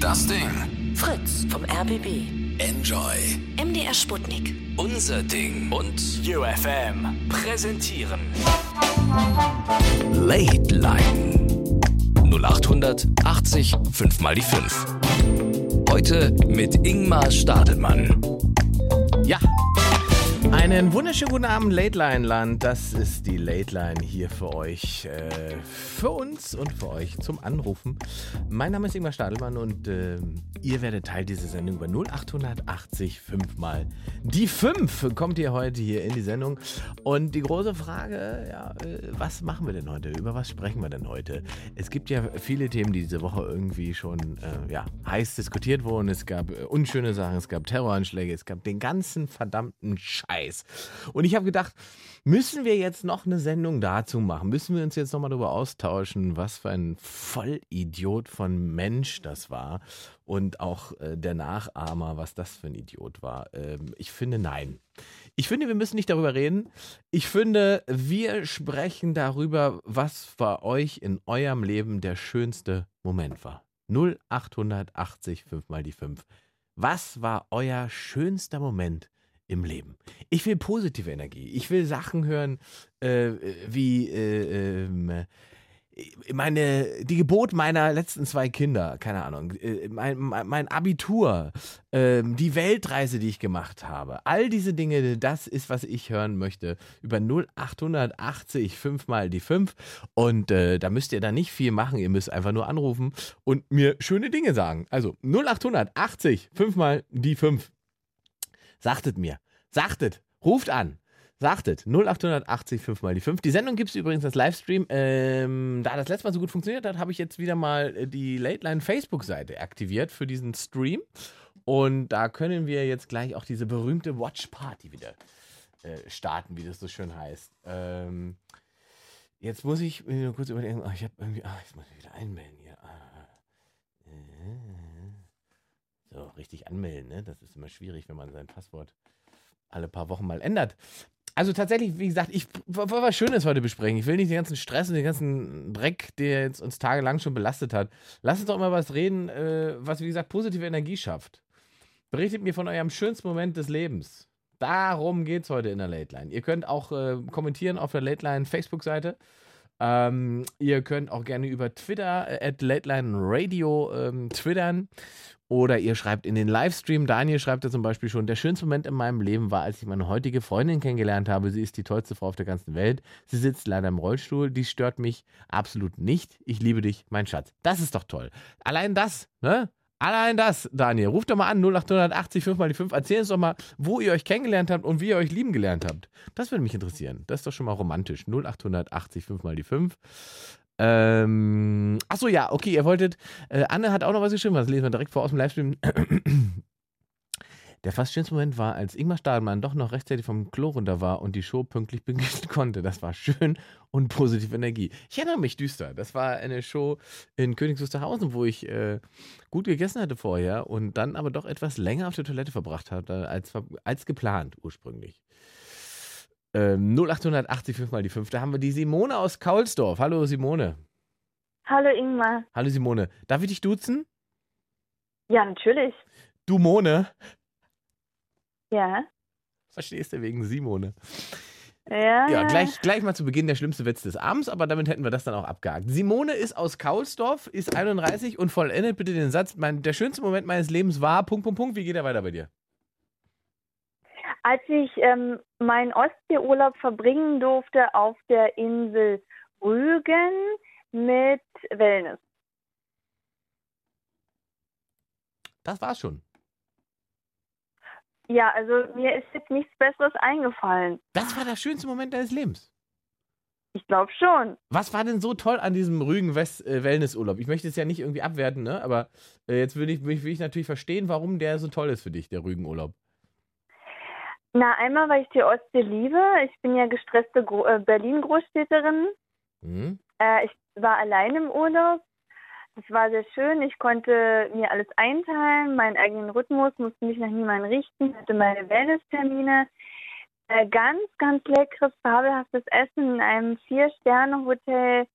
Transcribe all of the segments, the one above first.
Das Ding. Fritz vom RBB. Enjoy. MDR Sputnik. Unser Ding. Und UFM präsentieren Late Line. 0800 80 5 mal die 5. Heute mit Ingmar Stadelmann. Ja, einen wunderschönen guten Abend, Late Line Land. Das ist die Late Line hier für euch, äh, für uns und für euch zum Anrufen. Mein Name ist Ingmar Stadelmann und äh, ihr werdet Teil dieser Sendung über 0880 5 mal die 5 kommt ihr heute hier in die Sendung. Und die große Frage, ja, äh, was machen wir denn heute? Über was sprechen wir denn heute? Es gibt ja viele Themen, die diese Woche irgendwie schon äh, ja, heiß diskutiert wurden. Es gab äh, unschöne Sachen, es gab Terroranschläge, es gab den ganzen verdammten Scheiß. Und ich habe gedacht, müssen wir jetzt noch eine Sendung dazu machen? Müssen wir uns jetzt nochmal darüber austauschen, was für ein Vollidiot von Mensch das war? Und auch äh, der Nachahmer, was das für ein Idiot war. Ähm, ich finde, nein. Ich finde, wir müssen nicht darüber reden. Ich finde, wir sprechen darüber, was bei euch in eurem Leben der schönste Moment war. 0880 5 mal die 5. Was war euer schönster Moment im Leben? Ich will positive Energie. Ich will Sachen hören äh, wie äh, ähm, meine, die Geburt meiner letzten zwei Kinder, keine Ahnung, äh, mein, mein Abitur, ähm, die Weltreise, die ich gemacht habe, all diese Dinge, das ist, was ich hören möchte. Über 0880 5 mal die 5. Und äh, da müsst ihr dann nicht viel machen, ihr müsst einfach nur anrufen und mir schöne Dinge sagen. Also 0880 5 mal die 5. Sagtet mir, sagtet, ruft an. Sagtet 0880 5 mal die 5. Die Sendung gibt es übrigens als Livestream. Ähm, da das letzte Mal so gut funktioniert hat, habe ich jetzt wieder mal äh, die Late Line Facebook-Seite aktiviert für diesen Stream. Und da können wir jetzt gleich auch diese berühmte Watch Party wieder äh, starten, wie das so schön heißt. Ähm, jetzt muss ich mir kurz überlegen, oh, ich habe irgendwie, ah, jetzt muss ich wieder einmelden hier. Ah, äh, so, richtig anmelden, ne? Das ist immer schwierig, wenn man sein Passwort alle paar Wochen mal ändert. Also tatsächlich, wie gesagt, ich wollte was Schönes heute besprechen. Ich will nicht den ganzen Stress und den ganzen Dreck, der jetzt uns tagelang schon belastet hat. Lasst uns doch mal was reden, äh, was, wie gesagt, positive Energie schafft. Berichtet mir von eurem schönsten Moment des Lebens. Darum geht es heute in der Late Line. Ihr könnt auch äh, kommentieren auf der Late Line Facebook-Seite. Ähm, ihr könnt auch gerne über Twitter, äh, at Lateline Radio, ähm, twittern. Oder ihr schreibt in den Livestream, Daniel schreibt da zum Beispiel schon, der schönste Moment in meinem Leben war, als ich meine heutige Freundin kennengelernt habe. Sie ist die tollste Frau auf der ganzen Welt. Sie sitzt leider im Rollstuhl. Dies stört mich absolut nicht. Ich liebe dich, mein Schatz. Das ist doch toll. Allein das, ne? Allein das, Daniel. Ruft doch mal an, 0880 5 mal die 5. Erzählt uns doch mal, wo ihr euch kennengelernt habt und wie ihr euch lieben gelernt habt. Das würde mich interessieren. Das ist doch schon mal romantisch. 0880 5 mal die 5. Ähm, achso, ja, okay, ihr wolltet. Äh, Anne hat auch noch was geschrieben, das lesen wir direkt vor aus dem Livestream. Der fast schönste Moment war, als Ingmar Stadelmann doch noch rechtzeitig vom Klo runter war und die Show pünktlich beginnen konnte. Das war schön und positive Energie. Ich erinnere mich düster. Das war eine Show in Königs Wusterhausen, wo ich äh, gut gegessen hatte vorher und dann aber doch etwas länger auf der Toilette verbracht hatte, als, als geplant ursprünglich. Ähm, 0880 5 mal die 5. Da haben wir die Simone aus Kaulsdorf. Hallo Simone. Hallo Ingmar. Hallo Simone. Darf ich dich duzen? Ja, natürlich. Du Mone. Ja. Verstehst du wegen Simone? Ja. Ja, gleich, gleich mal zu Beginn der schlimmste Witz des Abends, aber damit hätten wir das dann auch abgehakt. Simone ist aus Kaulsdorf, ist 31 und vollendet bitte den Satz, mein, der schönste Moment meines Lebens war, Punkt, Punkt, Punkt, wie geht er weiter bei dir? Als ich ähm, meinen Ostseeurlaub verbringen durfte auf der Insel Rügen mit Wellness. Das war's schon. Ja, also mir ist jetzt nichts Besseres eingefallen. Das war der schönste Moment deines Lebens. Ich glaube schon. Was war denn so toll an diesem Rügen West äh, Wellnessurlaub? Ich möchte es ja nicht irgendwie abwerten, ne? Aber äh, jetzt will ich, will ich natürlich verstehen, warum der so toll ist für dich, der Rügenurlaub. Na, einmal, weil ich die Ostsee liebe. Ich bin ja gestresste äh, Berlin-Großstädterin. Mhm. Äh, ich war allein im Urlaub. Das war sehr schön. Ich konnte mir alles einteilen, meinen eigenen Rhythmus, musste mich nach niemandem richten, hatte meine Wellness-Termine. Äh, ganz, ganz leckeres, fabelhaftes Essen in einem Vier-Sterne-Hotel,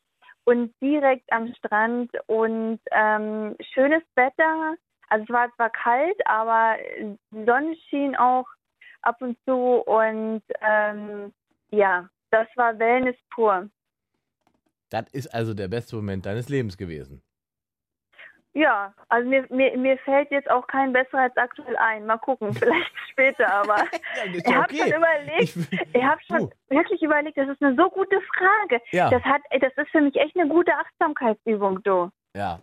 und direkt am Strand und ähm, schönes Wetter. Also es war zwar kalt, aber die Sonne schien auch ab und zu und ähm, ja, das war Wellness pur. Das ist also der beste Moment deines Lebens gewesen. Ja, also mir, mir, mir fällt jetzt auch kein besserer als aktuell ein. Mal gucken, vielleicht später, aber Ja, ich ja habe schon überlegt, Ich- ich habe schon Du. wirklich überlegt, das ist eine so gute Frage. Ja. Das hat, das ist für mich echt eine gute Achtsamkeitsübung, du. Ja.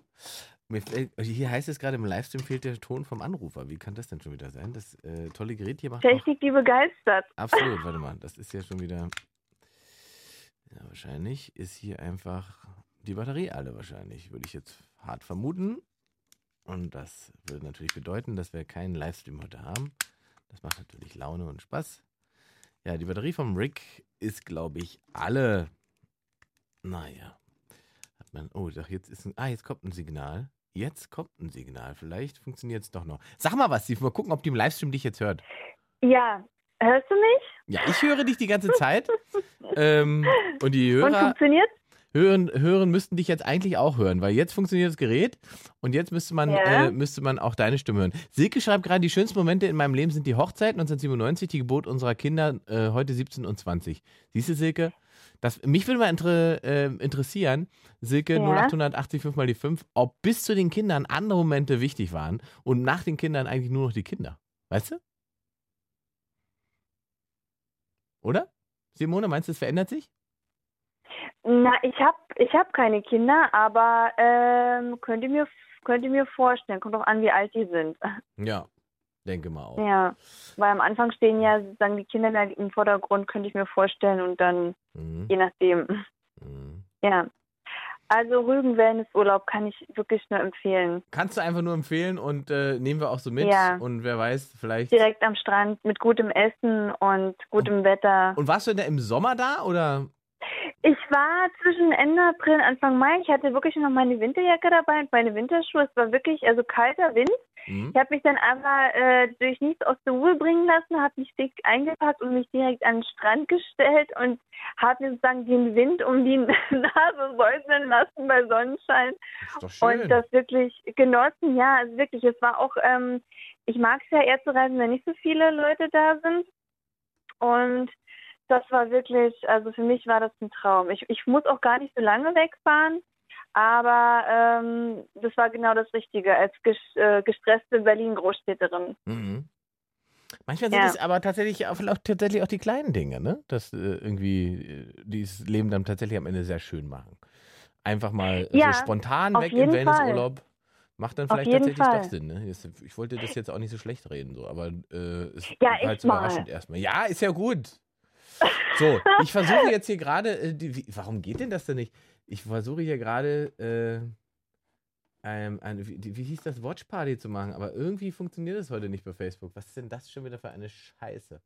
Fällt- Hier heißt es gerade im Livestream fehlt der Ton vom Anrufer. Wie kann das denn schon wieder sein? Das äh, tolle Gerät hier macht Technik, die begeistert. Absolut, warte mal, das ist ja schon wieder. Ja, wahrscheinlich ist hier einfach die Batterie alle wahrscheinlich, würde ich jetzt hart vermuten. Und das würde natürlich bedeuten, dass wir keinen Livestream heute haben. Das macht natürlich Laune und Spaß. Ja, die Batterie vom Rick ist, glaube ich, alle. Naja. Hat man. Oh, doch, jetzt ist ein. Ah, jetzt kommt ein Signal. Jetzt kommt ein Signal. Vielleicht funktioniert es doch noch. Sag mal was, Steve. Mal gucken, ob die im Livestream dich jetzt hört. Ja, hörst du mich? Ja, ich höre dich die ganze Zeit. ähm, und die Und Hörer funktioniert? Hören, hören müssten dich jetzt eigentlich auch hören, weil jetzt funktioniert das Gerät und jetzt müsste man, Ja. äh, müsste man auch deine Stimme hören. Silke schreibt gerade, die schönsten Momente in meinem Leben sind die Hochzeit 1997, die Geburt unserer Kinder äh, heute 17 und 20. Siehst du, Silke? Das, mich würde mal inter, äh, interessieren, Silke Ja. 0880 5 mal die 5, ob bis zu den Kindern andere Momente wichtig waren und nach den Kindern eigentlich nur noch die Kinder. Weißt du? Oder? Simone, meinst du, es verändert sich? Na, ich habe ich hab keine Kinder, aber ähm, könnt, ihr mir, könnt ihr mir vorstellen, kommt auch an, wie alt die sind. Ja, denke mal auch. Ja, weil am Anfang stehen ja sozusagen die Kinder da im Vordergrund, könnte ich mir vorstellen und dann Mhm. je nachdem. Mhm. Ja. Also Rügen Wellnessurlaub kann ich wirklich nur empfehlen. Kannst du einfach nur empfehlen und äh, nehmen wir auch so mit. Ja. Und wer weiß, vielleicht. Direkt am Strand mit gutem Essen und gutem Wetter. Und warst du denn im Sommer da oder? War zwischen Ende April und Anfang Mai. Ich hatte wirklich noch meine Winterjacke dabei und meine Winterschuhe. Es war wirklich also kalter Wind. Mhm. Ich habe mich dann aber äh, durch nichts aus der Ruhe bringen lassen, habe mich dick eingepackt und mich direkt an den Strand gestellt und habe mir sozusagen den Wind um die Nase säuseln lassen bei Sonnenschein Ist doch schön. und das wirklich genossen. Ja, also wirklich, es war auch, ähm, ich mag es ja eher zu reisen, wenn nicht so viele Leute da sind. Und das war wirklich, also für mich war das ein Traum. Ich, ich muss auch gar nicht so lange wegfahren, aber ähm, das war genau das Richtige als ges äh, gestresste Berlin-Großstädterin. Mhm. Manchmal sind Ja. es aber tatsächlich auch, tatsächlich auch die kleinen Dinge, ne? Dass äh, irgendwie äh, dieses Leben dann tatsächlich am Ende sehr schön machen. Einfach mal Ja, so spontan weg in jeden Wellnessurlaub. Macht dann vielleicht tatsächlich Fall. doch Sinn, ne? Ich wollte das jetzt auch nicht so schlecht reden, so, aber äh, es Ja, war halt so überraschend erstmal. Ja, ist ja gut. So, ich versuche jetzt hier gerade, äh, die- wie- warum geht denn das denn nicht? Ich versuche hier gerade, äh, ähm, eine, wie, wie hieß das, Watchparty zu machen, aber irgendwie funktioniert das heute nicht bei Facebook. Was ist denn das schon wieder für eine Scheiße?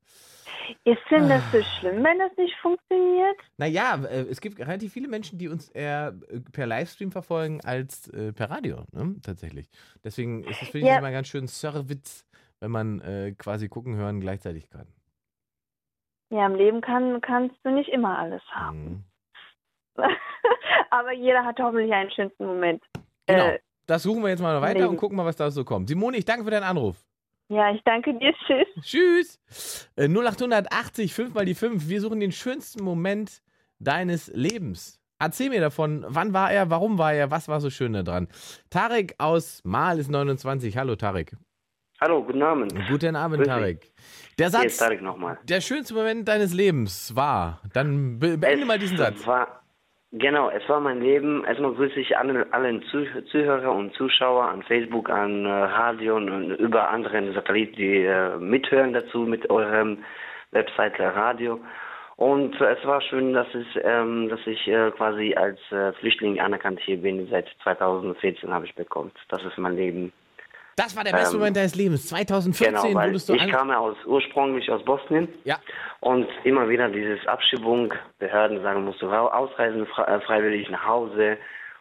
Ist denn das Ah. so schlimm, wenn das nicht funktioniert? Naja, äh, es gibt relativ viele Menschen, die uns eher äh, per Livestream verfolgen als äh, per Radio, ne? tatsächlich. Deswegen ist es für mich Ja. immer ganz schön Service, wenn man äh, quasi gucken, hören gleichzeitig kann. Ja, im Leben kann, kannst du nicht immer alles haben. Mhm. Aber jeder hat hoffentlich einen schönsten Moment. Genau. Äh, Das suchen wir jetzt mal weiter Leben. und gucken mal, was da so kommt. Simone, ich danke für deinen Anruf. ja, ich danke dir. Tschüss. Tschüss. Äh, 0880, 5 mal die 5. Wir suchen den schönsten Moment deines Lebens. Erzähl mir davon, wann war er, warum war er, was war so schön daran? Tarek aus Mal ist 29. Hallo Tarek. Hallo, guten Abend. Guten Abend. Tarek. Der Hier ist Satz, Tarek nochmal. der schönste Moment deines Lebens war, dann be beende Es mal diesen Satz. War, genau, es war mein Leben. Erstmal grüße ich alle, alle Zuh Zuhörer und Zuschauer an Facebook, an äh, Radio und über andere Satelliten, die äh, mithören dazu mit eurem Webseite Radio. Und äh, es war schön, dass, es, ähm, dass ich äh, quasi als äh, Flüchtling anerkannt hier bin. Seit 2014 habe ich bekommen. Das ist mein Leben. Das war der beste Ähm, Moment deines Lebens. 2014 Genau, weil wurdest du ich kam ja aus, ursprünglich aus Bosnien. Ja. Und immer wieder dieses Abschiebung, Behörden sagen, musst du ausreisen, äh, freiwillig nach Hause.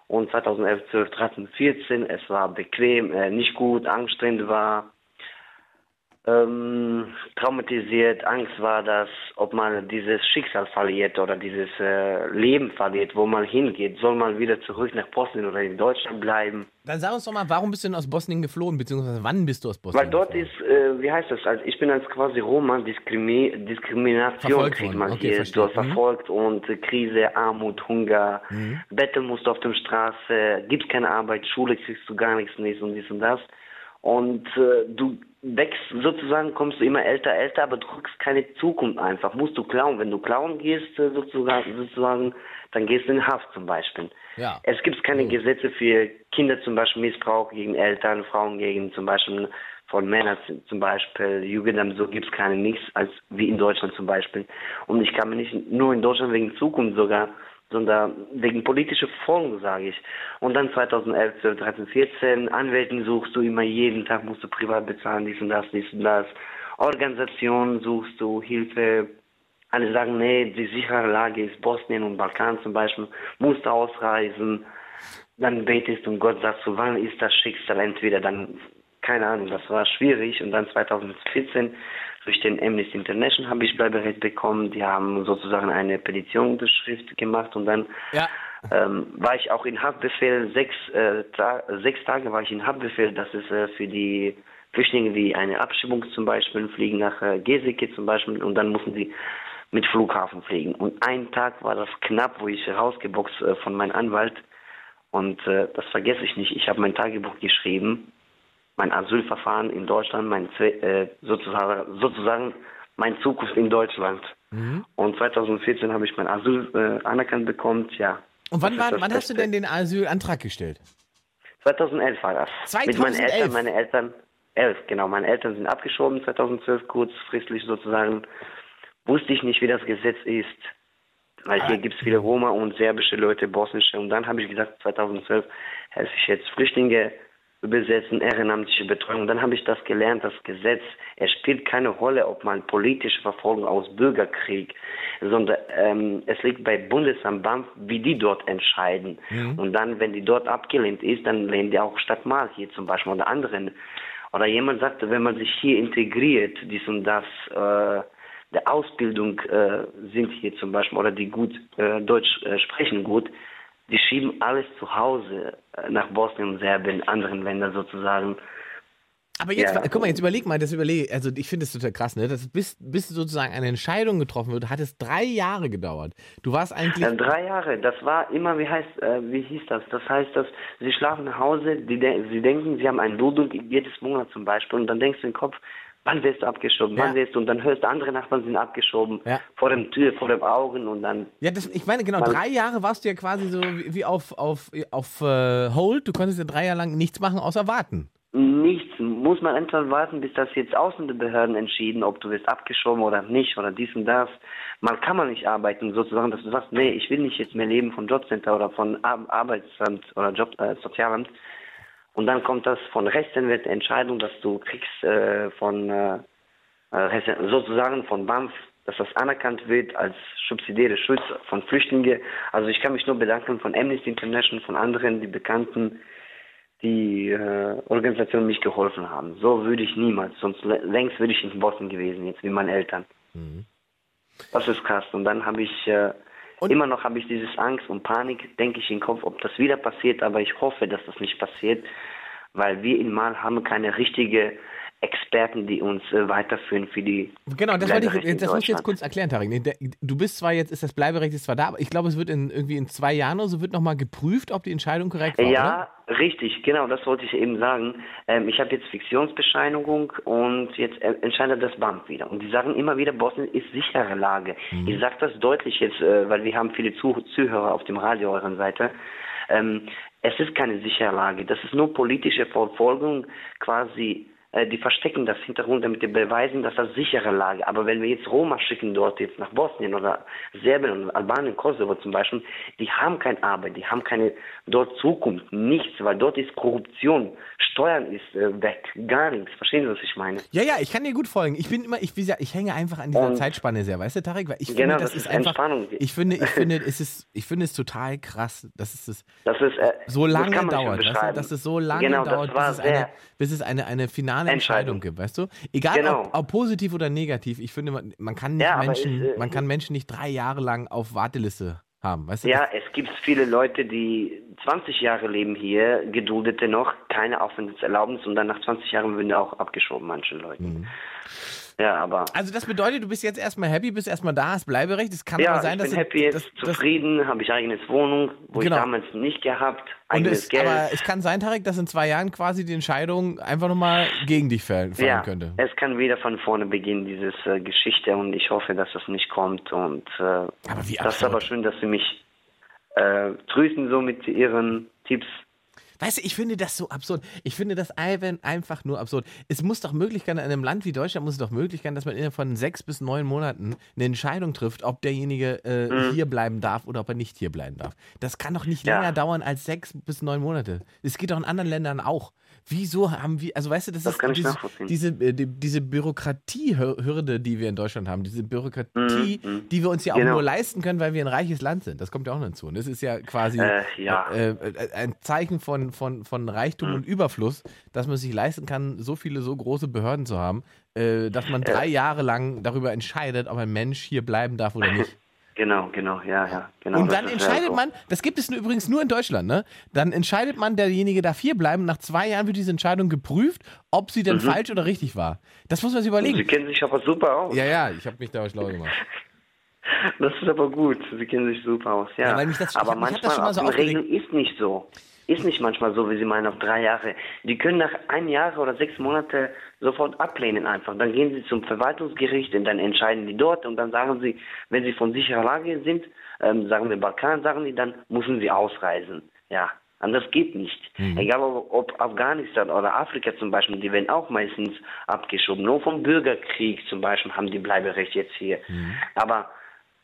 Und 2011, 12, 13, 14, es war bequem, äh, nicht gut, anstrengend war. Ähm, traumatisiert, Angst war das, ob man dieses Schicksal verliert oder dieses äh, Leben verliert, wo man hingeht. Soll man wieder zurück nach Bosnien oder in Deutschland bleiben? Dann sag uns doch mal, warum bist du denn aus Bosnien geflohen, beziehungsweise wann bist du aus Bosnien Weil dort geflohen? ist, äh, wie heißt das, also ich bin als quasi Roma, Diskrimi Diskrimination Verfolgt kriegt man Okay, hier, verstehe. dort Mhm. verfolgt und äh, Krise, Armut, Hunger, Betteln musst du auf der Straße, gibt keine Arbeit, Schule kriegst du gar nichts, nichts und dies und das. Und äh, du wächst sozusagen, kommst du immer älter, älter, aber du kriegst keine Zukunft einfach. Musst du klauen. Wenn du klauen gehst, äh, sozusagen, sozusagen, dann gehst du in Haft zum Beispiel. Ja. Es gibt keine Gesetze für Kinder zum Beispiel Missbrauch gegen Eltern, Frauen gegen zum Beispiel von Männern zum Beispiel, Jugendamt, so gibt es keine nichts, als wie in Deutschland zum Beispiel. Und ich kann mir nicht nur in Deutschland wegen Zukunft sogar, sondern wegen politischer Folgen, sage ich. Und dann 2011, 12, 13, 14, Anwälten suchst du immer jeden Tag, musst du privat bezahlen, dies und das, dies und das. Organisationen suchst du, Hilfe, alle sagen, nee, die sichere Lage ist Bosnien und Balkan zum Beispiel, musst du ausreisen. Dann betest und Gott sagt so, wann ist das Schicksal entweder dann, keine Ahnung, das war schwierig. Und dann 2014 durch den Amnesty International habe ich Bleiberecht bekommen. Die haben sozusagen eine Petitionunterschrift gemacht und dann Ja. ähm, war ich auch in Haftbefehl, sechs, äh, sechs Tage war ich in Haftbefehl, das ist äh, für die Flüchtlinge, die eine Abschiebung zum Beispiel fliegen nach äh, Geseke zum Beispiel und dann mussten sie mit Flughafen fliegen. Und ein Tag war das knapp, wo ich rausgeboxt äh, von meinem Anwalt und äh, das vergesse ich nicht. Ich habe mein Tagebuch geschrieben, mein Asylverfahren in Deutschland, mein äh, sozusagen, sozusagen meine Zukunft in Deutschland. Und 2014 habe ich mein Asyl äh, anerkannt bekommen. Ja. Und wann, war, wann hast du denn den Asylantrag gestellt? 2011 war das. Mit 2011? meinen Eltern, meine Eltern, 11, genau. Meine Eltern sind abgeschoben 2012, kurzfristig sozusagen. Wusste ich nicht, wie das Gesetz ist. Weil hier gibt es viele Roma und serbische Leute, bosnische. Und dann habe ich gesagt, 2012 helfe ich jetzt Flüchtlinge übersetzen, ehrenamtliche Betreuung. Dann habe ich das gelernt, das Gesetz, es spielt keine Rolle, ob man politische Verfolgung aus Bürgerkrieg, sondern ähm, es liegt bei Bundesamt BAMF, wie die dort entscheiden. Und dann, wenn die dort abgelehnt ist, dann lehnen die auch Stadt Mal hier zum Beispiel oder anderen. Oder jemand sagte, wenn man sich hier integriert, dies und das, äh, der Ausbildung äh, sind hier zum Beispiel, oder die gut äh, Deutsch äh, sprechen gut, die schieben alles zu Hause äh, nach Bosnien Serbien, anderen Ländern sozusagen. Aber jetzt, Ja. guck mal, jetzt überleg mal, das überleg, also ich finde es total krass, ne? Das bis, bis sozusagen eine Entscheidung getroffen wird, hat es drei Jahre gedauert. Du warst eigentlich. Äh, drei Jahre, das war immer, wie heißt, äh, wie hieß das? Das heißt, dass sie schlafen nach Hause, die de sie denken, sie haben einen Dudung jedes Monat zum Beispiel und dann denkst du im Kopf, wann wirst du abgeschoben, Ja. wann wirst du, und dann hörst du, andere Nachbarn sind abgeschoben, Ja. vor dem Tür, vor den Augen und dann ja, das, ich meine, genau, drei Jahre warst du ja quasi so wie, auf, auf, auf äh, Hold. Du konntest ja drei Jahre lang nichts machen, außer warten. Nichts. Muss man entweder warten, bis das jetzt Außenbehörden entschieden, ob du wirst abgeschoben oder nicht oder dies und das. Man kann man nicht arbeiten, sozusagen, dass du sagst, nee, ich will nicht jetzt mehr leben von Jobcenter oder von Ar Arbeitsamt oder Job, äh, Sozialamt. Und dann kommt das von Rechtsanwalt Entscheidung, dass du kriegst äh, von äh, äh, sozusagen von BAMF, dass das anerkannt wird als subsidiäre Schutz von Flüchtlingen. Also ich kann mich nur bedanken von Amnesty International, von anderen, die Bekannten, die äh, Organisationen mich geholfen haben. So würde ich niemals, sonst lä- längst würde ich in Bosnien gewesen, jetzt wie meine Eltern. Das ist krass. Und dann habe ich, äh, Und- immer noch habe ich dieses Angst und Panik, denke ich im Kopf, ob das wieder passiert, aber ich hoffe, dass das nicht passiert, weil wir in Mal haben keine richtige Experten, die uns äh, weiterführen für die Genau, das wollte ich, das muss ich jetzt kurz erklären, Tarek. Du bist zwar jetzt, ist das Bleiberecht ist zwar da, aber ich glaube, es wird in, irgendwie in zwei Jahren oder so wird nochmal geprüft, ob die Entscheidung korrekt war, oder? Ja, richtig, genau, das wollte ich eben sagen. Ähm, ich habe jetzt Fiktionsbescheinigung und jetzt äh, entscheidet das BAMF wieder. Und die sagen immer wieder, Bosnien ist sichere Lage. Ich sage das deutlich jetzt, äh, weil wir haben viele Zuh Zuhörer auf dem Radio eurer Seite. Ähm, es ist keine sichere Lage. Das ist nur politische Verfolgung quasi. Äh, Die verstecken das Hintergrund, damit die beweisen, dass das sichere Lage. Aber wenn wir jetzt Roma schicken dort jetzt nach Bosnien oder Serbien und Albanien, Kosovo zum Beispiel, die haben keine Arbeit, die haben keine dort Zukunft, nichts, weil dort ist Korruption, Steuern ist äh, weg, gar nichts. Verstehen Sie, was ich meine? Ja, ja, ich kann dir gut folgen. Ich bin immer, ich, wie gesagt, ich hänge einfach an dieser Und- Zeitspanne sehr, weißt du, Tarek? Weil ich Genau, finde, das, das ist einfach, Entspannung. ich finde, ich finde, es ist, ich finde es total krass, dass es das Das ist äh, so das lange kann man schon dauert, dass es so lange genau, dauert, das bis es, eine, bis es eine, eine finale finale Entscheidung, Entscheidung. gibt, weißt du? Egal Genau. ob, ob positiv oder negativ, ich finde, man, man kann nicht Ja, Menschen, es, äh, man kann Menschen nicht drei Jahre lang auf Warteliste haben, weißt du? Ja, es gibt viele Leute, die 20 Jahre leben hier, Geduldete noch, keine Aufenthaltserlaubnis und dann nach 20 Jahren würden auch abgeschoben, manchen Leuten. Mhm. Ja, aber Also das bedeutet, du bist jetzt erstmal happy, bist erstmal da, hast Bleiberecht. Es kann ja, aber sein, ich dass bin du- happy jetzt, dass- dass- zufrieden, habe ich eigenes Wohnung, wo Genau. ich damals nicht gehabt, eigenes es, Geld. aber es kann sein, Tarek, dass in zwei Jahren quasi die Entscheidung einfach nochmal gegen dich fallen, ja, könnte. es kann wieder von vorne beginnen, diese äh, Geschichte und ich hoffe, dass das nicht kommt und äh, Aber wie das ist absurd. aber schön, dass Sie mich äh, trösten so mit Ihren Tipps. Weißt du, ich finde das so absurd. Ich finde das ein- einfach nur absurd. Es muss doch möglich sein, in einem Land wie Deutschland muss es doch möglich sein, dass man innerhalb von sechs bis neun Monaten eine Entscheidung trifft, ob derjenige äh, hier bleiben darf oder ob er nicht hier bleiben darf. Das kann doch nicht Ja. länger dauern als sechs bis neun Monate. Es geht doch in anderen Ländern auch. Wieso haben wir, also weißt du, das, Das ist diese, diese, äh, die, diese Bürokratiehürde, die wir in Deutschland haben, diese Bürokratie, Mhm, mhm. die wir uns ja auch Genau. nur leisten können, weil wir ein reiches Land sind. Das kommt ja auch noch hinzu. Und das ist ja quasi Äh, ja. äh, äh, ein Zeichen von, von, von Reichtum Mhm. und Überfluss, dass man sich leisten kann, so viele, so große Behörden zu haben, äh, dass man drei Jahre lang darüber entscheidet, ob ein Mensch hier bleiben darf oder nicht. Genau, genau, ja, ja, genau. und dann entscheidet so. man, das gibt es übrigens nur in Deutschland, ne? Dann entscheidet man, derjenige darf hier bleiben. Nach zwei Jahren wird diese Entscheidung geprüft, ob sie denn falsch oder richtig war. Das muss man sich Mhm. Sie überlegen. kennen sich aber super aus. Ja, ja, ich habe mich da schlau gemacht. Das ist aber gut. Sie kennen sich super aus, ja. Ja, weil mich das- ich aber hat manchmal das schon mal so. Regeln ist nicht so. Ist nicht manchmal so, wie Sie meinen, auf drei Jahre. Die können nach ein Jahr oder sechs Monate sofort ablehnen einfach. Dann gehen Sie zum Verwaltungsgericht und dann entscheiden die dort und dann sagen Sie, wenn Sie von sicherer Lage sind, ähm, sagen wir Balkan, sagen die, dann müssen Sie ausreisen. Ja, anders geht nicht. Mhm. Egal ob, ob Afghanistan oder Afrika zum Beispiel, die werden auch meistens abgeschoben. Nur vom Bürgerkrieg zum Beispiel haben die Bleiberecht jetzt hier. Mhm. Aber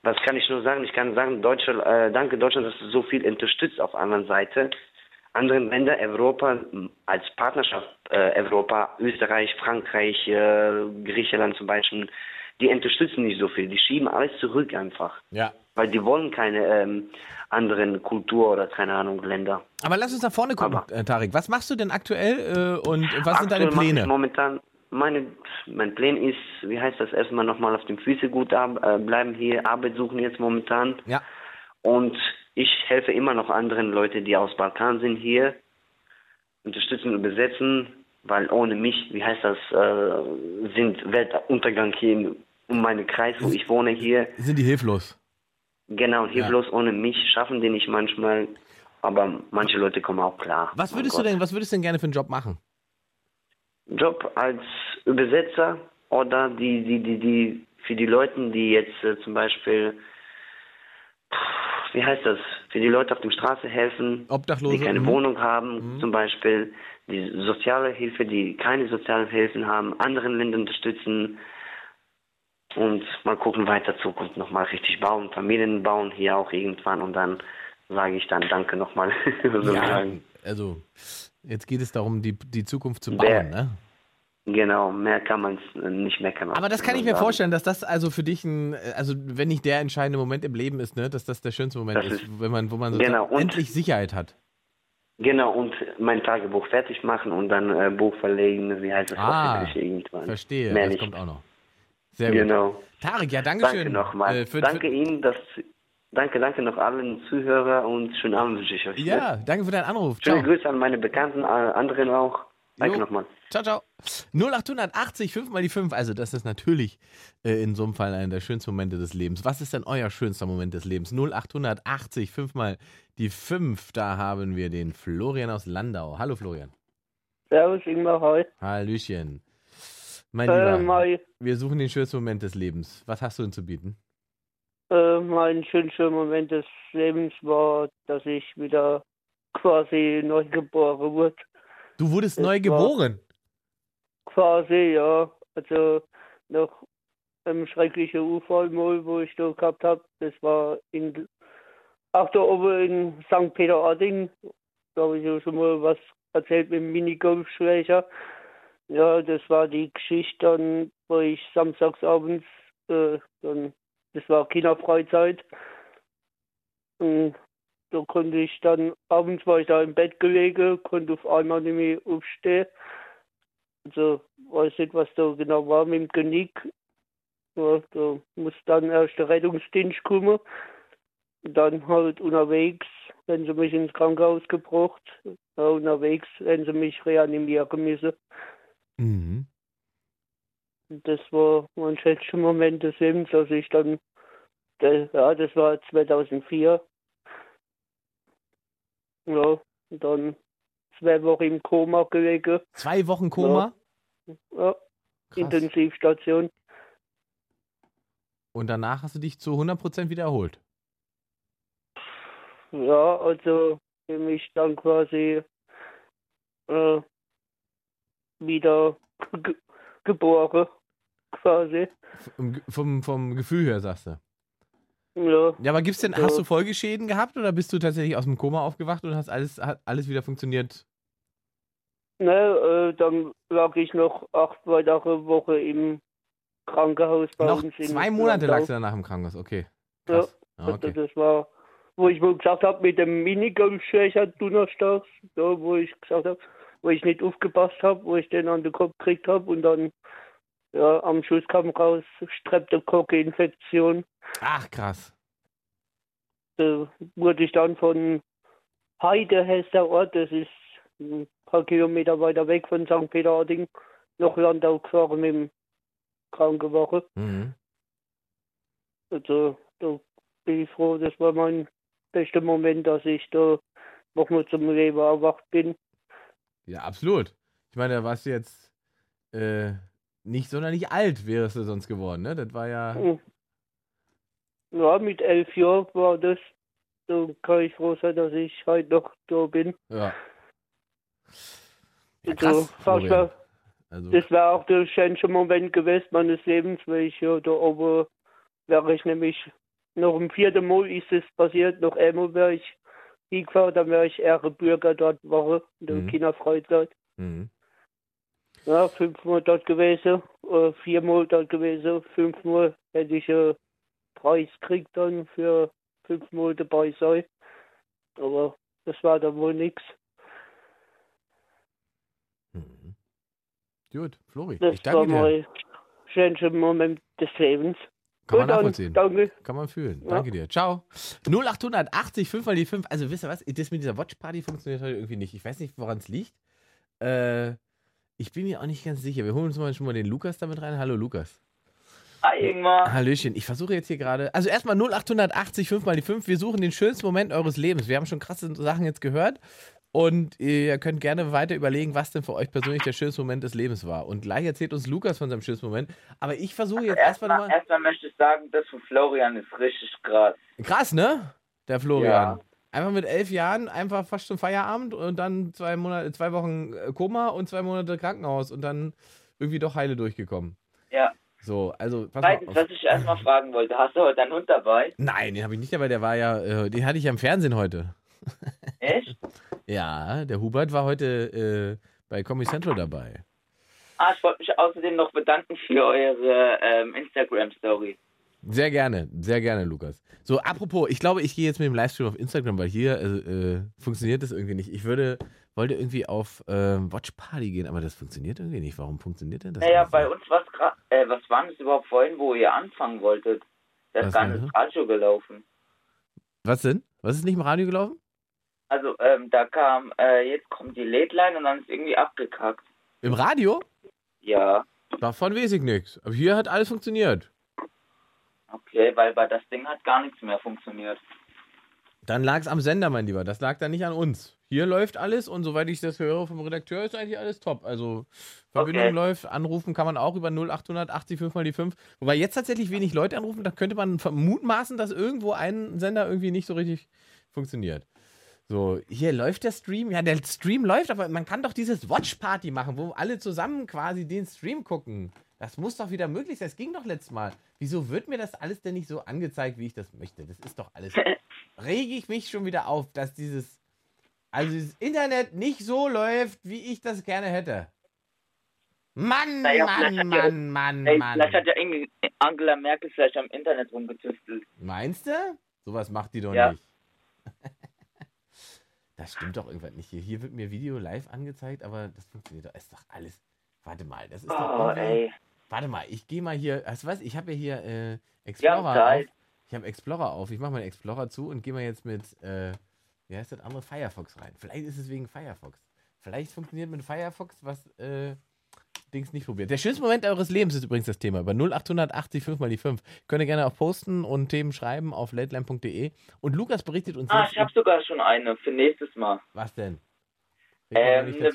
was kann ich nur sagen? Ich kann sagen, Deutschland, äh, danke Deutschland, dass du so viel unterstützt auf der anderen Seite. Andere Länder, Europa, als Partnerschaft, äh, Europa, Österreich, Frankreich, äh, Griechenland zum Beispiel, die unterstützen nicht so viel. Die schieben alles zurück einfach. Ja. Weil die wollen keine ähm, anderen Kultur oder keine Ahnung Länder. Aber lass uns nach vorne gucken, Aber- äh, Tarek. Was machst du denn aktuell äh, und was sind deine Pläne? Momentan, meine, mein Plan ist, wie heißt das, erstmal nochmal auf den Füßen gut ab, äh, bleiben hier, Arbeit suchen jetzt momentan. Ja. Und ich helfe immer noch anderen Leuten, die aus Balkan sind, hier, unterstützen und besetzen, weil ohne mich, wie heißt das, äh, sind Weltuntergang hier in, um meinen Kreis, wo ich wohne hier. Sind die hilflos? Genau, hier Ja. ohne mich schaffen die nicht manchmal, aber manche Leute kommen auch klar. Was würdest du Gott. denn, was würdest du denn gerne für einen Job machen? Job als Übersetzer oder die, die, die, die, für die Leute, die jetzt äh, zum Beispiel, wie heißt das, für die Leute auf der Straße helfen, Obdachlose? die keine mhm. Wohnung haben, zum Beispiel die soziale Hilfe, die keine sozialen Hilfen haben, anderen Länder unterstützen und mal gucken, weiter Zukunft nochmal richtig bauen, Familien bauen hier auch irgendwann und dann sage ich dann Danke nochmal. Ja, sozusagen. also jetzt geht es darum, die, die Zukunft zu Wer- bauen, ne? Genau, mehr kann man nicht meckern. Aber das kann ich mir sagen. vorstellen, dass das also für dich ein, also wenn nicht der entscheidende Moment im Leben ist, ne, dass das der schönste Moment ist, ist- wenn man, wo man Genau, sozusagen und- endlich Sicherheit hat. Genau, und mein Tagebuch fertig machen und dann äh, Buch verlegen, wie heißt das Ah, irgendwann. Verstehe, Mehr das nicht. kommt auch noch. Sehr gut. Genau. Tarek, ja, Dankeschön. Danke nochmal. Äh, danke Ihnen, dass, danke, danke noch allen Zuhörer und schönen Abend wünsche ich euch. Ne? ja, danke für deinen Anruf. Schöne Ciao. Grüße an meine Bekannten, anderen auch. Danke nochmal. Ciao, ciao. 0880, 5 mal die 5. Also, das ist natürlich äh, in so einem Fall einer der schönsten Momente des Lebens. Was ist denn euer schönster Moment des Lebens? 0880, 5 mal die 5. Da haben wir den Florian aus Landau. Hallo, Florian. Servus, Ingmar, hi. Hallöchen. Mein Äh, Lieber, mein, wir suchen den schönsten Moment des Lebens. Was hast du denn zu bieten? äh, mein schönster Moment des Lebens war, dass ich wieder quasi neu geboren wurde. Du wurdest Das neu geboren. Quasi, ja. Also nach einem schrecklichen Unfall mal, wo ich da gehabt habe. Das war in, ach da oben in St. Peter-Ording. Da habe ich ja schon mal was erzählt mit dem Minigolfschläger. Ja, das war die Geschichte dann, wo ich samstagsabends, äh, dann, das war Kinderfreizeit. Und da konnte ich dann, abends war ich da im Bett gelegen, konnte auf einmal nicht mehr aufstehen. Also weiß nicht, was da genau war mit dem Genick. Ja, da muss dann erst der Rettungsdienst kommen. Und dann halt unterwegs, wenn sie mich ins Krankenhaus gebracht. Ja, unterwegs, wenn sie mich reanimieren müssen. Mhm. Und Das war mein schönster Moment des Lebens, als ich dann, das, ja, das war 2004. Ja, und dann zwei Wochen im Koma gelegen. Zwei Wochen Koma. Ja, Krass. Intensivstation. Und danach hast du dich zu 100% wieder erholt. Ja, also für mich dann quasi äh, wieder ge geboren, quasi. Vom, vom, vom Gefühl her, sagst du. Ja, Ja, aber gibt's denn, Ja. hast du Folgeschäden gehabt oder bist du tatsächlich aus dem Koma aufgewacht und hast alles, hat alles wieder funktioniert? ne, äh, dann lag ich noch acht weitere Wochen im Krankenhaus bei Noch zwei Monate lagst du danach im Krankenhaus, okay. Ja, Krass. Ja, Also okay. das war, wo ich wohl gesagt habe, mit dem Minigolfschächer donnerstags, da, wo ich gesagt habe, wo ich nicht aufgepasst habe, wo ich den an den Kopf gekriegt habe und dann ja, am Schluss kam raus Streptokocke-Infektion. Ach, krass. Da wurde ich dann von Heide heißt der Ort, das ist ein paar Kilometer weiter weg von St. Peter-Ording, nach Landau gefahren mit dem Krankenwagen. Mhm. Also da bin ich froh, das war mein bester Moment, dass ich da nochmal zum Leben erwacht bin. Ja, absolut. Ich meine, da warst du jetzt äh, nicht sonderlich alt, wärst du sonst geworden, ne? Das war ja. Hm. Ja, mit elf Jahren war das. Da kann ich froh sein, dass ich heute noch da bin. Ja. Ja, Also, krass. Florian. war, Also, das wäre auch der schönste Moment gewesen meines Lebens, weil ich ja da oben wäre ich nämlich noch im vierten Mal ist es passiert, noch einmal wäre ich hingefahren, dann wäre ich Ehrenbürger dort Woche in der Mhm. Kinderfreizeit. mhm. Ja, fünfmal dort gewesen, äh, viermal dort gewesen, fünfmal hätte ich einen Preis gekriegt dann für fünfmal dabei sein. Aber das war dann wohl nichts. Mhm. Gut, Flori, Das ich war danke dir. mein schönster Moment des Lebens. Kann man nachvollziehen. Danke. Kann man fühlen. Ja. Danke dir. Ciao. 0880 5 mal die 5. Also wisst ihr was? Das mit dieser Watch Party funktioniert heute irgendwie nicht. Ich weiß nicht, woran es liegt. Äh, ich bin mir auch nicht ganz sicher. Wir holen uns mal schon mal den Lukas damit rein. Hallo Lukas. Hi Ingmar. Hallöchen. Ich versuche jetzt hier gerade. Also erstmal 0880 5 mal die 5. Wir suchen den schönsten Moment eures Lebens. Wir haben schon krasse Sachen jetzt gehört. Und ihr könnt gerne weiter überlegen, was denn für euch persönlich der schönste Moment des Lebens war. Und gleich erzählt uns Lukas von seinem schönsten Moment. Aber ich versuche jetzt erstmal Erstmal, nochmal. erstmal möchte ich sagen, das von Florian ist richtig krass. Krass, ne? Der Florian. Ja. Einfach mit elf Jahren, einfach fast zum Feierabend und dann zwei Monate, zwei Wochen äh, Koma und zwei Monate Krankenhaus und dann irgendwie doch heile durchgekommen. Ja. So, also Zweitens, was ich erstmal fragen wollte, hast du heute einen Hund dabei? Nein, den habe ich nicht dabei, der war ja, äh, den hatte ich ja im Fernsehen heute. Echt? Ja, der Hubert war heute äh, bei Comedy Central dabei. Ah, ich wollte mich außerdem noch bedanken für eure ähm, Instagram-Story. Sehr gerne, sehr gerne, Lukas. So, apropos, ich glaube, ich gehe jetzt mit dem Livestream auf Instagram, weil hier äh, äh, funktioniert das irgendwie nicht. Ich würde, wollte irgendwie auf äh, Watch Party gehen, aber das funktioniert irgendwie nicht. Warum funktioniert denn das? Naja, bei nicht? uns was äh, was war das überhaupt vorhin, wo ihr anfangen wolltet? Da Was ist gar nicht das Radio gelaufen. Was denn? Was ist nicht im Radio gelaufen? Also, ähm, da kam, äh, jetzt kommt die Late Line und dann ist irgendwie abgekackt. Im Radio? Ja, Davon weiß ich nichts. Aber hier hat alles funktioniert. Okay, weil bei das Ding hat gar nichts mehr funktioniert. Dann lag es am Sender, mein Lieber. Das lag dann nicht an uns. Hier läuft alles und soweit ich das höre vom Redakteur, ist eigentlich alles top. Also Verbindung Okay. läuft, anrufen kann man auch über 0880 5 mal die 5. Wobei jetzt tatsächlich wenig Leute anrufen, da könnte man mutmaßen, dass irgendwo ein Sender irgendwie nicht so richtig funktioniert. So, hier läuft der Stream. Ja, der Stream läuft, aber man kann doch dieses Watch Party machen, wo alle zusammen quasi den Stream gucken. Das muss doch wieder möglich sein. Das ging doch letztes Mal. Wieso wird mir das alles denn nicht so angezeigt, wie ich das möchte? Das ist doch alles. Rege ich mich schon wieder auf, dass dieses, also dieses Internet nicht so läuft, wie ich das gerne hätte. Mann, Naja, Mann, hat ja- Mann, Mann, Ey, Mann. vielleicht hat ja irgendwie Angela Merkel vielleicht am Internet rumgetüftelt. Meinst du? Sowas macht die doch Ja. nicht. Das stimmt doch irgendwas nicht hier. Hier wird mir Video live angezeigt, aber das funktioniert doch. Ist doch alles. Warte mal, das ist doch Oh, irgendwie- ey. Warte mal, ich gehe mal hier. Weißt du was? Ich habe ja hier äh, Explorer auf. Ich habe Explorer auf. Ich mache mal Explorer zu und gehe mal jetzt mit, äh, wie heißt das andere, Firefox rein. Vielleicht ist es wegen Firefox. Vielleicht funktioniert mit Firefox, was äh, Dings nicht probiert. Der schönste Moment eures Lebens ist übrigens das Thema. Über 0880 5 mal die 5. Könnt ihr gerne auch posten und Themen schreiben auf lateline.de. Und Lukas berichtet uns Ah, ich habe sogar schon eine für nächstes Mal. was denn? Ähm, eine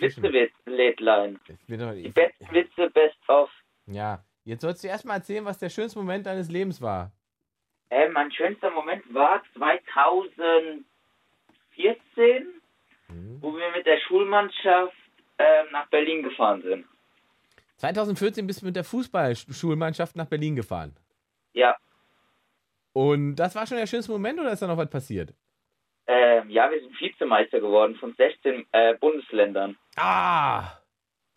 doch- Die besten Witze, best of. Ja, jetzt sollst du erstmal erzählen, was der schönste Moment deines Lebens war. Äh, mein schönster Moment war 2014, Mhm. wo wir mit der Schulmannschaft ähm, nach Berlin gefahren sind. 2014 bist du mit der Fußballschulmannschaft nach Berlin gefahren. Ja, Und das war schon der schönste Moment oder ist da noch was passiert? ähm, ja, wir sind Vizemeister geworden von 16 äh, Bundesländern. Ah!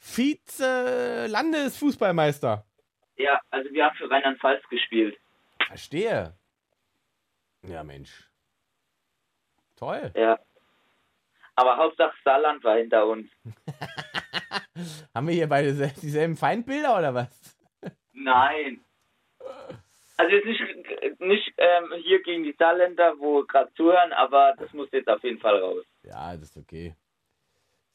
Vize-Landesfußballmeister. Ja, also wir haben für Rheinland-Pfalz gespielt. Verstehe. Ja, Mensch. Toll. Ja. Aber Hauptsache Saarland war hinter uns. Haben wir hier beide sel- dieselben Feindbilder oder was? Nein. Also jetzt nicht, nicht ähm, hier gegen die Saarländer, wo gerade zuhören, aber das muss jetzt auf jeden Fall raus. Ja, das ist okay.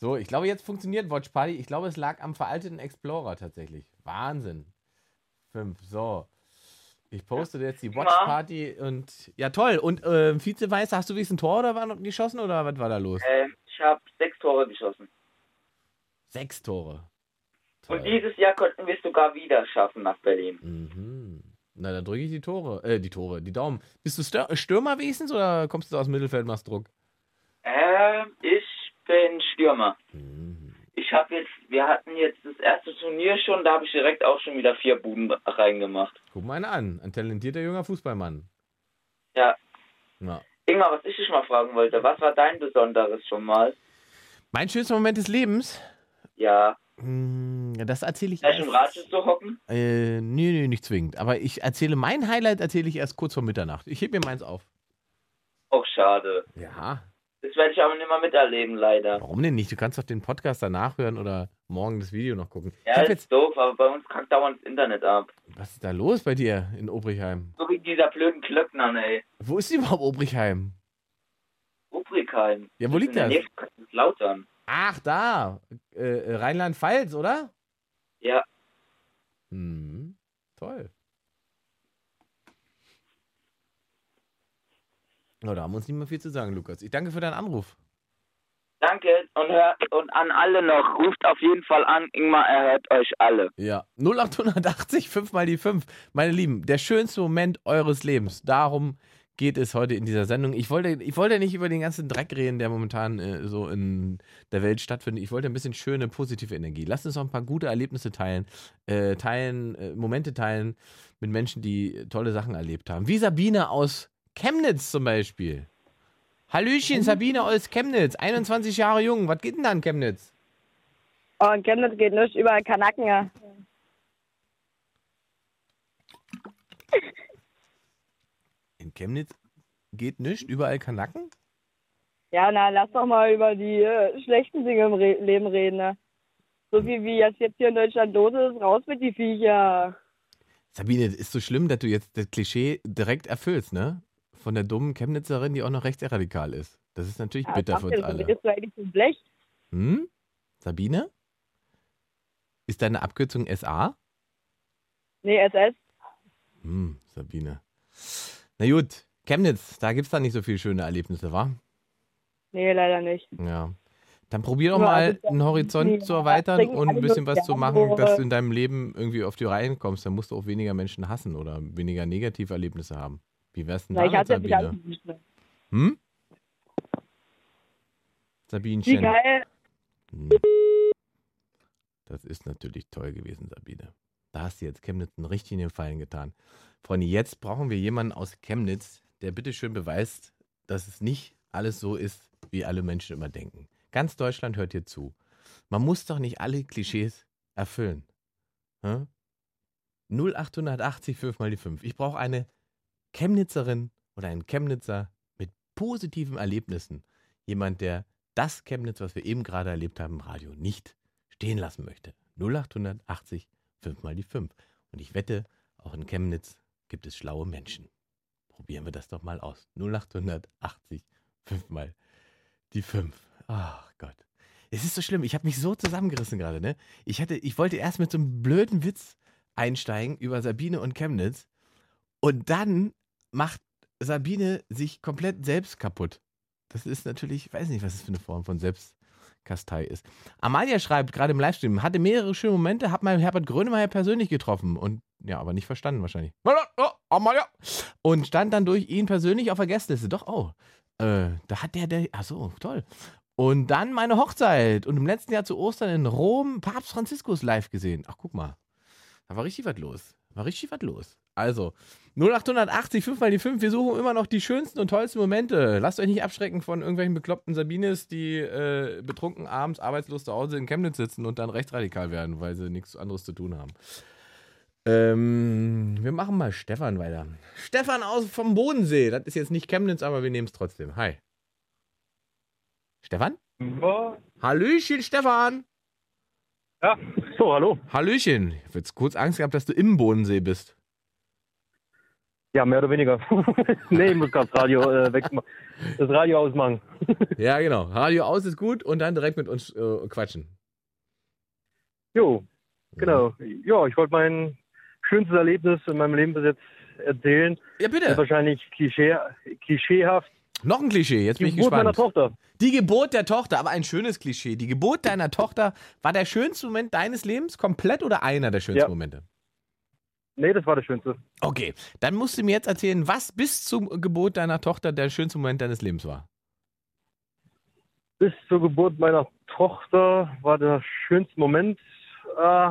So, ich glaube, jetzt funktioniert Watch Party. Ich glaube, es lag am veralteten Explorer tatsächlich. Wahnsinn. Fünf, so. Ich poste jetzt die Watch. Party und ja, toll. Und äh, Vizemeister, hast du wenigstens ein Tor oder war noch geschossen oder was war da los? Ähm, ich habe sechs Tore geschossen. Sechs Tore. Und dieses Jahr konnten wir es sogar wieder schaffen nach Berlin. Mhm. Na, dann drücke ich die Tore, äh, die Tore, die Daumen. Bist du Stürmer wenigstens oder kommst du aus dem Mittelfeld, machst Druck? Ähm, bin Stürmer. Mhm. Ich habe jetzt, wir hatten jetzt das erste Turnier schon, da habe ich direkt auch schon wieder vier Buden reingemacht. Guck mal einen an. Ein talentierter junger Fußballmann. Ja. Ja. Ingmar, was ich dich mal fragen wollte, was war dein Besonderes schon mal? Mein schönster Moment des Lebens? Ja, Hm, das erzähle ich gleich im. Rad zu hocken? Äh, nee, nee, nicht zwingend. Aber ich erzähle mein Highlight erzähle ich erst kurz vor Mitternacht. Ich heb mir meins auf. Oh, schade. Ja. Das werde ich aber nicht mehr miterleben, leider. Warum denn nicht? Du kannst doch den Podcast danach hören oder morgen das Video noch gucken. Ja, ist jetzt, doof, aber bei uns kackt dauernd das Internet ab. was ist da los bei dir in Obrichheim? So wie dieser blöden Klöckner, ey. Wo ist überhaupt Obrichheim? Obrigheim. Ja, wo liegt das? Nähe von Kaiserslautern. Ach, da. Äh, Rheinland-Pfalz, oder? Ja. Hm, toll. Oh, da haben wir uns nicht mehr viel zu sagen, Lukas. Ich danke für deinen Anruf. Danke und, hört, und an alle noch, ruft auf jeden Fall an, Ingmar, er hört euch alle. Ja, 0880, 5 mal die 5. Meine Lieben, der schönste Moment eures Lebens. Darum geht es heute in dieser Sendung. Ich wollte, ich wollte nicht über den ganzen Dreck reden, der momentan äh, so in der Welt stattfindet. Ich wollte ein bisschen schöne, positive Energie. Lasst uns noch ein paar gute Erlebnisse teilen, äh, teilen, äh, Momente teilen mit Menschen, die tolle Sachen erlebt haben. Wie Sabine aus Chemnitz zum Beispiel. Hallöchen, Sabine aus Chemnitz, 21 Jahre jung. Was geht denn da in Chemnitz? Oh, in Chemnitz geht nicht, überall Kanaken, ja. In Chemnitz geht nichts, überall Kanacken? Ja, na, lass doch mal über die äh, schlechten Dinge im Re Leben reden, ne? So wie, wie jetzt, jetzt hier in Deutschland los ist, raus mit die Viecher. Sabine, ist so schlimm, dass du jetzt das Klischee direkt erfüllst, ne? Von der dummen Chemnitzerin, die auch noch rechtsradikal ist. Das ist natürlich Ja, bitter für uns alle. Bist du eigentlich so schlecht? Hm? Sabine? Ist deine Abkürzung SA? Nee, SS. Hm, Sabine. Na gut, Chemnitz, da gibt's da nicht so viele schöne Erlebnisse, wa? Nee, leider nicht. Ja. Dann probier doch Ja, mal also, einen Horizont nee, zu erweitern und ein bisschen was zu machen, dass du in deinem Leben irgendwie auf die Reihen kommst. Dann musst du auch weniger Menschen hassen oder weniger negative Erlebnisse haben. Wie wär's denn Na, ich damit, Sabine? Hm? Wie Sabinchen. geil. Hm. Das ist natürlich toll gewesen, Sabine. Da hast du jetzt Chemnitz einen richtigen Gefallen getan. Freunde, jetzt brauchen wir jemanden aus Chemnitz, der bitte schön beweist, dass es nicht alles so ist, wie alle Menschen immer denken. Ganz Deutschland hört hier zu. Man muss doch nicht alle Klischees erfüllen. Hä? 0880 5 mal die 5. Ich brauche eine Chemnitzerin oder einen Chemnitzer mit positiven Erlebnissen. Jemand, der das Chemnitz, was wir eben gerade erlebt haben im Radio, nicht stehen lassen möchte. 0880 5 mal die 5. Und ich wette, auch in Chemnitz gibt es schlaue Menschen. Probieren wir das doch mal aus. 0880 5 mal die 5. Ach Gott. Es ist so schlimm. Ich habe mich so zusammengerissen gerade, ne? Ich hatte, ich wollte erst mit so einem blöden Witz einsteigen über Sabine und Chemnitz. Und dann macht Sabine sich komplett selbst kaputt. Das ist natürlich, ich weiß nicht, was das für eine Form von Selbstkastei ist. Amalia schreibt gerade im Livestream, hatte mehrere schöne Momente, hat mal Herbert Grönemeyer persönlich getroffen und ja, aber nicht verstanden wahrscheinlich. Amalia! Und stand dann durch ihn persönlich auf der Gästeliste. Doch, oh, äh, da hat der, der, ach so, toll. Und dann meine Hochzeit und im letzten Jahr zu Ostern in Rom Papst Franziskus live gesehen. Ach, guck mal. Da war richtig was los. War richtig was los. Also, 0880, 5 mal die 5. Wir suchen immer noch die schönsten und tollsten Momente. Lasst euch nicht abschrecken von irgendwelchen bekloppten Sabines, die äh, betrunken abends arbeitslos zu Hause in Chemnitz sitzen und dann rechtsradikal werden, weil sie nichts anderes zu tun haben. Ähm, wir machen mal Stefan weiter. Stefan aus vom Bodensee. Das ist jetzt nicht Chemnitz, aber wir nehmen es trotzdem. Hi. Stefan? Ja. Hallöchen, Stefan. Ja, so, hallo. Hallöchen. Ich habe jetzt kurz Angst gehabt, dass du im Bodensee bist. Ja, mehr oder weniger. nee, ich muss gerade das Radio äh, wegmachen. Das Radio ausmachen. ja, genau. Radio aus ist gut und dann direkt mit uns äh, quatschen. Jo, genau. Ja, ich wollte mein schönstes Erlebnis in meinem Leben bis jetzt erzählen. Ja, bitte. Das ist wahrscheinlich klischee, klischeehaft. Noch ein Klischee, jetzt bin ich Die Geburt gespannt. meiner Tochter. Die Geburt der Tochter, aber ein schönes Klischee. Die Geburt deiner Tochter war der schönste Moment deines Lebens, komplett oder einer der schönsten Ja. Momente? Nee, das war das Schönste. Okay, dann musst du mir jetzt erzählen, was bis zur Geburt deiner Tochter der schönste Moment deines Lebens war. Bis zur Geburt meiner Tochter war der schönste Moment äh,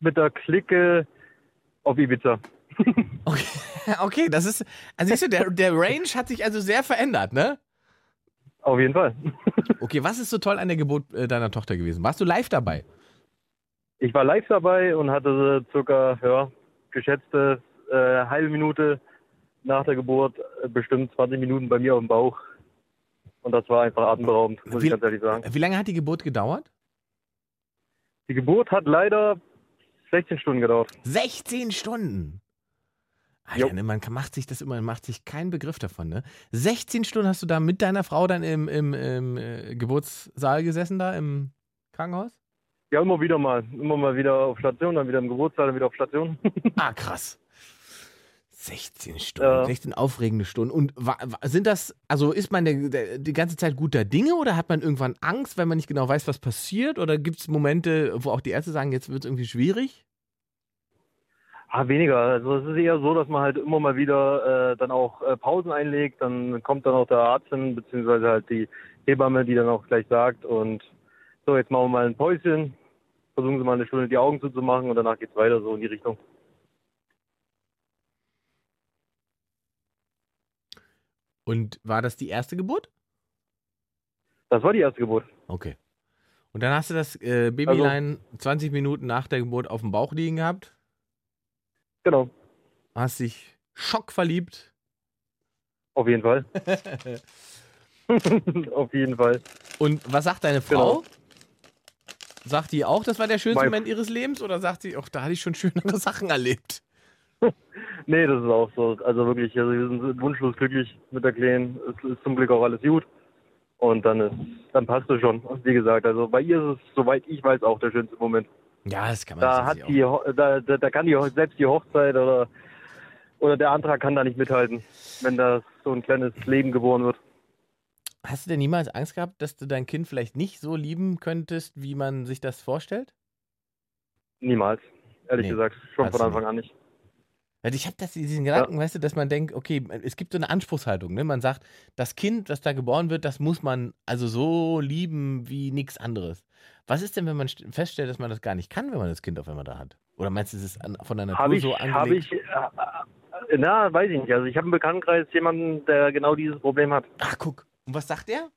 mit der Clique auf Ibiza. Okay, okay das ist, also siehst du, der, der Range hat sich also sehr verändert, ne? Auf jeden Fall. Okay, was ist so toll an der Geburt äh, deiner Tochter gewesen? Warst du live dabei? Ich war live dabei und hatte circa, ja, geschätzte äh, halbe Minute nach der Geburt äh, bestimmt 20 Minuten bei mir auf dem Bauch. Und das war einfach atemberaubend, muss Wie- ich ganz ehrlich sagen. Wie lange hat die Geburt gedauert? Die Geburt hat leider 16 Stunden gedauert. 16 Stunden. Alter, ne, man macht sich das immer, man macht sich keinen Begriff davon, ne? 16 Stunden hast du da mit deiner Frau dann im, im, im äh, Geburtssaal gesessen, da im Krankenhaus? Ja, immer wieder mal. Immer mal wieder auf Station, dann wieder im Geburtssaal, dann wieder auf Station. Ah, krass. 16 Stunden, Ja. 16 aufregende Stunden. Und sind das, also ist man der, der, die ganze Zeit guter Dinge oder hat man irgendwann Angst, weil man nicht genau weiß, was passiert? Oder gibt es Momente, wo auch die Ärzte sagen, jetzt wird es irgendwie schwierig? Ah, weniger. Also es ist eher so, dass man halt immer mal wieder äh, dann auch äh, Pausen einlegt. Dann kommt dann auch der Arzt hin, beziehungsweise halt die Hebamme, die dann auch gleich sagt und so, jetzt machen wir mal ein Päuschen. Versuchen Sie mal eine Stunde die Augen zuzumachen und danach geht's weiter so in die Richtung. Und war das die erste Geburt? Das war die erste Geburt. Okay. Und dann hast du das äh, Babylein 20 Minuten nach der Geburt auf dem Bauch liegen gehabt, Genau. hast dich schockverliebt. Auf jeden Fall. Auf jeden Fall. Und was sagt deine Frau? Genau. Sagt die auch, das war der schönste Moment ihres Lebens? Oder sagt sie, ach, da hatte ich schon schönere Sachen erlebt? Nee, das ist auch so. Also wirklich, also wir sind wunschlos glücklich mit der Kleinen. Es ist zum Glück auch alles gut. Und dann ist, dann passt es schon. Wie gesagt, also bei ihr ist es, soweit ich weiß, auch der schönste Moment. Ja, das kann man Da sich hat die, da, da, da kann die selbst die Hochzeit oder oder der Antrag kann da nicht mithalten, wenn da so ein kleines Leben geboren wird. Hast du denn niemals Angst gehabt, dass du dein Kind vielleicht nicht so lieben könntest, wie man sich das vorstellt? Niemals, ehrlich Nee, gesagt, schon von Anfang an nicht. Weil ich habe diesen Gedanken, weißt du, dass man denkt, okay, es gibt so eine Anspruchshaltung, ne? Man sagt, das Kind, das da geboren wird, das muss man also so lieben wie nichts anderes. Was ist denn, wenn man st- feststellt, dass man das gar nicht kann, wenn man das Kind auf einmal da hat? Oder meinst du, es ist an, von der Natur Habe ich, so habe angelegt? ich, äh, äh, na, weiß ich nicht. Also ich habe im Bekanntenkreis jemanden, der genau dieses Problem hat. Ach, guck. Und was sagt der?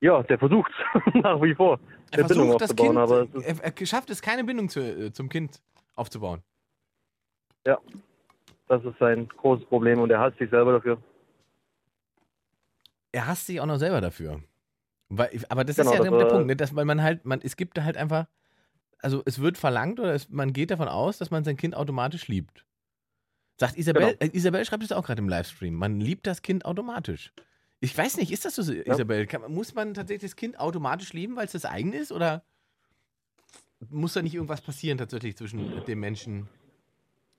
Ja, der versucht nach wie vor, Er eine Bindung versucht, das aufzubauen, Kind, aber es er, er schafft es, keine Bindung zu, äh, zum Kind aufzubauen. das ist sein großes Problem und er hasst sich selber dafür. er hasst sich auch noch selber dafür. Weil, aber das Genau, ist ja das der, der Punkt, ne? dass, man halt, man, es gibt da halt einfach Also es wird verlangt oder es, man geht davon aus, dass man sein Kind automatisch liebt. Sagt Isabel, Genau. äh, Isabel schreibt es auch gerade im Livestream. Man liebt das Kind automatisch. Ich weiß nicht, ist das so, Isabel? Kann, muss man tatsächlich das Kind automatisch lieben, weil es das eigen ist? Oder muss da nicht irgendwas passieren tatsächlich zwischen dem Menschen,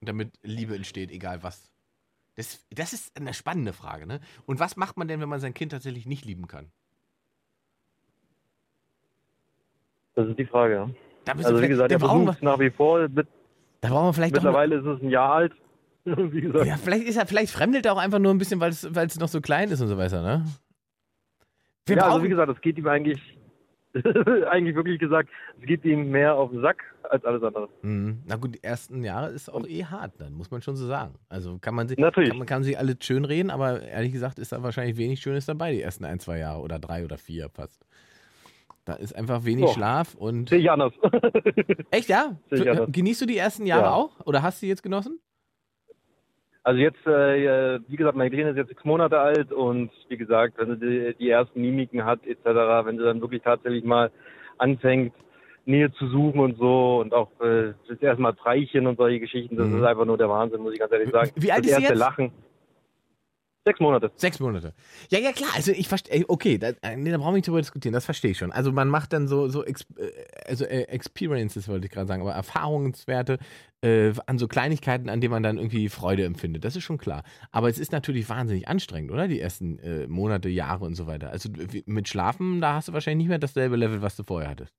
damit Liebe entsteht, egal was? Das, das ist eine spannende Frage, ne? Und was macht man denn, wenn man sein Kind tatsächlich nicht lieben kann? Das ist die Frage, ja. Also wie gesagt, er brauchen versucht nach wie vor. Mit, Da brauchen wir vielleicht mittlerweile ist es ein Jahr alt. wie gesagt. Ja, vielleicht ist er, vielleicht fremdelt er auch einfach nur ein bisschen, weil es, weil es noch so klein ist und so weiter, ne? Wir ja, also wie gesagt, es geht ihm eigentlich, eigentlich wirklich gesagt, es geht ihm mehr auf den Sack als alles andere. Mhm. Na gut, die ersten Jahre ist auch eh hart, dann muss man schon so sagen. Also kann man sich, Natürlich. Kann, man kann sich alle schön reden, aber ehrlich gesagt ist da wahrscheinlich wenig Schönes dabei, die ersten ein, zwei Jahre oder drei oder vier fast. Da ist einfach wenig Ja. Schlaf und. Sehe ich anders. Echt, ja? Ich anders. Genießt du die ersten Jahre Ja. auch? Oder hast du die jetzt genossen? Also jetzt, äh, wie gesagt, mein Kleiner ist jetzt sechs Monate alt und wie gesagt, wenn sie die, die ersten Mimiken hat etc., wenn sie dann wirklich tatsächlich mal anfängt, Nähe zu suchen und so und auch äh, das erste Mal Treichen und solche Geschichten, das Mhm. ist einfach nur der Wahnsinn, muss ich ganz ehrlich sagen. Wie alt das ist sie erste jetzt? Lachen. Sechs Monate. Sechs Monate. Ja, ja, klar. Also ich verstehe, okay, da, äh, nee, da brauchen wir nicht drüber diskutieren, das verstehe ich schon. Also man macht dann so, so äh, also äh, Experiences, wollte ich gerade sagen, aber Erfahrungswerte äh, an so Kleinigkeiten, an denen man dann irgendwie Freude empfindet. Das ist schon klar. Aber es ist natürlich wahnsinnig anstrengend, oder? Die ersten äh, Monate, Jahre und so weiter. Also mit Schlafen, da hast du wahrscheinlich nicht mehr dasselbe Level, was du vorher hattest.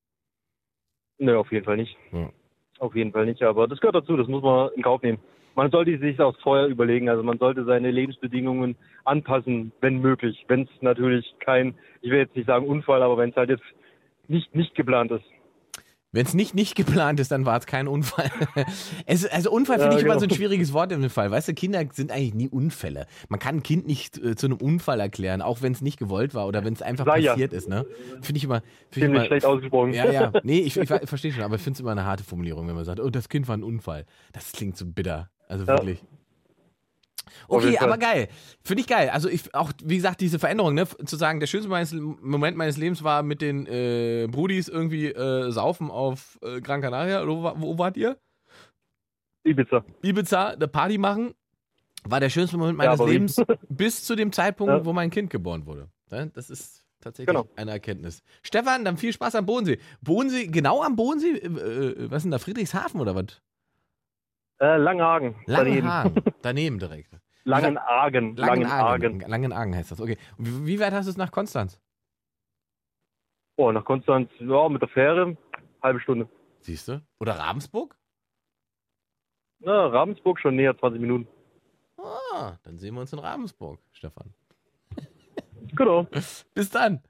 Nö, auf jeden Fall nicht. Ja. Auf jeden Fall nicht, aber das gehört dazu, das muss man in Kauf nehmen. Man sollte sich auch vorher überlegen, also man sollte seine Lebensbedingungen anpassen, wenn möglich. Wenn es natürlich kein, ich will jetzt nicht sagen Unfall, aber wenn es halt jetzt nicht, nicht geplant ist. Wenn es nicht nicht geplant ist, dann war es kein Unfall. es, also Unfall Ja, finde ich immer so ein genau. schwieriges Wort im Fall. Weißt du, Kinder sind eigentlich nie Unfälle. Man kann ein Kind nicht äh, zu einem Unfall erklären, auch wenn es nicht gewollt war oder wenn es einfach ja. passiert ist. Ne? Finde ich immer. Find ich Ziemlich schlecht ausgesprochen. Ja, ja. Nee, ich, ich, verstehe schon, aber ich finde es immer eine harte Formulierung, wenn man sagt, oh, das Kind war ein Unfall. Das klingt so bitter. Also Ja. wirklich. Okay, aber geil. Finde ich geil. Also ich auch, wie gesagt, diese Veränderung, ne, zu sagen, der schönste meines, Moment meines Lebens war mit den äh, Brudis irgendwie äh, saufen auf äh, Gran Canaria. Wo, wo wart ihr? Ibiza. Ibiza, eine Party machen. War der schönste Moment Ja, meines wie? Lebens bis zu dem Zeitpunkt, Ja. wo mein Kind geboren wurde. Ne? Das ist tatsächlich Genau. eine Erkenntnis. Stefan, dann viel Spaß am Bodensee. Bodensee, genau am Bodensee? Äh, äh, was ist denn da? Friedrichshafen oder was? Äh, Langenhagen. Langenhagen. Daneben direkt. Langenhagen. Langenhagen. Langenhagen. Langenhagen heißt das. Okay. Wie, wie weit hast du es nach Konstanz? Oh, nach Konstanz, ja, mit der Fähre, halbe Stunde. Siehst du? Oder Ravensburg? Na, Ravensburg schon näher, 20 Minuten. Ah, dann sehen wir uns in Ravensburg, Stefan. Genau. Bis dann.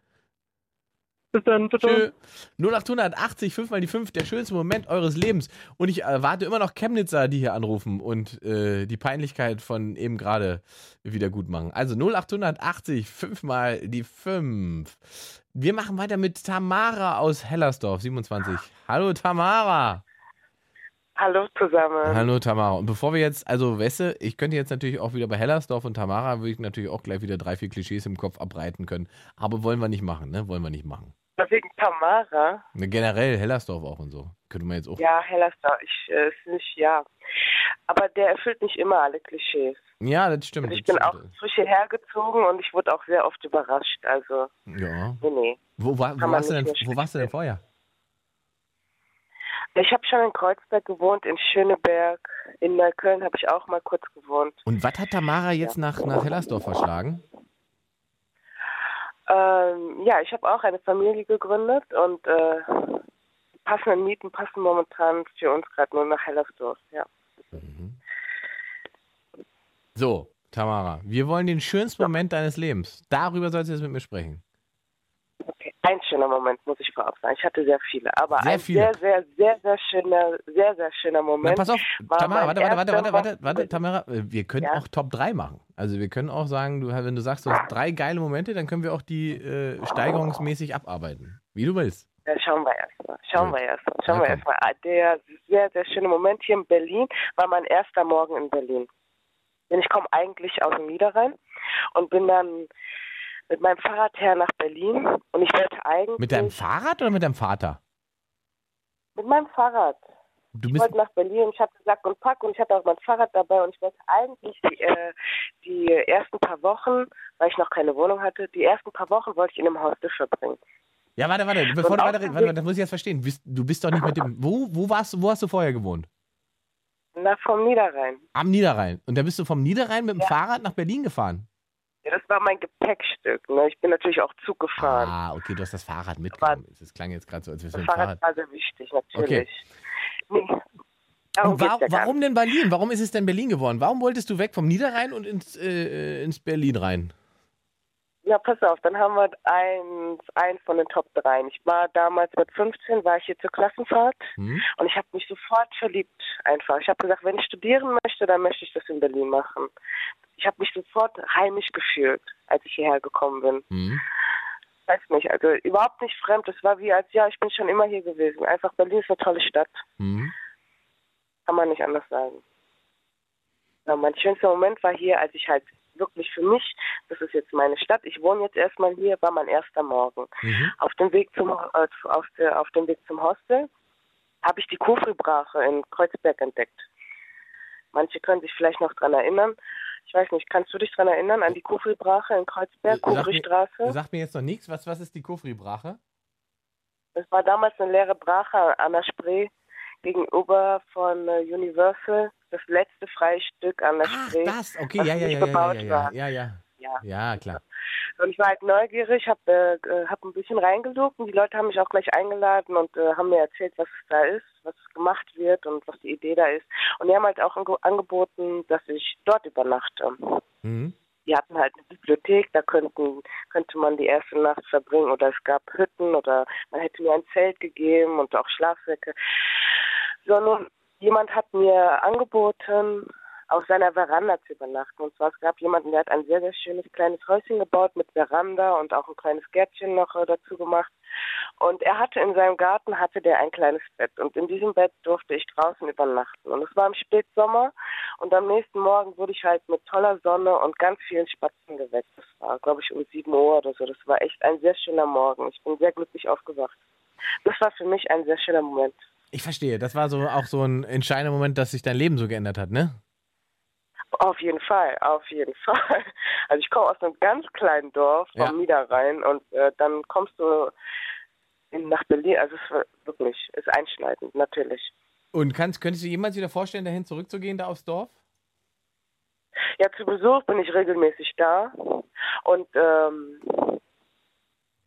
Bis dann. Ciao, ciao. Tschö. 0880, 5 mal die 5, der schönste Moment eures Lebens. Und ich erwarte immer noch Chemnitzer, die hier anrufen und äh, die Peinlichkeit von eben gerade wieder gut machen. Also 0880, 5 mal die 5. Wir machen weiter mit Tamara aus Hellersdorf, 27. Hallo Tamara. Hallo zusammen. Hallo Tamara. Und bevor wir jetzt, also Wesse, ich könnte jetzt natürlich auch wieder bei Hellersdorf und Tamara, würde ich natürlich auch gleich wieder drei, vier Klischees im Kopf abreiten können. Aber wollen wir nicht machen, ne? Wollen wir nicht machen. Wegen Tamara. Ne, Generell Hellersdorf auch und so. Könnte man jetzt auch. Ja, Hellersdorf. Ich äh, ist nicht, ja. Aber der erfüllt nicht immer alle Klischees. Ja, das stimmt. Und ich das bin auch stimmt. frisch hierher gezogen und ich wurde auch sehr oft überrascht. Also, Ja. nee, nee. Wo, war, wo, warst du denn, wo warst du denn vorher? Ich habe schon in Kreuzberg gewohnt, in Schöneberg. In Neukölln habe ich auch mal kurz gewohnt. Und was hat Tamara jetzt nach, nach Hellersdorf verschlagen? Ähm, ja, ich habe auch eine Familie gegründet und äh, die passenden Mieten passen momentan für uns gerade nur nach Hellersdorf, ja. So, Tamara, wir wollen den schönsten Moment deines Lebens. Darüber sollst du jetzt mit mir sprechen. Okay. Ein schöner Moment, muss ich vorab sagen. Ich hatte sehr viele, aber Sehr ein viele. sehr, sehr, sehr, sehr schöner, sehr, sehr schöner Na, Moment. pass auf, Tamara, warte, warte, warte, warte, warte, warte, Tamara, äh, wir können Ja? auch Top 3 machen. Also wir können auch sagen, du, wenn du sagst, du hast drei geile Momente, dann können wir auch die äh, steigerungsmäßig abarbeiten. Wie du willst. Ja, schauen wir erstmal. Schauen wir erstmal. Schauen Na, wir erstmal. Ah, Der sehr, sehr schöne Moment hier in Berlin war mein erster Morgen in Berlin. Denn ich komme eigentlich aus dem Niederrhein und bin dann mit meinem Fahrrad her nach Berlin und ich wollte eigentlich Mit deinem Fahrrad oder mit deinem Vater? Mit meinem Fahrrad. Du Ich wollte nach Berlin, ich hatte Sack und Pack und ich hatte auch mein Fahrrad dabei und ich wollte eigentlich die, äh, die ersten paar Wochen, weil ich noch keine Wohnung hatte, die ersten paar Wochen wollte ich in einem Hostel verbringen. ja, warte, warte, bevor Und du dem warte, das muss ich jetzt verstehen. Du bist doch nicht mit dem. Wo, wo warst du, wo hast du vorher gewohnt? Na, vom Niederrhein. Am Niederrhein. Und da bist du vom Niederrhein mit dem Ja. Fahrrad nach Berlin gefahren. Ja, das war mein Gepäckstück. Ne? Ich bin natürlich auch Zug gefahren. Ah, okay, du hast das Fahrrad mitgenommen. Das klang jetzt gerade so, als wärst du das mit dem Fahrrad Fahrrad. war sehr wichtig, natürlich. Nee, darum Und wa geht's ja gar warum denn Berlin? Warum ist es denn Berlin geworden? Warum wolltest du weg vom Niederrhein und ins, äh, ins Berlin rein? Ja, pass auf, dann haben wir eins, eins von den Top 3. Ich war damals mit 15, war ich hier zur Klassenfahrt Hm? und ich habe mich sofort verliebt einfach. Ich habe gesagt, wenn ich studieren möchte, dann möchte ich das in Berlin machen. Ich habe mich sofort heimisch gefühlt, als ich hierher gekommen bin. Hm? Weiß nicht, also überhaupt nicht fremd. Es war wie als, ja, ich bin schon immer hier gewesen. Einfach Berlin ist eine tolle Stadt. Hm? Kann man nicht anders sagen. Ja, mein schönster Moment war hier, als ich halt wirklich für mich, das ist jetzt meine Stadt, ich wohne jetzt erstmal hier, war mein erster Morgen. Mhm. Auf dem Weg zum äh, auf, der, auf dem Weg zum Hostel habe ich die Kufri-Brache in Kreuzberg entdeckt. Manche können sich vielleicht noch dran erinnern. Ich weiß nicht, kannst du dich dran erinnern an die Kufri-Brache in Kreuzberg, Kufri-Straße? sagt mir jetzt noch nichts. Was, was ist die Kofri-Brache? Das war damals eine leere Brache an der Spree gegenüber von äh, Universal, das letzte freie Stück an der Spree. Das, okay, ja, ja, nicht ja, ja, ja, ja, war. ja, ja. Ja. Ja, klar. Und ich war halt neugierig, habe äh, hab ein bisschen reingelugt und die Leute haben mich auch gleich eingeladen und äh, haben mir erzählt, was da ist, was gemacht wird und was die Idee da ist. Und die haben halt auch ange angeboten, dass ich dort übernachte. Mhm. Die hatten halt eine Bibliothek, da könnten, könnte man die erste Nacht verbringen oder es gab Hütten oder man hätte mir ein Zelt gegeben und auch Schlafsäcke. So, nun, jemand hat mir angeboten, auf seiner Veranda zu übernachten. Und zwar, es gab jemanden, der hat ein sehr, sehr schönes kleines Häuschen gebaut mit Veranda und auch ein kleines Gärtchen noch äh, dazu gemacht. Und er hatte in seinem Garten, hatte der ein kleines Bett. Und in diesem Bett durfte ich draußen übernachten. Und es war im Spätsommer. Und am nächsten Morgen wurde ich halt mit toller Sonne und ganz vielen Spatzen geweckt. Das war, glaube ich, um 7 Uhr oder so. Das war echt ein sehr schöner Morgen. Ich bin sehr glücklich aufgewacht. Das war für mich ein sehr schöner Moment. Ich verstehe. Das war so auch so ein entscheidender Moment, dass sich dein Leben so geändert hat, ne? Auf jeden Fall, auf jeden Fall. Also ich komme aus einem ganz kleinen Dorf vom Ja. Niederrhein und äh, dann kommst du in, nach Berlin. Also es war wirklich, ist einschneidend, natürlich. Und kannst, könntest du jemals wieder vorstellen, dahin zurückzugehen, da aufs Dorf? Ja, zu Besuch bin ich regelmäßig da und ähm,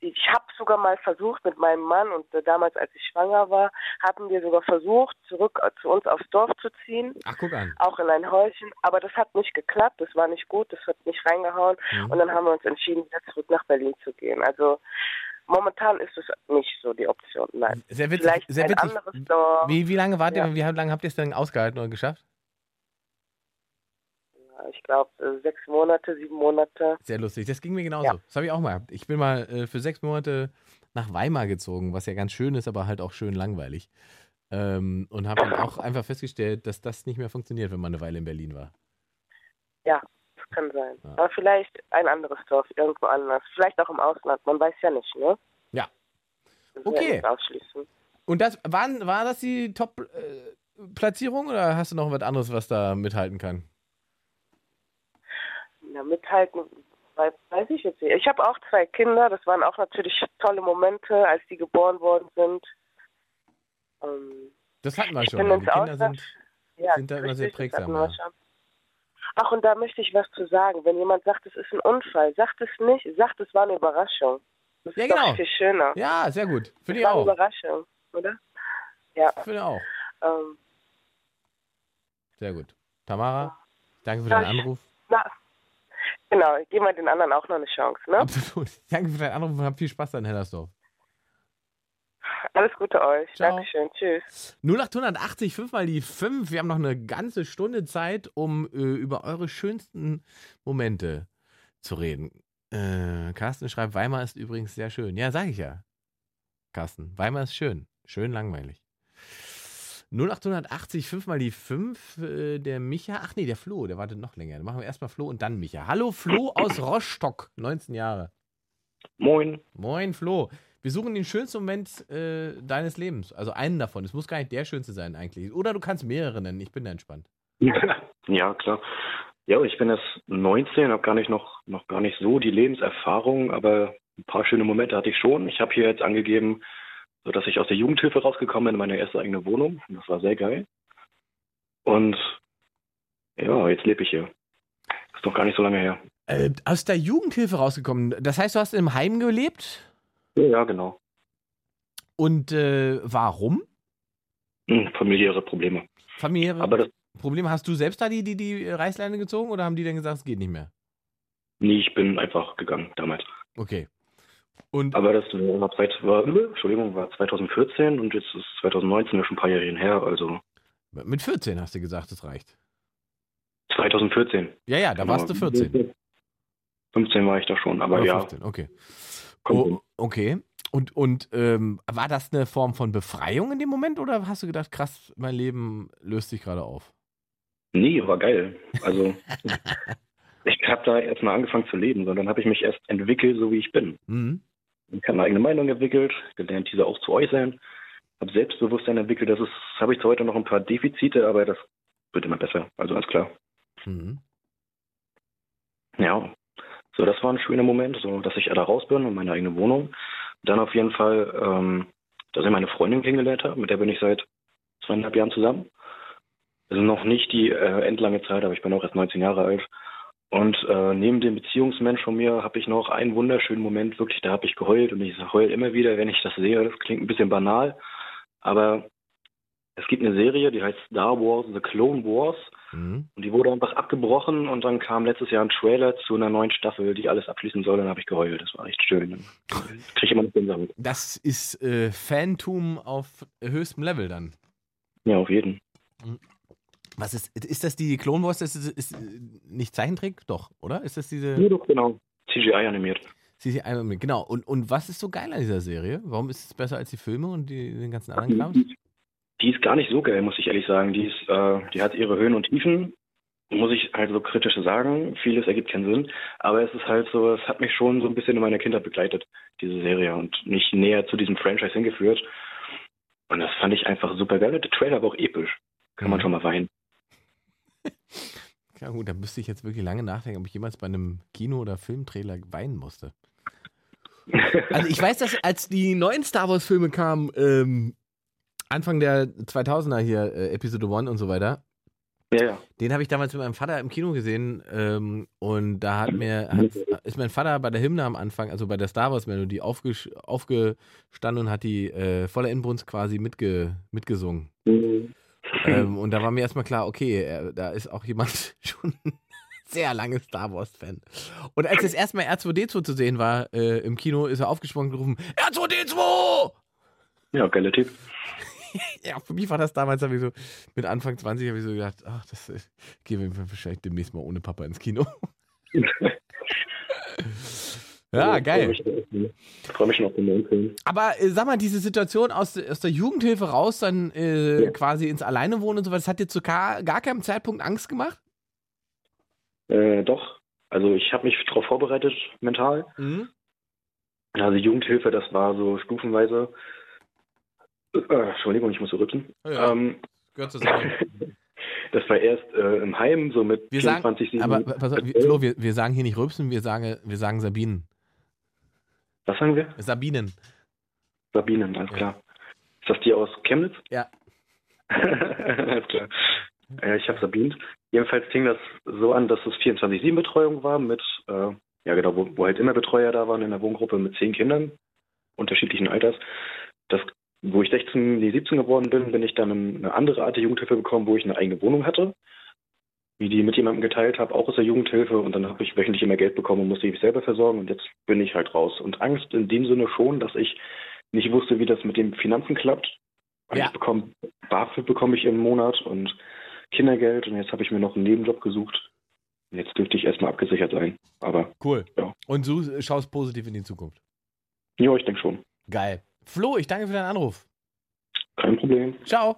ich habe sogar mal versucht mit meinem Mann und äh, damals, als ich schwanger war, hatten wir sogar versucht, zurück äh, zu uns aufs Dorf zu ziehen. Ach, guck an. auch in ein Häuschen, aber das hat nicht geklappt, das war nicht gut, das hat nicht reingehauen Mhm. und dann haben wir uns entschieden, wieder zurück nach Berlin zu gehen. Also momentan ist es nicht so die Option, nein. Sehr witzig. Vielleicht sehr ein witzig. anderes Dorf. Wie, wie lange wart Ja. ihr, wie lange habt ihr es denn ausgehalten oder geschafft? Ja, Ich glaube sechs Monate, sieben Monate. Sehr lustig. Das ging mir genauso. Ja. Das habe ich auch mal gehabt. Ich bin mal äh, für sechs Monate nach Weimar gezogen, was ja ganz schön ist, aber halt auch schön langweilig. Ähm, und habe dann auch einfach festgestellt, dass das nicht mehr funktioniert, wenn man eine Weile in Berlin war. Ja, das kann sein. Aber vielleicht ein anderes Dorf, irgendwo anders. Vielleicht auch im Ausland, man weiß ja nicht, ne? Ja. Das Okay. nicht ausschließen. Und das waren, war das die Top-Platzierung oder hast du noch was anderes, was da mithalten kann? Ja, mithalten, weiß, ich jetzt nicht. Ich habe auch zwei Kinder, das waren auch natürlich tolle Momente, als die geboren worden sind. Ähm, Das hatten wir schon. ja. Die Kinder sind, ja, sind da immer sehr prägsam. Ja. Ach, und da möchte ich was zu sagen. Wenn jemand sagt, es ist ein Unfall, sagt es nicht, sagt, es war eine Überraschung. Das Ja, ist genau. viel schöner. ja, sehr gut. Für die war eine auch. Überraschung, oder? Ja. Für die auch. Ähm, Sehr gut. Tamara, danke für deinen Anruf. na, genau, geben wir den anderen auch noch eine Chance, ne? Absolut. Danke für deinen Anruf und hab viel Spaß da in Hellersdorf. Alles Gute euch. Ciao. Dankeschön. Tschüss. 0880 5 mal die 5. Wir haben noch eine ganze Stunde Zeit, um äh, über eure schönsten Momente zu reden. Äh, Carsten schreibt, Weimar ist übrigens sehr schön. Ja, sag ich ja. Carsten, Weimar ist schön. Schön langweilig. 0880 5 mal die 5. Äh, der Micha, ach nee, der Flo, der wartet noch länger. Dann machen wir erstmal Flo und dann Micha. Hallo Flo aus Rostock, 19 Jahre. Moin. Moin Flo. Wir suchen den schönsten Moment äh, deines Lebens. Also einen davon. Es muss gar nicht der schönste sein eigentlich. Oder du kannst mehrere nennen. Ich bin da entspannt. Ja, klar. Ja, ich bin erst 19, habe gar nicht noch, noch gar nicht so die Lebenserfahrung, aber ein paar schöne Momente hatte ich schon. Ich habe hier jetzt angegeben, so dass ich aus der Jugendhilfe rausgekommen bin in meine erste eigene Wohnung. Und Das war sehr geil. Und ja, jetzt lebe ich hier. Ist noch gar nicht so lange her. Äh, aus der Jugendhilfe rausgekommen. Das heißt, du hast im Heim gelebt? Ja, ja genau. Und äh, warum? Hm, familiäre Probleme. Familiäre Aber das, Probleme? Hast du selbst da die, die, die Reißleine gezogen oder haben die dann gesagt, es geht nicht mehr? nee, ich bin einfach gegangen damals. Okay. Und Aber das war, war, Entschuldigung, war 2014 und jetzt ist 2019 ja schon ein paar Jahre her, also mit 14 hast du gesagt, es reicht. 2014. Ja, ja, da warst du 14. 15 war ich da schon, aber Oder ja. 15, okay. Oh, okay. Und, und ähm, war das eine Form von Befreiung in dem Moment oder hast du gedacht, krass, mein Leben löst sich gerade auf? Nee, war geil. Also ich habe da erst mal angefangen zu leben, sondern habe ich mich erst entwickelt, so wie ich bin. Mhm. Ich habe eine eigene Meinung entwickelt, gelernt, diese auch zu äußern, habe Selbstbewusstsein entwickelt. Das ist, habe ich zu heute noch ein paar Defizite, aber das wird immer besser. Also alles klar. Mhm. Ja, so das war ein schöner Moment, so dass ich da raus bin und meine eigene Wohnung. Dann auf jeden Fall, ähm, dass ich meine Freundin kennengelernt habe, mit der bin ich seit zweieinhalb Jahren zusammen. Also noch nicht die äh, endlange Zeit, aber ich bin auch erst 19 Jahre alt. Und äh, neben dem Beziehungsmensch von mir habe ich noch einen wunderschönen Moment, wirklich, da habe ich geheult und ich heule immer wieder, wenn ich das sehe. Das klingt ein bisschen banal, aber es gibt eine Serie, die heißt Star Wars The Clone Wars. Mhm. Und die wurde einfach abgebrochen und dann kam letztes Jahr ein Trailer zu einer neuen Staffel, die alles abschließen soll. Und dann habe ich geheult. Das war echt schön. Kriege ich immer noch Gänsehaut. Das ist äh, Fantum auf höchstem Level dann. Ja, auf jeden. Was ist, ist das die Clone Wars? Das ist, ist äh, nicht Zeichentrick? Doch, oder? Ist das diese. Ja, doch, genau. CGI animiert. CGI animiert, genau. Und, und was ist so geil an dieser Serie? Warum ist es besser als die Filme und die, den ganzen anderen Krams? Die ist gar nicht so geil, muss ich ehrlich sagen. Die, ist, äh, die hat ihre Höhen und Tiefen, muss ich halt so kritisch sagen. Vieles ergibt keinen Sinn. Aber es ist halt so, es hat mich schon so ein bisschen in meiner Kindheit begleitet, diese Serie, und mich näher zu diesem Franchise hingeführt. Und das fand ich einfach super geil. Der Trailer war auch episch. Kann man schon mal weinen. Ja gut, da müsste ich jetzt wirklich lange nachdenken, ob ich jemals bei einem Kino- oder Filmtrailer weinen musste. Also ich weiß, dass als die neuen Star Wars Filme kamen, ähm, Anfang der 2000er hier, äh, Episode 1 und so weiter, Ja, ja. den habe ich damals mit meinem Vater im Kino gesehen ähm, und da hat mir, hat, ist mein Vater bei der Hymne am Anfang, also bei der Star Wars Melodie aufgesch aufgestanden und hat die äh, voller Inbrunst quasi mitge mitgesungen. Ähm, und da war mir erstmal klar, okay, äh, da ist auch jemand schon sehr lange Star Wars-Fan. Und als das erste Mal R2D2 zu sehen war äh, im Kino, ist er aufgesprungen und gerufen, R2D2! Ja, geiler Tipp. ja, für mich war das damals, habe ich so, mit Anfang 20 habe ich so gedacht, ach, das äh, gehen wir wahrscheinlich demnächst mal ohne Papa ins Kino. Ja, geil. Ich freue mich schon auf den neuen Film. Aber äh, sag mal, diese Situation aus, aus der Jugendhilfe raus, dann äh, quasi ins Alleinewohnen und so das hat dir zu gar, gar keinem Zeitpunkt Angst gemacht? Äh, doch. Also ich habe mich darauf vorbereitet, mental. Mhm. Also Jugendhilfe, das war so stufenweise. Äh, Entschuldigung, ich muss so rücken. Ja, ähm, Gehört zur Sache. das war erst äh, im Heim, so mit Wir sagen, 24, aber pass auf, wir, Flo, wir, wir sagen hier nicht Rülpsen, wir sagen, wir sagen Sabinen. Was sagen wir? Sabinen. Sabinen, alles klar. Ist das die aus Chemnitz? Ja. alles klar. Äh, ich habe Sabine. Jedenfalls fing das so an, dass es 24-7-Betreuung war mit, äh, ja genau, wo, wo halt immer Betreuer da waren in der Wohngruppe mit zehn Kindern unterschiedlichen Alters. Das, wo ich 16, nee, 17 geworden bin, bin ich dann in eine andere Art der Jugendhilfe gekommen, wo ich eine eigene Wohnung hatte, wie die mit jemandem geteilt habe, auch aus der Jugendhilfe und dann habe ich wöchentlich immer Geld bekommen und musste mich selber versorgen und jetzt bin ich halt raus. Und Angst in dem Sinne schon, dass ich nicht wusste, wie das mit den Finanzen klappt. Ja. Ich bekomme, BAföG bekomme ich im Monat und Kindergeld und jetzt habe ich mir noch einen Nebenjob gesucht. Und Jetzt dürfte ich erstmal abgesichert sein. Aber Cool. Ja. Und du schaust positiv in die Zukunft. ja, ich denke schon. Geil. Flo, ich danke für deinen Anruf. Kein Problem. Ciao.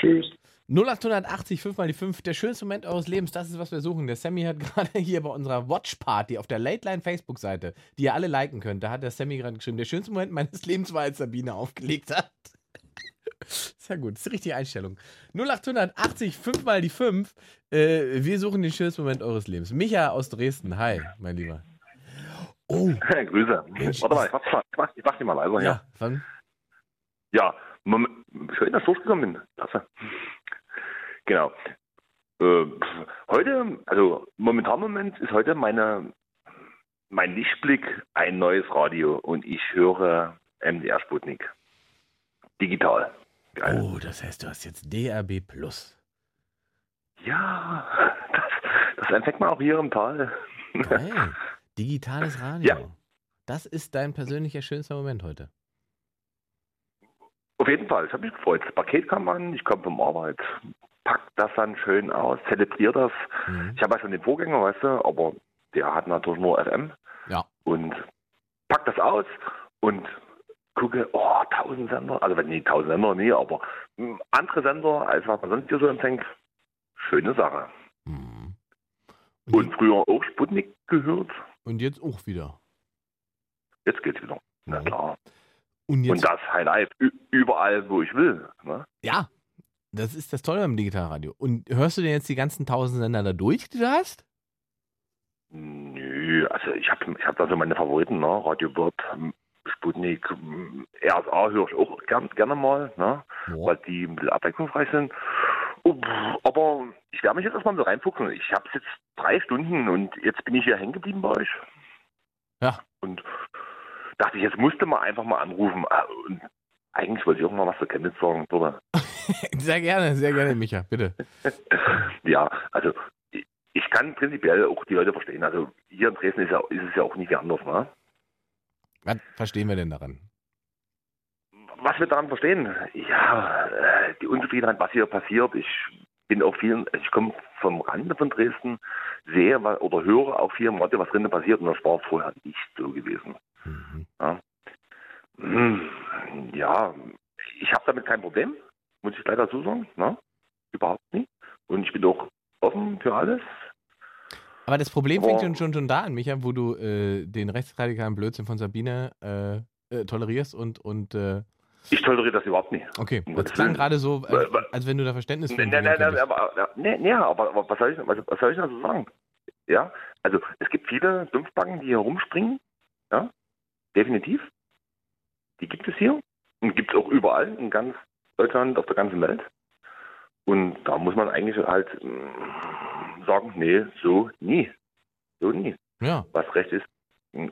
Tschüss. 0880 5 mal die 5, der schönste Moment eures Lebens, das ist, was wir suchen. Der Sammy hat gerade hier bei unserer Watch Party auf der Late Line Facebook-Seite, die ihr alle liken könnt, da hat der Sammy gerade geschrieben, der schönste Moment meines Lebens war, als Sabine aufgelegt hat. Sehr gut, das ist die richtige Einstellung. 0880 5 mal die 5, äh, wir suchen den schönsten Moment eures Lebens. Micha aus Dresden, hi, mein Lieber. Oh. Grüße. Mensch, Warte mal, ich mach's, mal- ich mach, ich mach die mal leiser. Ja? Ja, Moment, schön, dass ich durchgekommen bin. Klasse. Genau. Äh, heute, also momentan Moment ist heute meine, mein Lichtblick ein neues Radio und ich höre MDR Sputnik. Digital. Geil. Oh, das heißt, du hast jetzt DRB Plus. Ja, das, das entdeckt man auch hier im Tal. Geil. Digitales Radio. Das ist dein persönlicher schönster Moment heute. Auf jeden Fall, ich habe mich gefreut. Das Paket kam an, ich komme vom Arbeit, pack das dann schön aus, zelebriere das. Mhm. Ich habe ja schon den Vorgänger, weißt du, aber der hat natürlich nur FM. Ja. Und pack das aus und gucke, oh, tausend Sender, also wenn nicht tausend Sender, nee, aber mh, andere Sender, als was man sonst hier so empfängt. Schöne Sache. Mhm. Und früher auch Sputnik gehört, Und jetzt auch wieder. jetzt geht's wieder. Na klar. Und jetzt, Und das High Life, überall, wo ich will. Ne? ja, das ist das Tolle beim Digitalradio. Und hörst du denn jetzt die ganzen tausend Sender da durch, die du hast? Nö, also ich habe ich hab da so meine Favoriten, ne? Radio Bob, m, Sputnik, m, RSA höre ich auch gern, gerne mal, ne? weil die ein bisschen abwechslungsreich sind. Oh, Aber ich werde mich jetzt erstmal so reinfuchsen. Ich habe jetzt drei Stunden und jetzt bin ich hier hängen geblieben bei euch. Ja. Und dachte ich, jetzt musste man einfach mal anrufen. Ah, Und eigentlich wollte ich auch mal was zur Kenntnis sagen, oder? Sehr gerne, sehr gerne, Micha, bitte. Ja, also ich- kann prinzipiell auch die Leute verstehen. Also hier in Dresden ist, ja, ist es ja auch nicht anders, ne? Was verstehen wir denn daran? Was wir daran verstehen, ja, äh, die Unzufriedenheit, was hier passiert. Ich bin auch viel, also ich komme vom Rande von Dresden, sehe oder höre auch viel Radio, was drinnen passiert und das war vorher nicht so gewesen. Ja. Hm, ja, ich habe damit kein Problem, muss ich leider so sagen, ne? überhaupt nicht. Und ich bin auch offen für alles. Aber das Problem Aber- fängt schon, schon, schon da an, Micha, wo du äh, den rechtsradikalen Blödsinn von Sabine äh, äh, tolerierst und, und äh, Ich toleriere das überhaupt nicht. okay, das klang gerade so, als, als wenn du da Verständnis für Nein, nein, nein, nein, aber, nee, nee, aber, aber was, soll ich, was, was soll ich dazu sagen? Ja, also es gibt viele Dumpfbacken, die hier rumspringen. Ja, definitiv. Die gibt es hier und gibt es auch überall in ganz Deutschland, auf der ganzen Welt. Und da muss man eigentlich halt mm, sagen, nee, so nie. So nie. Ja. Was recht ist,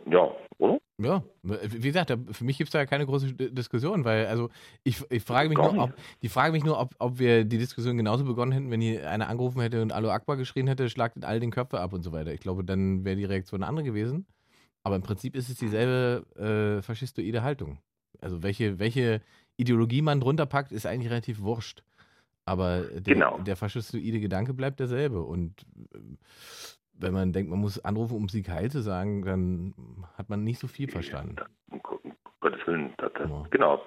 ja, oder? Ja, wie gesagt, für mich gibt es da keine große Diskussion, weil also ich, ich frage mich Gar nur, ob, die frage mich nur, ob, ob wir die Diskussion genauso begonnen hätten, wenn hier einer angerufen hätte und Alu Akbar geschrien hätte, schlagt all den Köpfe ab und so weiter. Ich glaube, dann wäre die Reaktion eine andere gewesen. Aber im Prinzip ist es dieselbe äh, faschistoide Haltung. Also welche, welche Ideologie man drunter packt, ist eigentlich relativ wurscht. Aber der, Genau. der faschistoide Gedanke bleibt derselbe. Und äh, wenn man denkt, man muss anrufen, um Sieg Heil zu sagen, dann hat man nicht so viel verstanden. Um Gottes Willen. Das, das, Genau.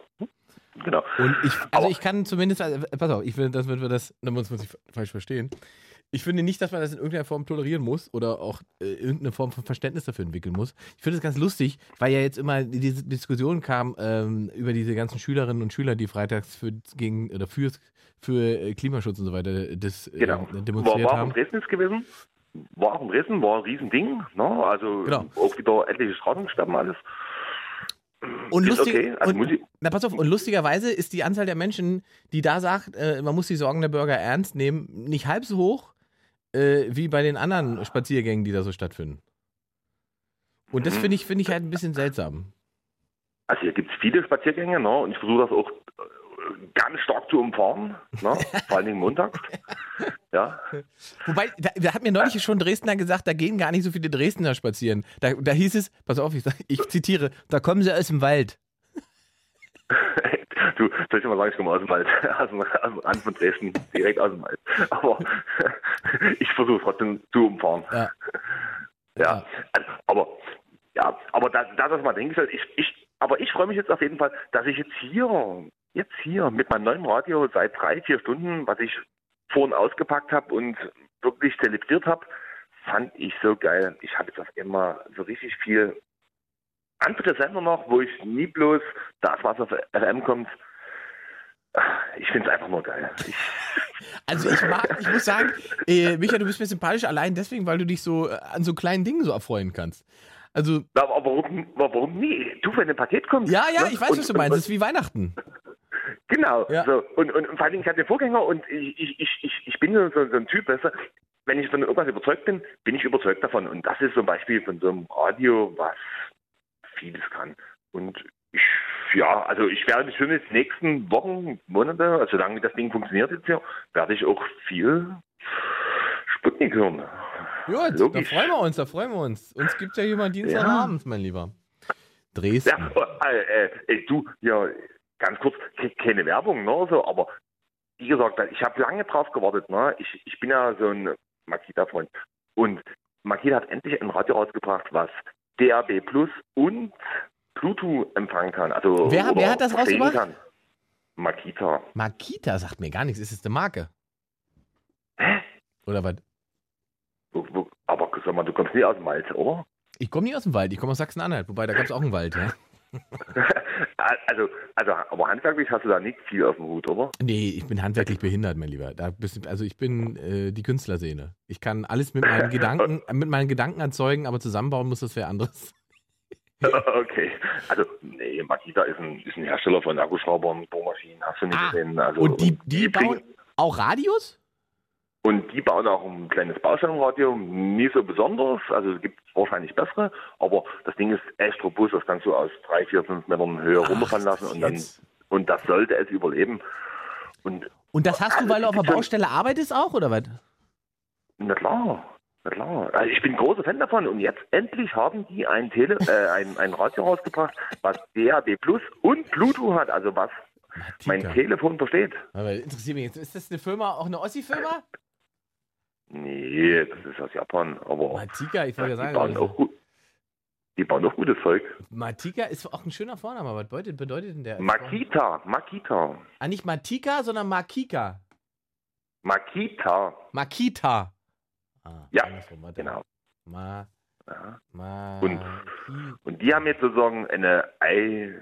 Genau. Und ich, also ich kann zumindest, also, pass auf, ich will, das wird wir das, da muss man sich falsch verstehen. Ich finde nicht, dass man das in irgendeiner Form tolerieren muss oder auch äh, irgendeine Form von Verständnis dafür entwickeln muss. Ich finde es ganz lustig, weil ja jetzt immer diese Diskussion kam ähm, über diese ganzen Schülerinnen und Schüler, die freitags für gegen oder für, für äh, Klimaschutz und so weiter das äh, Genau. War, demonstriert war auch in haben. Dresden jetzt gewesen. War auch in Dresden, war ein Riesending. Ne? Also Genau. auch wieder etliche Straßen und alles. Und, lustig, okay. Also und, na, pass auf, und lustigerweise ist die Anzahl der Menschen, die da sagt, äh, man muss die Sorgen der Bürger ernst nehmen, nicht halb so hoch äh, wie bei den anderen Spaziergängen, die da so stattfinden. Und das finde ich, finde ich halt ein bisschen seltsam. also hier gibt es viele Spaziergänge ne? und ich versuche das auch äh, ganz stark zu umfahren. Ne? Vor allen Dingen montags. Ja. Wobei, da, da hat mir neulich schon Dresdner gesagt, da gehen gar nicht so viele Dresdner spazieren. Da, da hieß es, pass auf, ich, ich zitiere, da kommen sie aus dem Wald. Du, soll ich mal sagen, ich komme aus dem Wald, aus dem, aus dem Rand von Dresden, direkt aus dem Wald. Aber ich versuche trotzdem zu umfahren. Ja. Ja, also, aber ja, aber das, das ist mal dahingestellt. Ich, ich, aber ich freue mich jetzt auf jeden Fall, dass ich jetzt hier, jetzt hier mit meinem neuen Radio seit drei, vier Stunden, was ich vorhin ausgepackt habe und wirklich zelebriert habe, fand ich so geil. Ich habe jetzt auf einmal so richtig viel andere Sender noch, wo ich nie bloß das, was auf FM kommt, ich finde es einfach nur geil. Ich, Also ich mag, ich muss sagen, äh, Micha, du bist mir sympathisch allein deswegen, weil du dich so äh, an so kleinen Dingen so erfreuen kannst. Also. aber warum, warum nie? Du, wenn ein Paket kommt. Ja, ja, ne? ich weiß, Und- was du meinst. Das ist wie Weihnachten. Genau. So. Und, und, und vor allen Dingen, ich hatte den Vorgänger und ich, ich, ich, ich, ich bin so, so ein Typ, weißt du, wenn ich von irgendwas überzeugt bin, bin ich überzeugt davon. Und das ist zum Beispiel von so einem Radio, was vieles kann. Und ich, ja, also ich werde schon jetzt nächsten Wochen, Monate, also solange das Ding funktioniert jetzt hier, werde ich auch viel Sputnik hören. Gut, da Logisch. freuen wir uns, da freuen wir uns. Uns gibt ja jemand Dienstagabends, mein Lieber. Dresden. Ja, äh, äh, du, ja, ganz kurz, ke- keine Werbung, ne, so, aber wie gesagt, ich habe lange drauf gewartet, ne, ich, ich bin ja so ein Makita-Freund und Makita hat endlich ein Radio rausgebracht, was DAB Plus und Bluetooth empfangen kann, also Wer- wer hat das rausgebracht? Kann. Makita. Makita sagt mir gar nichts. Ist es eine Marke? Oder was? Aber sag mal, du kommst nie aus dem Wald, oder? Ich komme nie aus dem Wald, ich komme aus Sachsen-Anhalt, wobei da gab es auch einen Wald, ja. Also, also, aber handwerklich hast du da nicht viel auf dem Hut, oder? Nee, ich bin handwerklich behindert, mein Lieber. Da bist, also ich bin äh, die Künstlerseele. Ich kann alles mit meinen Gedanken, mit meinen Gedanken erzeugen, aber zusammenbauen muss das wer anderes. Okay, also nee, Makita ist ein, ist ein Hersteller von Akkuschraubern, Bohrmaschinen, hast du nicht gesehen. Also, Ah, Und die, die bauen auch Radios? Und die bauen auch ein kleines Baustellenradio, nie so besonders, also es gibt wahrscheinlich bessere, aber das Ding ist echt robust, das kannst du aus drei, vier, fünf Metern Höhe runterfallen lassen und dann und das sollte es überleben. Und Und das hast du, weil du auf der Baustelle arbeitest auch, oder was? na klar, na klar. Also ich bin großer Fan davon und jetzt endlich haben die ein, Tele äh, ein, ein Radio rausgebracht, was DAB Plus und Bluetooth hat, also was mein Telefon versteht. Aber interessiert mich jetzt, ist das eine Firma, auch eine Ossi-Firma? Nee, das ist aus Japan, aber Matika, ich wollte ja die, sagen, bauen also- auch gut, die bauen auch gutes Zeug. Matika ist auch ein schöner Vorname, aber was bedeutet, bedeutet denn der? Makita, Makita, Ah, nicht Matika, sondern Makika. Makita. Makita. Ja, genau. Ma, ma, Und, und die haben jetzt sozusagen eine Ei...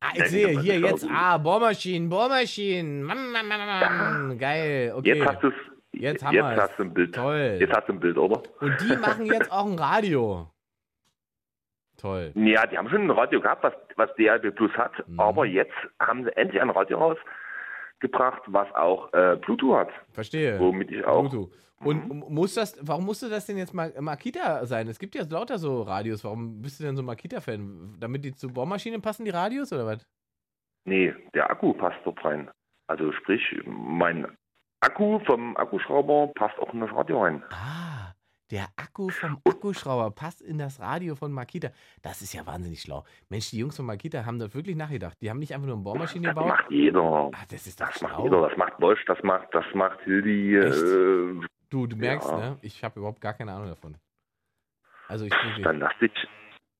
Ah, ich sehe hier jetzt, ah, Bohrmaschinen, Bohrmaschinen. Mann, Mann, Mann, Mann. Geil, okay. Jetzt hast du Jetzt haben jetzt wir's. hast du ein Bild. Toll. Jetzt hast du ein Bild, oder? Und die machen jetzt auch ein Radio. Toll. Ja, die haben schon ein Radio gehabt, was, was DAB Plus hat, Mhm. aber jetzt haben sie endlich ein Radio rausgebracht, was auch äh, Bluetooth hat. Verstehe. Womit ich auch. Bluetooth. Und muss das, warum musste das denn jetzt mal Makita sein? Es gibt ja lauter so Radios. Warum bist du denn so Makita-Fan? Damit die zu Bohrmaschinen passen, die Radios, oder was? Nee, der Akku passt dort rein. Also sprich, mein Akku vom Akkuschrauber passt auch in das Radio rein. Der Akku vom Akkuschrauber passt in das Radio von Makita. Das ist ja wahnsinnig schlau. Mensch, die Jungs von Makita haben das wirklich nachgedacht. Die haben nicht einfach nur eine Bohrmaschine Das gebaut. macht jeder. Ah, das ist doch das macht jeder. Das macht Bosch, das macht, das macht Hildi. Äh, Du, du merkst, Ja. ne? Ich habe überhaupt gar keine Ahnung davon. Also ich dann lass dich,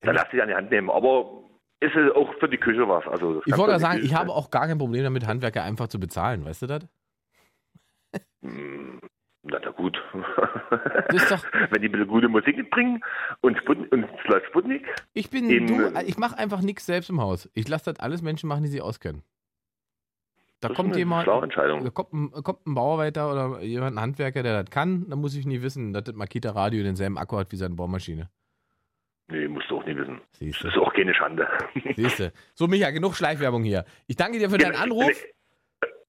dann lass dich an die Hand nehmen. Aber ist es auch für die Küche was. Also das Ich wollte gerade sagen, ich habe auch gar kein Problem damit, Handwerker einfach zu bezahlen, weißt du das? Stellen. Na, na gut. Wenn die ein bisschen gute Musik mitbringen und, Sputnik, und läuft Sputnik. Ich bin in, du, ich mache einfach nichts selbst im Haus. Ich lasse das alles Menschen machen, die sich auskennen. Da kommt jemand, da kommt ein, kommt ein Bauarbeiter oder jemand, ein Handwerker, der das kann, dann muss ich nie wissen, dass das Makita Radio denselben Akku hat wie seine Bohrmaschine. Nee, musst du auch nicht wissen. Siehst Das ist auch keine Schande. Siehst du. So, Micha, genug Schleichwerbung hier. Ich danke dir für deinen Anruf.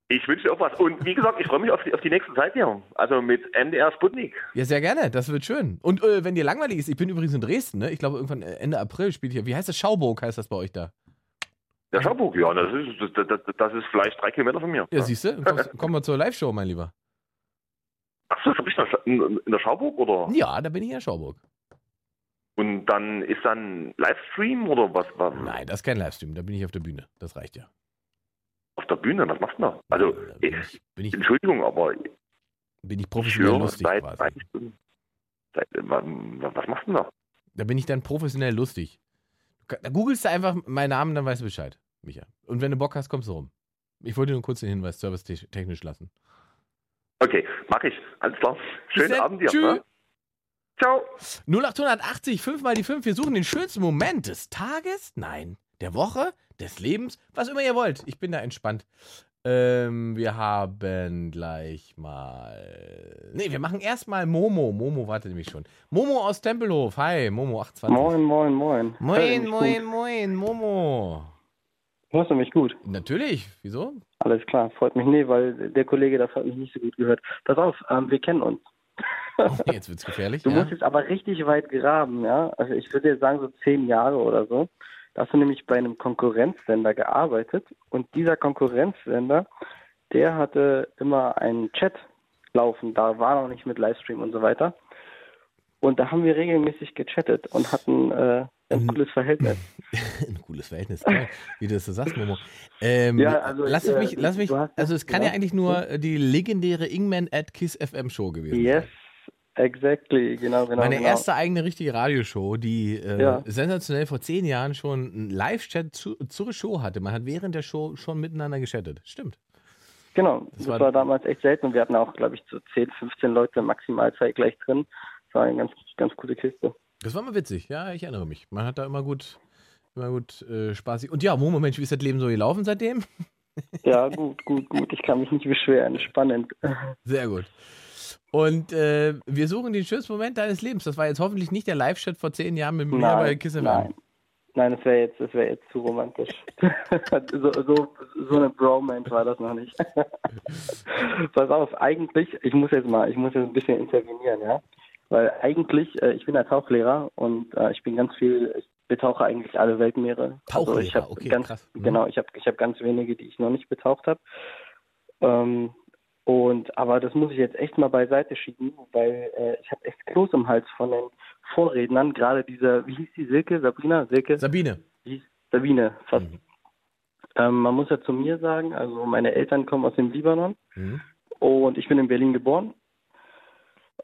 Ich wünsche dir auch was. Und wie gesagt, ich freue mich auf die, auf die nächste Zeit hier. Also mit MDR Sputnik. Ja, sehr gerne. Das wird schön. Und äh, wenn dir langweilig ist, ich bin übrigens in Dresden, ne? Ich glaube, irgendwann äh, Ende April spielt hier. Wie heißt das? Schauburg heißt das bei euch da. Der Schauburg, ja, das ist, das, das, das ist vielleicht drei Kilometer von mir. Ja, siehst du? Kommen wir zur Live-Show, mein Lieber. Achso, schon bist du in der Schauburg oder? Ja, da bin ich in Schauburg. Und dann ist dann Livestream oder was? was? Nein, das ist kein Livestream. Da bin ich auf der Bühne. Das reicht ja. Auf der Bühne, was machst du da? Also, ich, Entschuldigung, aber Bin ich ich professionell höre lustig seit quasi. 30 Stunden. Seit, äh, wa- wa- was machst du da? Da bin ich dann professionell lustig. Da googelst du einfach meinen Namen, dann weißt du Bescheid, Micha. Und wenn du Bock hast, kommst du rum. Ich wollte nur kurz den Hinweis servicetechnisch lassen. Okay, mach ich. Alles klar. Schönen dann. Abend dir. Tschüss. Ne? Ciao. 0880, 5 mal die 5. Wir suchen den schönsten Moment des Tages, nein, der Woche, des Lebens, was immer ihr wollt. Ich bin da entspannt. Ähm, wir haben gleich mal. Nee, wir machen erstmal Momo. Momo wartet nämlich schon. Momo aus Tempelhof. Hi, Momo 28. Moin, moin, moin. Moin, moin, gut? moin, Momo. Hörst du mich gut? Natürlich. Wieso? Alles klar, freut mich. Nee, weil der Kollege, das hat mich nicht so gut gehört. Pass auf, ähm, wir kennen uns. Oh, jetzt wird's gefährlich. Du ja? musst jetzt aber richtig weit graben, ja. Also ich würde jetzt sagen, so zehn Jahre oder so. Da hast du nämlich bei einem Konkurrenzsender gearbeitet und dieser Konkurrenzsender, der hatte immer einen Chat laufen. Da war noch nicht mit Livestream und so weiter. Und da haben wir regelmäßig gechattet und hatten äh, ein cooles Verhältnis. Ein cooles Verhältnis, geil, wie du das so sagst, Momo. Ähm, Ja, also, lass äh, mich, lass mich, also es kann ja, ja. eigentlich nur äh, die legendäre Ingman at Kiss FM Show gewesen Yes, sein. Exactly, genau, genau. Meine genau. erste eigene richtige Radioshow, die äh, Ja. sensationell vor zehn Jahren schon einen Live-Chat zu, zur Show hatte. Man hat während der Show schon miteinander geschattet. Stimmt. Genau, Das das, war- war, damals echt selten wir hatten auch, glaube ich, so 10, 15 Leute maximal zeitgleich drin. Das war eine ganz, ganz coole Kiste. Das war mal witzig, ja, ich erinnere mich. Man hat da immer gut, immer gut äh, spaßig. Und ja, Momo, Mensch, wie ist das Leben so gelaufen seitdem? Ja, gut, gut, gut. Ich kann mich nicht beschweren. Spannend. Sehr gut. Und äh, wir suchen den schönsten Moment deines Lebens. Das war jetzt hoffentlich nicht der Live-Chat vor zehn Jahren mit mir bei Kiss nein. Nein, das wäre jetzt, das wäre jetzt zu romantisch. so, so, so eine Bromance war das noch nicht. Pass auf, eigentlich, ich muss jetzt mal, ich muss jetzt ein bisschen intervenieren, ja. Weil eigentlich, äh, ich bin ja Tauchlehrer und äh, ich bin ganz viel, ich betauche eigentlich alle Weltmeere. Tauchlehrer, ich hab okay, ganz, krass. Mhm. Genau, ich habe ich hab ganz wenige, die ich noch nicht betaucht habe. Ähm, und aber das muss ich jetzt echt mal beiseite schieben, weil äh, ich habe echt Kloß im Hals von den Vorrednern, gerade dieser, wie hieß die Silke, Sabrina, Silke? Sabine. Wie hieß Sabine, fast. Ähm, man muss ja zu mir sagen, also meine Eltern kommen aus dem Libanon Mhm. und ich bin in Berlin geboren.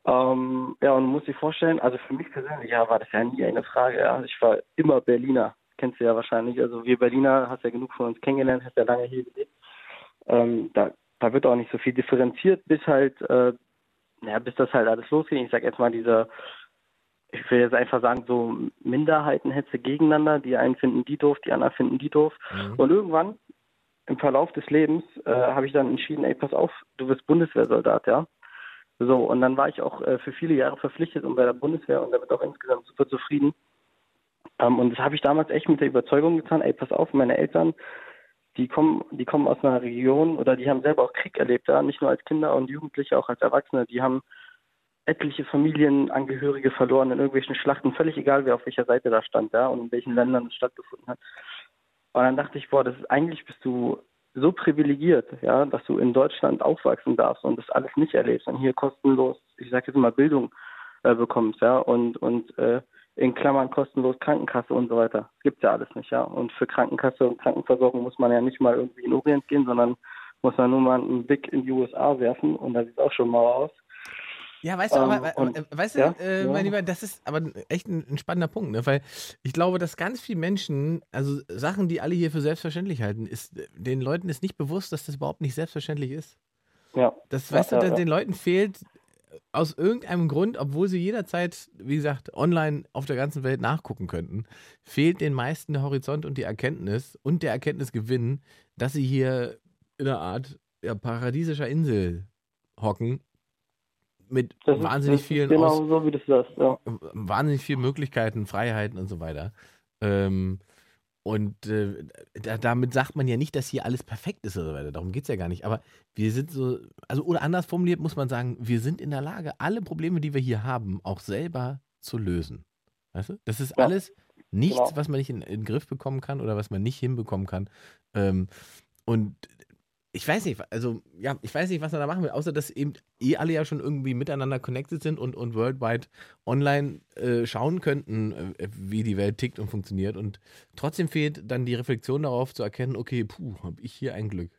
Ähm, ja, und man muss sich vorstellen, also für mich persönlich ja, war das ja nie eine Frage. Ja. Ich war immer Berliner, kennst du ja wahrscheinlich. Also wir Berliner, hast ja genug von uns kennengelernt, hast ja lange hier gelebt. Ähm, da, da wird auch nicht so viel differenziert, bis halt, äh, ja, bis das halt alles losging. Ich sag jetzt mal dieser, ich will jetzt einfach sagen, so Minderheitenhetze gegeneinander. Die einen finden die doof, die anderen finden die doof. Und irgendwann im Verlauf des Lebens äh, habe ich dann entschieden, ey, pass auf, du wirst Bundeswehrsoldat, ja. So, und dann war ich auch äh, für viele Jahre verpflichtet und bei der Bundeswehr und damit auch insgesamt super zufrieden. Ähm, und das habe ich damals echt mit der Überzeugung getan, ey, pass auf, meine Eltern, die kommen, die kommen aus einer Region oder die haben selber auch Krieg erlebt, ja, nicht nur als Kinder und Jugendliche, auch als Erwachsene, die haben etliche Familienangehörige verloren in irgendwelchen Schlachten, völlig egal, wer auf welcher Seite da stand, ja, und in welchen Ländern es stattgefunden hat. Und dann dachte ich, boah, das ist, eigentlich bist du so privilegiert, ja, dass du in Deutschland aufwachsen darfst und das alles nicht erlebst und hier kostenlos, ich sage jetzt mal Bildung äh, bekommst, ja, und und äh, in Klammern kostenlos Krankenkasse und so weiter. Das gibt's ja alles nicht, ja. Und für Krankenkasse und Krankenversorgung muss man ja nicht mal irgendwie in Orient gehen, sondern muss man nur mal einen Blick in die USA werfen und da sieht auch schon mal aus. Ja, weißt du, Ähm, aber, und- äh, weißt du, ja, äh, ja. mein Lieber, das ist aber echt ein, ein spannender Punkt, ne? weil ich glaube, dass ganz viele Menschen, also Sachen, die alle hier für selbstverständlich halten, ist den Leuten ist nicht bewusst, dass das überhaupt nicht selbstverständlich ist. Ja. Das, weißt ja, du, den Leuten fehlt aus irgendeinem Grund, obwohl sie jederzeit, wie gesagt, online auf der ganzen Welt nachgucken könnten, fehlt den meisten der Horizont und die Erkenntnis und der Erkenntnisgewinn, dass sie hier in einer Art ja, paradiesischer Insel hocken mit Das ist- wahnsinnig das ist vielen genau Aus- so, wie es sagst, ja. wahnsinnig vielen Möglichkeiten, Freiheiten und so weiter. Ähm, und äh, da, damit sagt man ja nicht, dass hier alles perfekt ist oder so weiter. Darum geht es ja gar nicht. Aber wir sind so, also oder anders formuliert muss man sagen, wir sind in der Lage, alle Probleme, die wir hier haben, auch selber zu lösen. Weißt du? Das ist Ja, alles nichts, genau. was man nicht in, in den Griff bekommen kann oder was man nicht hinbekommen kann. Ähm, und ich weiß nicht, also ja, ich weiß nicht, was man da machen will, außer dass eben eh alle ja schon irgendwie miteinander connected sind und, und worldwide online äh, schauen könnten, äh, wie die Welt tickt und funktioniert. Und trotzdem fehlt dann die Reflexion darauf zu erkennen, okay, puh, habe ich hier ein Glück.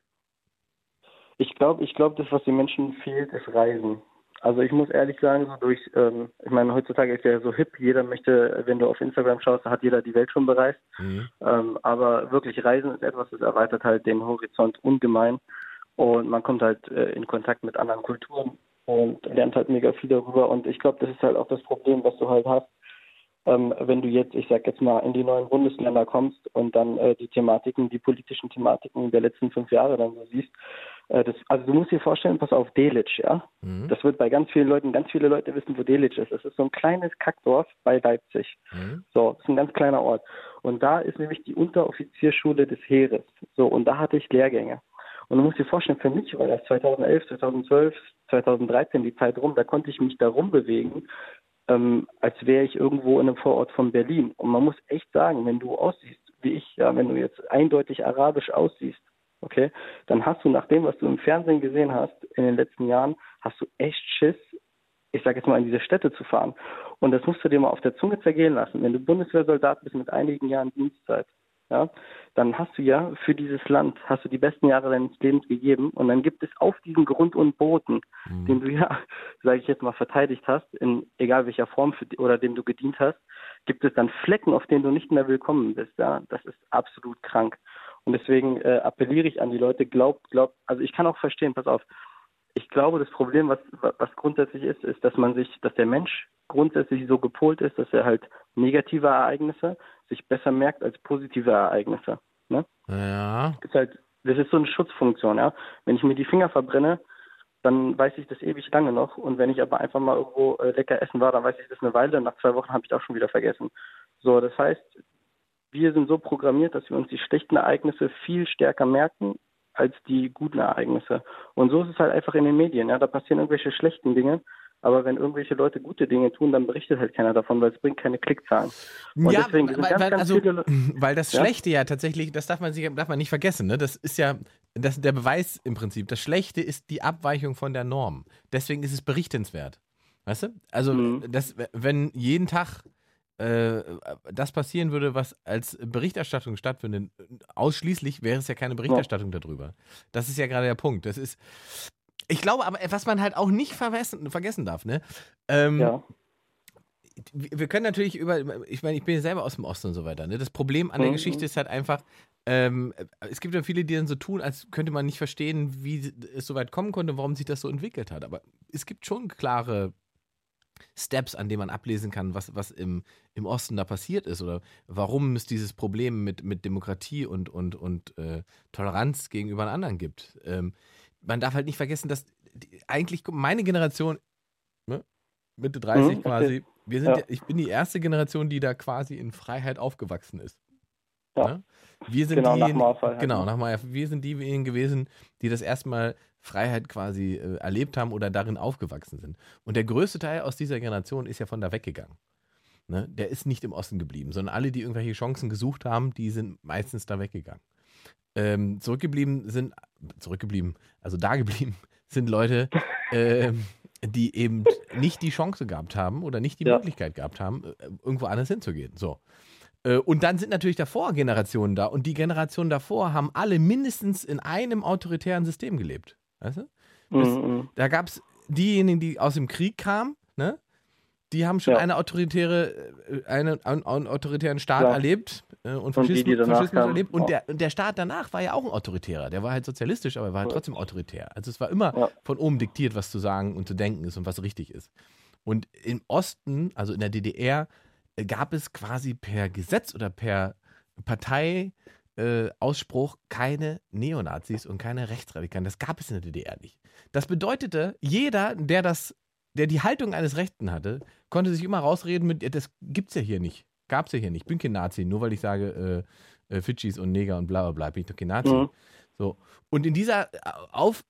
Ich glaube, ich glaube, das, was den Menschen fehlt, ist Reisen. Also ich muss ehrlich sagen, so durch, ähm, ich meine, heutzutage ist ja so hip, jeder möchte, wenn du auf Instagram schaust, hat jeder die Welt schon bereist. Ähm, aber wirklich Reisen ist etwas, das erweitert halt den Horizont ungemein. Und man kommt halt äh, in Kontakt mit anderen Kulturen und lernt halt mega viel darüber. Und ich glaube, das ist halt auch das Problem, was du halt hast, ähm, wenn du jetzt, ich sag jetzt mal, in die neuen Bundesländer kommst und dann äh, die Thematiken, die politischen Thematiken der letzten fünf Jahre dann so siehst. Äh, das, also du musst dir vorstellen, pass auf, Delitzsch, ja. Mhm. Das wird bei ganz vielen Leuten, ganz viele Leute wissen, wo Delitzsch ist. Das ist so ein kleines Kackdorf bei Leipzig. Mhm. So, das ist ein ganz kleiner Ort. Und da ist nämlich die Unteroffizierschule des Heeres. So, und da hatte ich Lehrgänge. Und du musst dir vorstellen, für mich war das 2011, 2012, 2013 die Zeit rum, da konnte ich mich da rumbewegen, ähm, als wäre ich irgendwo in einem Vorort von Berlin. Und man muss echt sagen, wenn du aussiehst, wie ich, ja, wenn du jetzt eindeutig arabisch aussiehst, okay, dann hast du nach dem, was du im Fernsehen gesehen hast in den letzten Jahren, hast du echt Schiss, ich sage jetzt mal, in diese Städte zu fahren. Und das musst du dir mal auf der Zunge zergehen lassen. Wenn du Bundeswehrsoldat bist mit einigen Jahren Dienstzeit, ja, dann hast du ja für dieses Land, hast du die besten Jahre deines Lebens gegeben und dann gibt es auf diesem Grund und Boden, Mhm. den du ja, sage ich jetzt mal, verteidigt hast, in egal welcher Form für, oder dem du gedient hast, gibt es dann Flecken, auf denen du nicht mehr willkommen bist. Ja, das ist absolut krank. Und deswegen äh, appelliere ich an die Leute, glaubt, glaubt, also ich kann auch verstehen, pass auf, ich glaube, das Problem, was, was grundsätzlich ist, ist, dass man sich, dass der Mensch grundsätzlich so gepolt ist, dass er halt negative Ereignisse sich besser merkt als positive Ereignisse. Ne? Ja. Das ist halt, das ist so eine Schutzfunktion, ja. Wenn ich mir die Finger verbrenne, dann weiß ich das ewig lange noch. Und wenn ich aber einfach mal irgendwo äh, lecker essen war, dann weiß ich das eine Weile. Nach zwei Wochen habe ich das auch schon wieder vergessen. So, das heißt, wir sind so programmiert, dass wir uns die schlechten Ereignisse viel stärker merken als die guten Ereignisse. Und so ist es halt einfach in den Medien. Ja, da passieren irgendwelche schlechten Dinge. Aber wenn irgendwelche Leute gute Dinge tun, dann berichtet halt keiner davon, weil es bringt keine Klickzahlen. Und ja, deswegen weil, ganz, weil, ganz also, weil das Ja? Schlechte ja tatsächlich, das darf man, sich, darf man nicht vergessen, ne? das ist ja das, der Beweis im Prinzip. Das Schlechte ist die Abweichung von der Norm. Deswegen ist es berichtenswert. Weißt du? Also, Mhm. das, wenn jeden Tag äh, das passieren würde, was als Berichterstattung stattfindet, ausschließlich wäre es ja keine Berichterstattung darüber. Das ist ja gerade der Punkt. Das ist, ich glaube aber, was man halt auch nicht vergessen, vergessen darf, ne? Ähm, Ja. wir wir können natürlich über, ich meine, ich bin ja selber aus dem Osten und so weiter. Ne? Das Problem an der Mhm. Geschichte ist halt einfach, ähm, es gibt ja viele, die dann so tun, als könnte man nicht verstehen, wie es so weit kommen konnte, warum sich das so entwickelt hat. Aber es gibt schon klare Steps, an denen man ablesen kann, was, was im, im Osten da passiert ist oder warum es dieses Problem mit, mit Demokratie und, und, und äh, Toleranz gegenüber anderen gibt. Ähm, man darf halt nicht vergessen, dass die, eigentlich meine Generation, ne, Mitte 30 Mhm, okay. quasi, wir sind, Ja. ich bin die erste Generation, die da quasi in Freiheit aufgewachsen ist. Ja. Ne? Wir sind Genau, nach diejenigen, Mauerfall halt, genau, ne? nach Mauerfall. Wir sind diejenigen gewesen, die das erstmal Freiheit quasi äh, erlebt haben oder darin aufgewachsen sind. Und der größte Teil aus dieser Generation ist ja von da weggegangen. Ne? Der ist nicht im Osten geblieben, sondern alle, die irgendwelche Chancen gesucht haben, die sind meistens da weggegangen. Ähm, zurückgeblieben sind, zurückgeblieben, also da geblieben sind Leute, ähm, die eben nicht die Chance gehabt haben oder nicht die Ja. Möglichkeit gehabt haben, äh, irgendwo anders hinzugehen. So. Äh, Und dann sind natürlich davor Generationen da und die Generationen davor haben alle mindestens in einem autoritären System gelebt. Weißt du? Das, Mhm. Da gab es diejenigen, die aus dem Krieg kamen, ne? Die haben schon Ja. eine autoritäre, äh, eine, einen, einen autoritären Staat Ja. erlebt äh, und Und die, Faschismus, die danach Faschismus kamen, erlebt. Und der, und der Staat danach war ja auch ein autoritärer. Der war halt sozialistisch, aber er war halt trotzdem autoritär. Also es war immer Ja. von oben diktiert, was zu sagen und zu denken ist und was richtig ist. Und im Osten, also in der DDR, äh, gab es quasi per Gesetz oder per Partei äh, Ausspruch keine Neonazis und keine Rechtsradikalen. Das gab es in der DDR nicht. Das bedeutete, jeder, der das, der die Haltung eines Rechten hatte, konnte sich immer rausreden mit, "Ja, das gibt's ja hier nicht. Gab's ja hier nicht. Bin kein Nazi, nur weil ich sage, äh, äh, Fidschis und Neger und bla bla bla, bin ich doch kein Nazi. Mhm. So. Und in dieser äh, auf,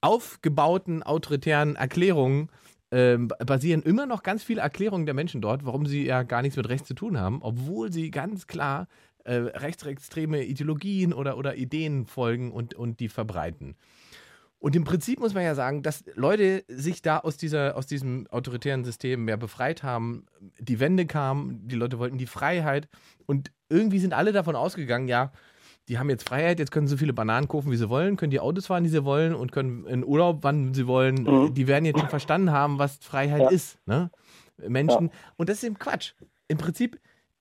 aufgebauten autoritären Erklärung ähm, basieren immer noch ganz viele Erklärungen der Menschen dort, warum sie ja gar nichts mit Rechts zu tun haben, obwohl sie ganz klar äh, rechtsextreme Ideologien oder, oder Ideen folgen und, und die verbreiten. Und im Prinzip muss man ja sagen, dass Leute sich da aus, dieser, aus diesem autoritären System mehr befreit haben. Die Wende kam, die Leute wollten die Freiheit und irgendwie sind alle davon ausgegangen, ja, die haben jetzt Freiheit, jetzt können sie so viele Bananen kaufen, wie sie wollen, können die Autos fahren, die sie wollen und können in Urlaub, wann sie wollen. Mhm. Die werden jetzt schon verstanden haben, was Freiheit Ja. ist. Ne? Menschen. Und das ist eben Quatsch. Im Prinzip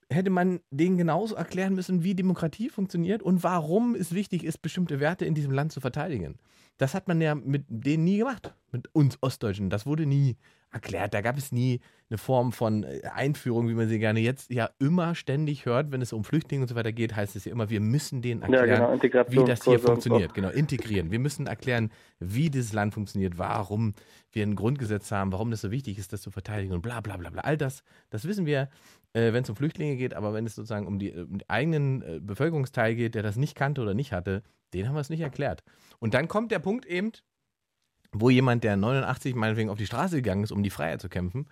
hätte man denen genauso erklären müssen, wie Demokratie funktioniert und warum es wichtig ist, bestimmte Werte in diesem Land zu verteidigen. Das hat man ja mit denen nie gemacht, mit uns Ostdeutschen. Das wurde nie erklärt. Da gab es nie eine Form von äh, Einführung, wie man sie gerne jetzt ja immer ständig hört, wenn es um Flüchtlinge und so weiter geht, heißt es ja immer, wir müssen denen erklären, Ja, genau, wie das hier funktioniert. so. Genau, integrieren. Wir müssen erklären, wie dieses Land funktioniert, warum wir ein Grundgesetz haben, warum das so wichtig ist, das zu verteidigen und bla bla bla bla. All das, das wissen wir, äh, wenn es um Flüchtlinge geht, aber wenn es sozusagen um, die, äh, um den eigenen äh, Bevölkerungsteil geht, der das nicht kannte oder nicht hatte, den haben wir es nicht erklärt. Und dann kommt der Punkt eben, wo jemand, der 89 meinetwegen auf die Straße gegangen ist, um die Freiheit zu kämpfen,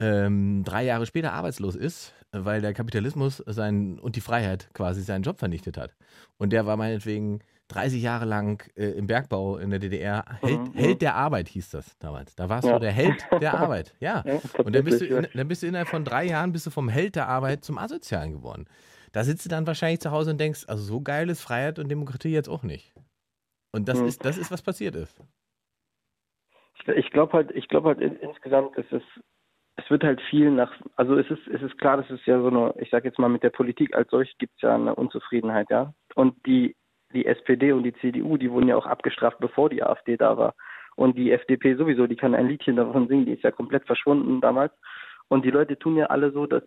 ähm, drei Jahre später arbeitslos ist, weil der Kapitalismus sein, und die Freiheit quasi seinen Job vernichtet hat. Und der war meinetwegen 30 Jahre lang äh, im Bergbau in der DDR. Held, Mhm, Held der Arbeit hieß das damals. Da warst Ja. du der Held der Arbeit. Ja. Ja, und dann bist, du in, dann bist du innerhalb von drei Jahren bist du vom Held der Arbeit zum Asozialen geworden. Da sitzt du dann wahrscheinlich zu Hause und denkst, also so geil ist Freiheit und Demokratie jetzt auch nicht. Und das Mhm. ist, das ist, was passiert ist. Ich, ich glaube halt, ich glaube halt in, insgesamt ist es, es wird halt viel nach, also es ist, es ist klar, das ist ja so eine, ich sage jetzt mal mit der Politik als solch gibt es ja eine Unzufriedenheit, ja. Und die, die SPD und die CDU, die wurden ja auch abgestraft, bevor die AfD da war. Und die FDP sowieso, die kann ein Liedchen davon singen, die ist ja komplett verschwunden damals. Und die Leute tun ja alle so, dass,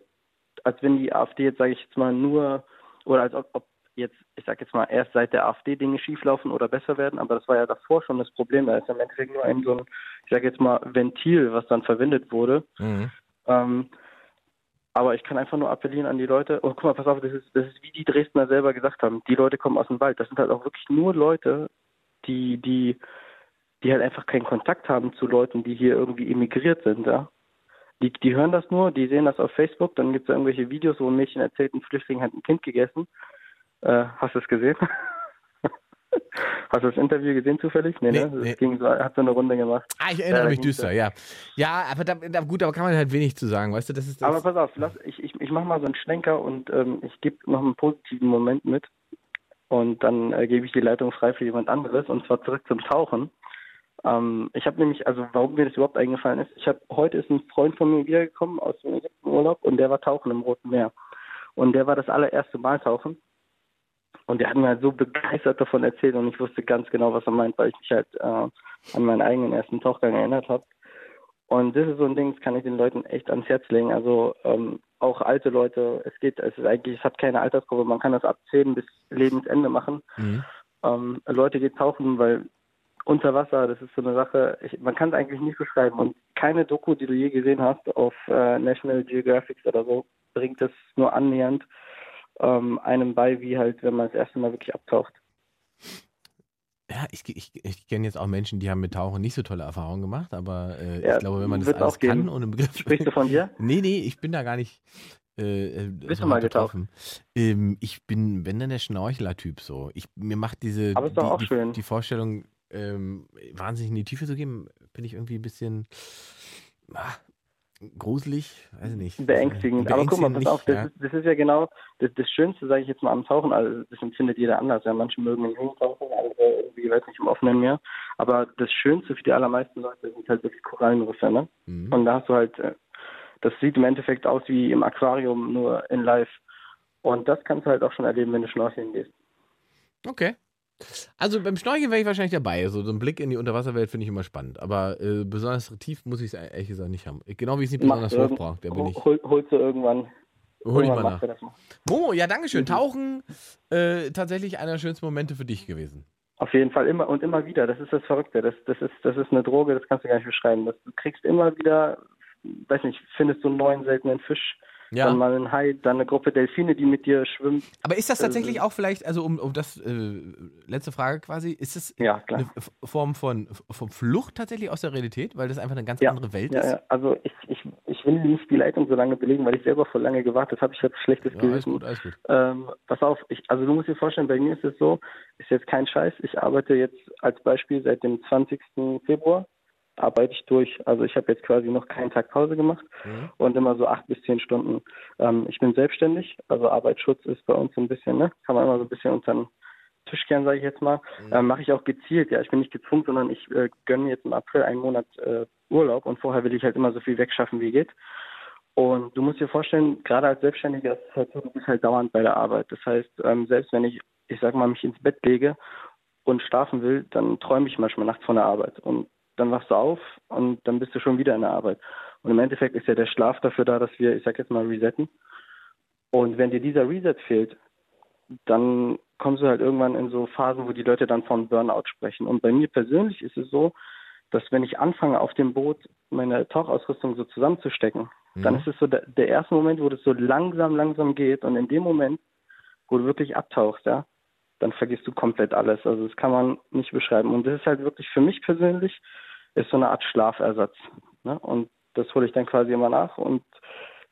als wenn die AfD jetzt, sage ich jetzt mal, nur, oder als ob, ob jetzt, ich sage jetzt mal, erst seit der AfD Dinge schieflaufen oder besser werden, aber das war ja davor schon das Problem. Da ist im Endeffekt nur ein so ein, ich sage jetzt mal, Ventil, was dann verwendet wurde. Ähm, aber ich kann einfach nur appellieren an die Leute. Und guck mal, pass auf, das ist, das ist wie die Dresdner selber gesagt haben. Die Leute kommen aus dem Wald. Das sind halt auch wirklich nur Leute, die, die, die halt einfach keinen Kontakt haben zu Leuten, die hier irgendwie emigriert sind, ja. Die, die hören das nur, die sehen das auf Facebook, dann gibt es irgendwelche Videos, wo ein Mädchen erzählt, ein Flüchtling hat ein Kind gegessen. Äh, hast du es gesehen? hast du das Interview gesehen zufällig? Nee, ne? Das ging so, hat so eine Runde gemacht. Ah, ich erinnere Äh, mich düster, ja. Ja, aber da, da, gut, aber kann man halt wenig zu sagen, weißt du, das ist das. Aber pass auf, lass, ich, ich, ich mache mal so einen Schlenker und ähm, ich gebe noch einen positiven Moment mit. Und dann äh, gebe ich die Leitung frei für jemand anderes und zwar zurück zum Tauchen. Ähm, ich habe nämlich, also warum mir das überhaupt eingefallen ist, ich habe heute ist ein Freund von mir wiedergekommen aus dem Urlaub und der war tauchen im Roten Meer. Und der war das allererste Mal tauchen. Und der hat mir halt so begeistert davon erzählt und ich wusste ganz genau, was er meint, weil ich mich halt äh, an meinen eigenen ersten Tauchgang erinnert habe. Und das ist so ein Ding, das kann ich den Leuten echt ans Herz legen. Also ähm, auch alte Leute, es geht, es ist eigentlich, es hat keine Altersgruppe, man kann das ab 10 bis Lebensende machen. Mhm. Ähm, Leute geht tauchen, weil unter Wasser, das ist so eine Sache, ich, man kann es eigentlich nicht beschreiben. Und keine Doku, die du je gesehen hast auf äh, National Geographic oder so, bringt es nur annähernd ähm, einem bei, wie halt, wenn man das erste Mal wirklich abtaucht. Ja, ich, ich, ich kenne jetzt auch Menschen, die haben mit Tauchen nicht so tolle Erfahrungen gemacht, aber äh, Ja, ich glaube, wenn man das alles geben. kann und im Begriff. Sprichst du von dir? Nee, nee, ich bin da gar nicht. Äh, äh, Bist du mal hart getaucht? Ähm, ich bin, wenn dann der Schnorchler-Typ so. Ich, mir macht diese Aber ist doch die, auch die, schön. die Vorstellung, ähm, wahnsinnig in die Tiefe zu gehen, bin ich irgendwie ein bisschen ah, gruselig, weiß ich nicht. Beängstigend. Aber guck mal, pass auf, das, nicht, ist, das ist ja genau das, das Schönste, sage ich jetzt mal, am Tauchen. Also das empfindet jeder anders. Ja, manche mögen im Ring tauchen, andere irgendwie, weiß nicht, im offenen Meer. Aber das Schönste für die allermeisten Leute sind halt wirklich Korallenriffe, ne? Mhm. Und da hast du halt, äh, das sieht im Endeffekt aus wie im Aquarium, nur in live. Und das kannst du halt auch schon erleben, wenn du schnorcheln gehst. Okay. Also beim Schnorcheln wäre ich wahrscheinlich dabei. So, so ein Blick in die Unterwasserwelt finde ich immer spannend. Aber äh, besonders tief muss ich es ehrlich gesagt nicht haben. Genau wie ich es nicht besonders hoch brauche. Der bin ich. Hol, holst du irgendwann. Hol ich mal nach. Momo, ja, danke schön. Tauchen, äh, tatsächlich einer der schönsten Momente für dich gewesen. Auf jeden Fall immer und immer wieder. Das ist das Verrückte. Das, das ist, das ist eine Droge, das kannst du gar nicht beschreiben. Das, du kriegst immer wieder, weiß nicht, findest du einen neuen seltenen Fisch, Ja. dann mal einen Hai, dann eine Gruppe Delfine, die mit dir schwimmt. Aber ist das tatsächlich Äh, auch vielleicht, also um, um das, äh, letzte Frage quasi, ist es Ja, eine Form von, von Flucht tatsächlich aus der Realität, weil das einfach eine ganz Ja. andere Welt ist? ja. Also ich, ich, ich will nicht die Leitung so lange belegen, weil ich selber vor lange gewartet habe. Ich habe schlechtes Ja, alles Gewissen. gut, alles gut. Ähm, pass auf, ich, also du musst dir vorstellen, bei mir ist es so, ist jetzt kein Scheiß, ich arbeite jetzt als Beispiel seit dem 20. Februar, arbeite ich durch. Also ich habe jetzt quasi noch keinen Tag Pause gemacht Mhm. und immer so acht bis zehn Stunden. Ähm, ich bin selbstständig, also Arbeitsschutz ist bei uns so ein bisschen, ne, kann man immer so ein bisschen unter den Tisch kehren, sage ich jetzt mal. Ähm, Mache ich auch gezielt, ja. Ich bin nicht gezwungen, sondern ich äh, gönne jetzt im April einen Monat äh, Urlaub und vorher will ich halt immer so viel wegschaffen, wie geht. Und du musst dir vorstellen, gerade als Selbstständiger ist es halt so, du bist halt dauernd bei der Arbeit. Das heißt, ähm, selbst wenn ich, ich sag mal, mich ins Bett lege und schlafen will, dann träume ich manchmal nachts von der Arbeit. Und dann wachst du auf und dann bist du schon wieder in der Arbeit. Und im Endeffekt ist ja der Schlaf dafür da, dass wir, ich sag jetzt mal, resetten. Und wenn dir dieser Reset fehlt, dann kommst du halt irgendwann in so Phasen, wo die Leute dann von Burnout sprechen. Und bei mir persönlich ist es so, dass wenn ich anfange, auf dem Boot meine Tauchausrüstung so zusammenzustecken, Mhm. dann ist es so der, der erste Moment, wo das so langsam, langsam geht. Und in dem Moment, wo du wirklich abtauchst, ja, dann vergisst du komplett alles. Also das kann man nicht beschreiben. Und das ist halt wirklich für mich persönlich, ist so eine Art Schlafersatz. Ne? Und das hole ich dann quasi immer nach. Und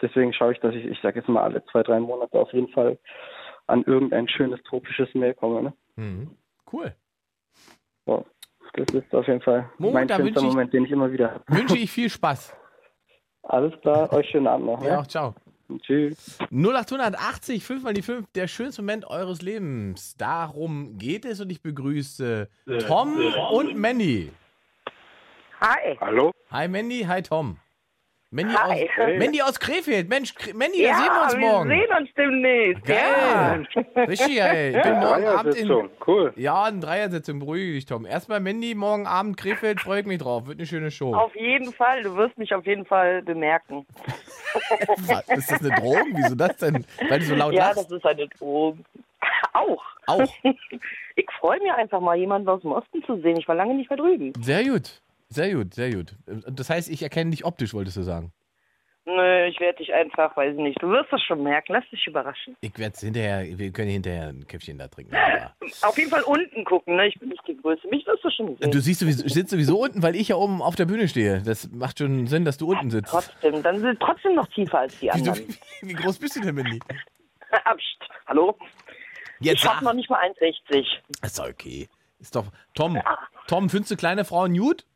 deswegen schaue ich, dass ich, ich sage jetzt mal, alle zwei, drei Monate auf jeden Fall an irgendein schönes tropisches Meer komme. Ne? Mhm. Cool. So, das ist auf jeden Fall Mo, mein schönster Moment, den ich immer wieder habe. Wünsche ich viel Spaß. Alles klar, euch schönen Abend noch. Ja, ne? auch ciao. Tschüss. 0880, 5 mal die 5, der schönste Moment eures Lebens. Darum geht es und ich begrüße Tom und Mandy. Hi. Hallo? Hi Mandy, hi Tom. Mandy, Hi. Aus, Mandy aus Krefeld. Mensch, Kre- Mandy, da ja, sehen wir uns morgen. wir sehen uns demnächst. Geil. Richtig, ey. Ich bin morgen Abend in. Dreiersitzung, cool. Ja, eine Dreiersitzung, beruhige dich, Tom. Erstmal Mandy, morgen Abend Krefeld, freue ich mich drauf. Wird eine schöne Show. Ja. Auf jeden Fall, du wirst mich auf jeden Fall bemerken. Was, Ist das eine Drohung? Wieso das denn? Weil du so laut ja, lachst? das ist eine Drohung. Auch. Auch. Ich freue mich einfach mal, jemanden aus dem Osten zu sehen. Ich war lange nicht mehr drüben. Sehr gut. Sehr gut, sehr gut. Das heißt, ich erkenne dich optisch, wolltest du sagen. Nö, ich werde dich einfach, weiß ich nicht. Du wirst das schon merken. Lass dich überraschen. Ich werde hinterher, wir können hinterher ein Käffchen da trinken. Auf jeden Fall unten gucken, ne? Ich bin nicht die Größe. Mich wirst du schon sehen. du siehst sowieso, sitzt sowieso unten, weil ich ja oben auf der Bühne stehe. Das macht schon Sinn, dass du unten sitzt. Trotzdem, dann sind trotzdem noch tiefer als die anderen. wie, wie groß bist du denn, Mandy? Psst, Hallo? Jetzt ich schaff sag. noch nicht mal 1,60. Ist doch okay. Ist doch. Tom, Tom, findest du kleine Frauen gut?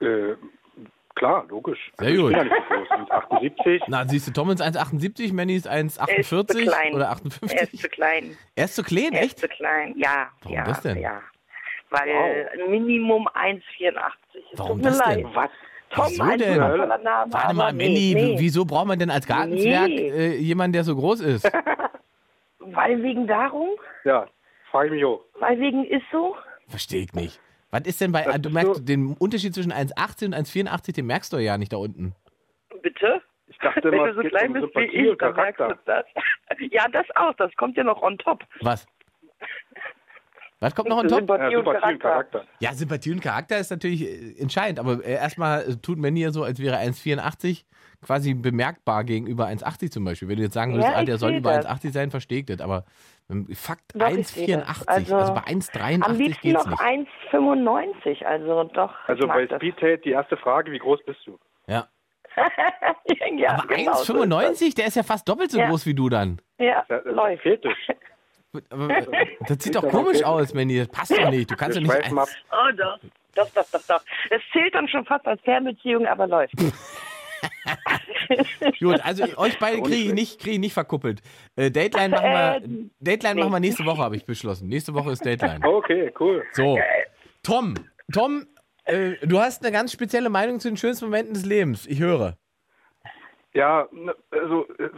Äh, klar, logisch. Sehr Also gut. Ja nicht so groß. Ich bin 78. Na, siehst du, Tom ist 1,78, Mandy ist Er ist zu 1,48 klein. oder Er ist 58. zu klein. Er ist zu klein, Er ist echt? zu klein. Ja, Warum ja, das denn? ja. Weil Minimum 1,84. Es Warum Tut mir das leid. denn? Was? Tom, Wieso ein denn? Name. Warte mal, nee, Mandy, nee. wieso braucht man denn als Gartenzwerg Nee. äh, jemanden, der so groß ist? Weil wegen darum? Ja, frage ich mich auch. Weil wegen ist so? Verstehe ich nicht. Was ist denn bei, Das du ist merkst so- den Unterschied zwischen 1,80 und 1,84, den merkst du ja nicht da unten. Bitte? Ich dachte Wenn immer, du es so klein um bist wie ich, dann merkst du Charakter. das. Ja, das auch. Das kommt ja noch on top. Was? Was kommt noch on top? Sympathie, Ja, und Sympathie und Charakter. Charakter. Ja, Sympathie und Charakter ist natürlich äh, entscheidend, aber äh, erstmal äh, tut Mandy ja so, als wäre 1,84 quasi bemerkbar gegenüber 1,80 zum Beispiel. Wenn du jetzt sagen würdest, Ja, ah, der soll über das. 1,80 sein, verstehe ich das, aber Fakt ich seh 1,84, das. also, Also, bei Am 1,83 liebsten geht's noch nicht. 1,95. Also doch. Also bei das. Speedtail die erste Frage, wie groß bist du? Ja. ja, Aber genau, so ist 1,95, der ist ja fast doppelt so Ja. groß wie du dann. Ja, Das, das läuft. äh, das sieht doch komisch aus, Mandy. Das passt doch nicht. Du kannst doch nicht. ab. Oh, doch. Doch, doch, doch, doch. Es zählt dann schon fast als Fernbeziehung, aber läuft. Gut, also euch beide kriege ich nicht, krieg ich nicht verkuppelt. Äh, Dateline machen wir, Äh, Dateline machen wir nächste Woche, habe ich beschlossen. Nächste Woche ist Dateline. Okay, cool. So, Tom, Tom, äh, du hast eine ganz spezielle Meinung zu den schönsten Momenten des Lebens. Ich höre. Ja, also es-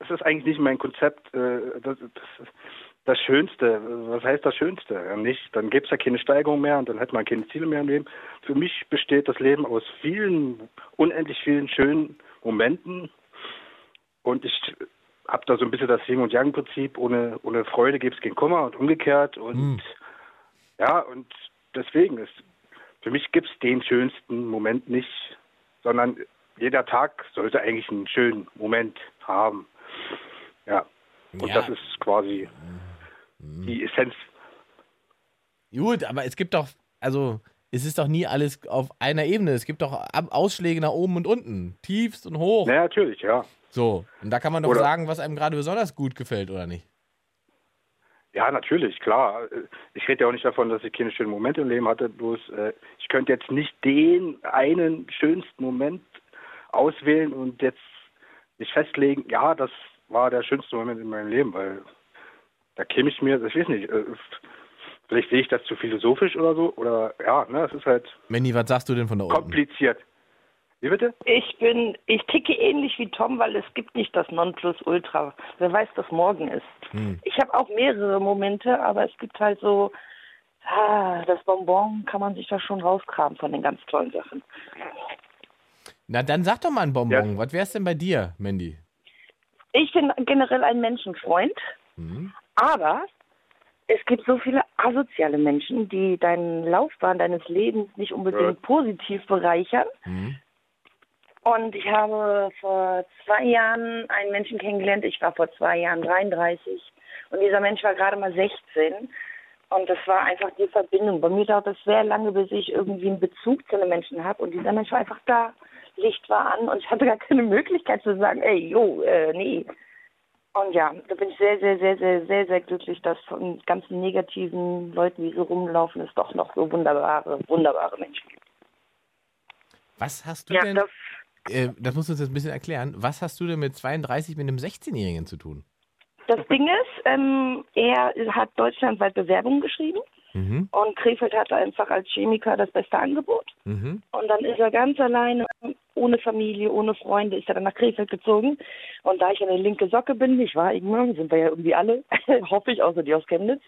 es ist eigentlich nicht mein Konzept. äh, Das, das, das Schönste. Was heißt das Schönste? Ja, nicht. Dann gäbe es ja keine Steigerung mehr und dann hätte man keine Ziele mehr im Leben. Für mich besteht das Leben aus vielen, unendlich vielen schönen Momenten. Und ich habe da so ein bisschen das Yin- und Yang-Prinzip. Ohne, ohne Freude gibt es keinen Kummer und umgekehrt. Und Hm. ja, und deswegen ist für mich gibt es den schönsten Moment nicht, sondern jeder Tag sollte eigentlich einen schönen Moment haben. Ja. Und Ja. das ist quasi die Essenz. Gut, aber es gibt doch, also es ist doch nie alles auf einer Ebene. Es gibt doch Ausschläge nach oben und unten, tiefst und hoch. Ja, natürlich, ja. So, und da kann man doch Oder- sagen, was einem gerade besonders gut gefällt, oder nicht? Ja, natürlich, klar. Ich rede ja auch nicht davon, dass ich keine schönen Momente im Leben hatte, bloß äh, ich könnte jetzt nicht den einen schönsten Moment auswählen und jetzt nicht festlegen, ja, das war der schönste Moment in meinem Leben, weil da käme ich mir, ich weiß nicht, äh, vielleicht sehe ich das zu philosophisch oder so, oder ja, ne, es ist halt Manny, was sagst du denn von da unten? kompliziert. Wie bitte? Ich bin, ich ticke ähnlich wie Tom, weil es gibt nicht das Nonplusultra. Wer weiß, was morgen ist. Hm. Ich habe auch mehrere Momente, aber es gibt halt so, ah, das Bonbon kann man sich da schon rauskramen von den ganz tollen Sachen. Na, dann sag doch mal ein Bonbon. Was wär's denn bei dir, Mandy? Ich bin generell ein Menschenfreund, Mhm. Aber es gibt so viele asoziale Menschen, die deine Laufbahn deines Lebens nicht unbedingt positiv bereichern. Mhm. Und ich habe vor zwei Jahren einen Menschen kennengelernt. Ich war vor zwei Jahren 33 und dieser Mensch war gerade mal 16. Und das war einfach die Verbindung. Bei mir dauert es sehr lange, bis ich irgendwie einen Bezug zu einem Menschen habe. Und dieser Mensch war einfach da. Licht war an und ich hatte gar keine Möglichkeit zu sagen, ey, jo, äh, nee. Und ja, da bin ich sehr, sehr, sehr, sehr, sehr, sehr glücklich, dass von ganzen negativen Leuten, die so rumlaufen, es doch noch so wunderbare, wunderbare Menschen gibt. Was hast du Ja, denn, das- äh, das musst du uns jetzt ein bisschen erklären, was hast du denn mit 32 mit einem 16-Jährigen zu tun? Das Ding ist, ähm, er hat deutschlandweit Bewerbungen geschrieben Mhm. und Krefeld hatte einfach als Chemiker das beste Angebot. Mhm. Und dann ist er ganz alleine, ohne Familie, ohne Freunde, ist er dann nach Krefeld gezogen. Und da ich eine linke Socke bin, nicht wahr, Ingmar, sind wir ja irgendwie alle, hoffe ich, außer die aus Chemnitz.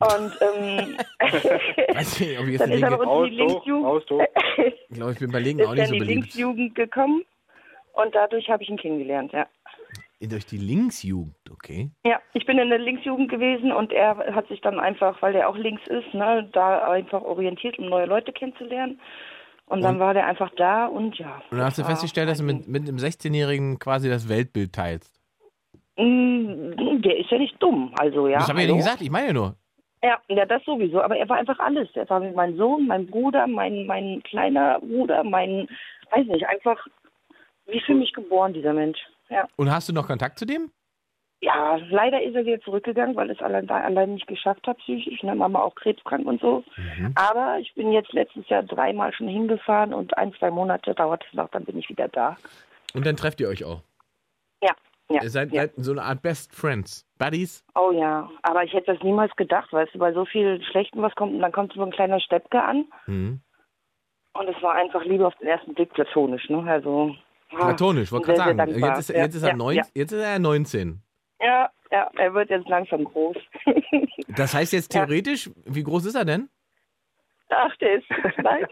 Und ähm, Weiß nicht, ob ich jetzt dann ist er bei uns in die Linksjugend, Ich glaube, ich bin bei Linken auch nicht in so die beliebt. Linksjugend gekommen. Und dadurch habe ich ihn kennengelernt, ja. Durch die Linksjugend, okay. Ja, ich bin in der Linksjugend gewesen und er hat sich dann einfach, weil er auch links ist, ne, da einfach orientiert, um neue Leute kennenzulernen. Und dann Und- war der einfach da und ja. Und dann hast du festgestellt, dass du mit, mit einem 16-Jährigen quasi das Weltbild teilst. Mm, Der ist ja nicht dumm, also ja. das habe ich ja nicht gesagt, ich meine nur. Ja, ja, das sowieso. Aber er war einfach alles. Er war mein Sohn, mein Bruder, mein, mein kleiner Bruder, mein, weiß nicht, einfach wie für mich geboren, dieser Mensch. Ja. Und hast du noch Kontakt zu dem? Ja, leider ist er wieder zurückgegangen, weil es allein, allein nicht geschafft hat, psychisch. Ne? Mama auch krebskrank und so. Mhm. Aber ich bin jetzt letztes Jahr dreimal schon hingefahren und ein, zwei Monate dauert es noch, dann bin ich wieder da. Und dann trefft ihr euch auch. Ja, ja. Ihr seid, ja. seid so eine Art Best Friends. Buddies? Oh ja, aber ich hätte das niemals gedacht, weißt du, bei so viel Schlechtem, was kommt, und dann kommt so ein kleiner Steppke an Mhm. und es war einfach Liebe auf den ersten Blick platonisch, ne? Also. Ah, Platonisch, wollte gerade sagen. dankbar. Jetzt ist, Ja, jetzt, ist er ja, neun, ja. jetzt ist er 19. Ja, ja, er wird jetzt langsam groß. Das heißt jetzt theoretisch, wie groß ist er denn? Ach, der ist nein.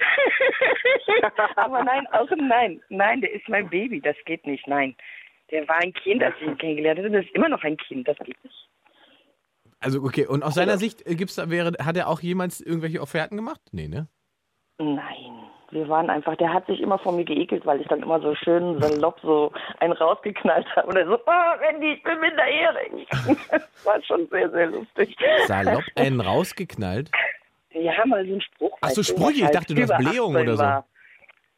Aber nein, auch nein, nein, der ist mein Baby, das geht nicht, nein. Der war ein Kind, als ich ihn kennengelernt habe, das ist immer noch ein Kind, das geht nicht. Also okay, und aus seiner Sicht äh, gibt's da wäre, hat er auch jemals irgendwelche Offerten gemacht? Nee, ne? Nein, wir waren einfach, der hat sich immer vor mir geekelt, weil ich dann immer so schön salopp so einen rausgeknallt habe. Und er so, oh, Randy, ich bin minderjährig. Das war schon sehr, sehr lustig. Salopp einen rausgeknallt. Ja, mal so ein Spruch. Ach so, Sprüche, ich halt dachte, du hast über Blähung 18 oder so. war.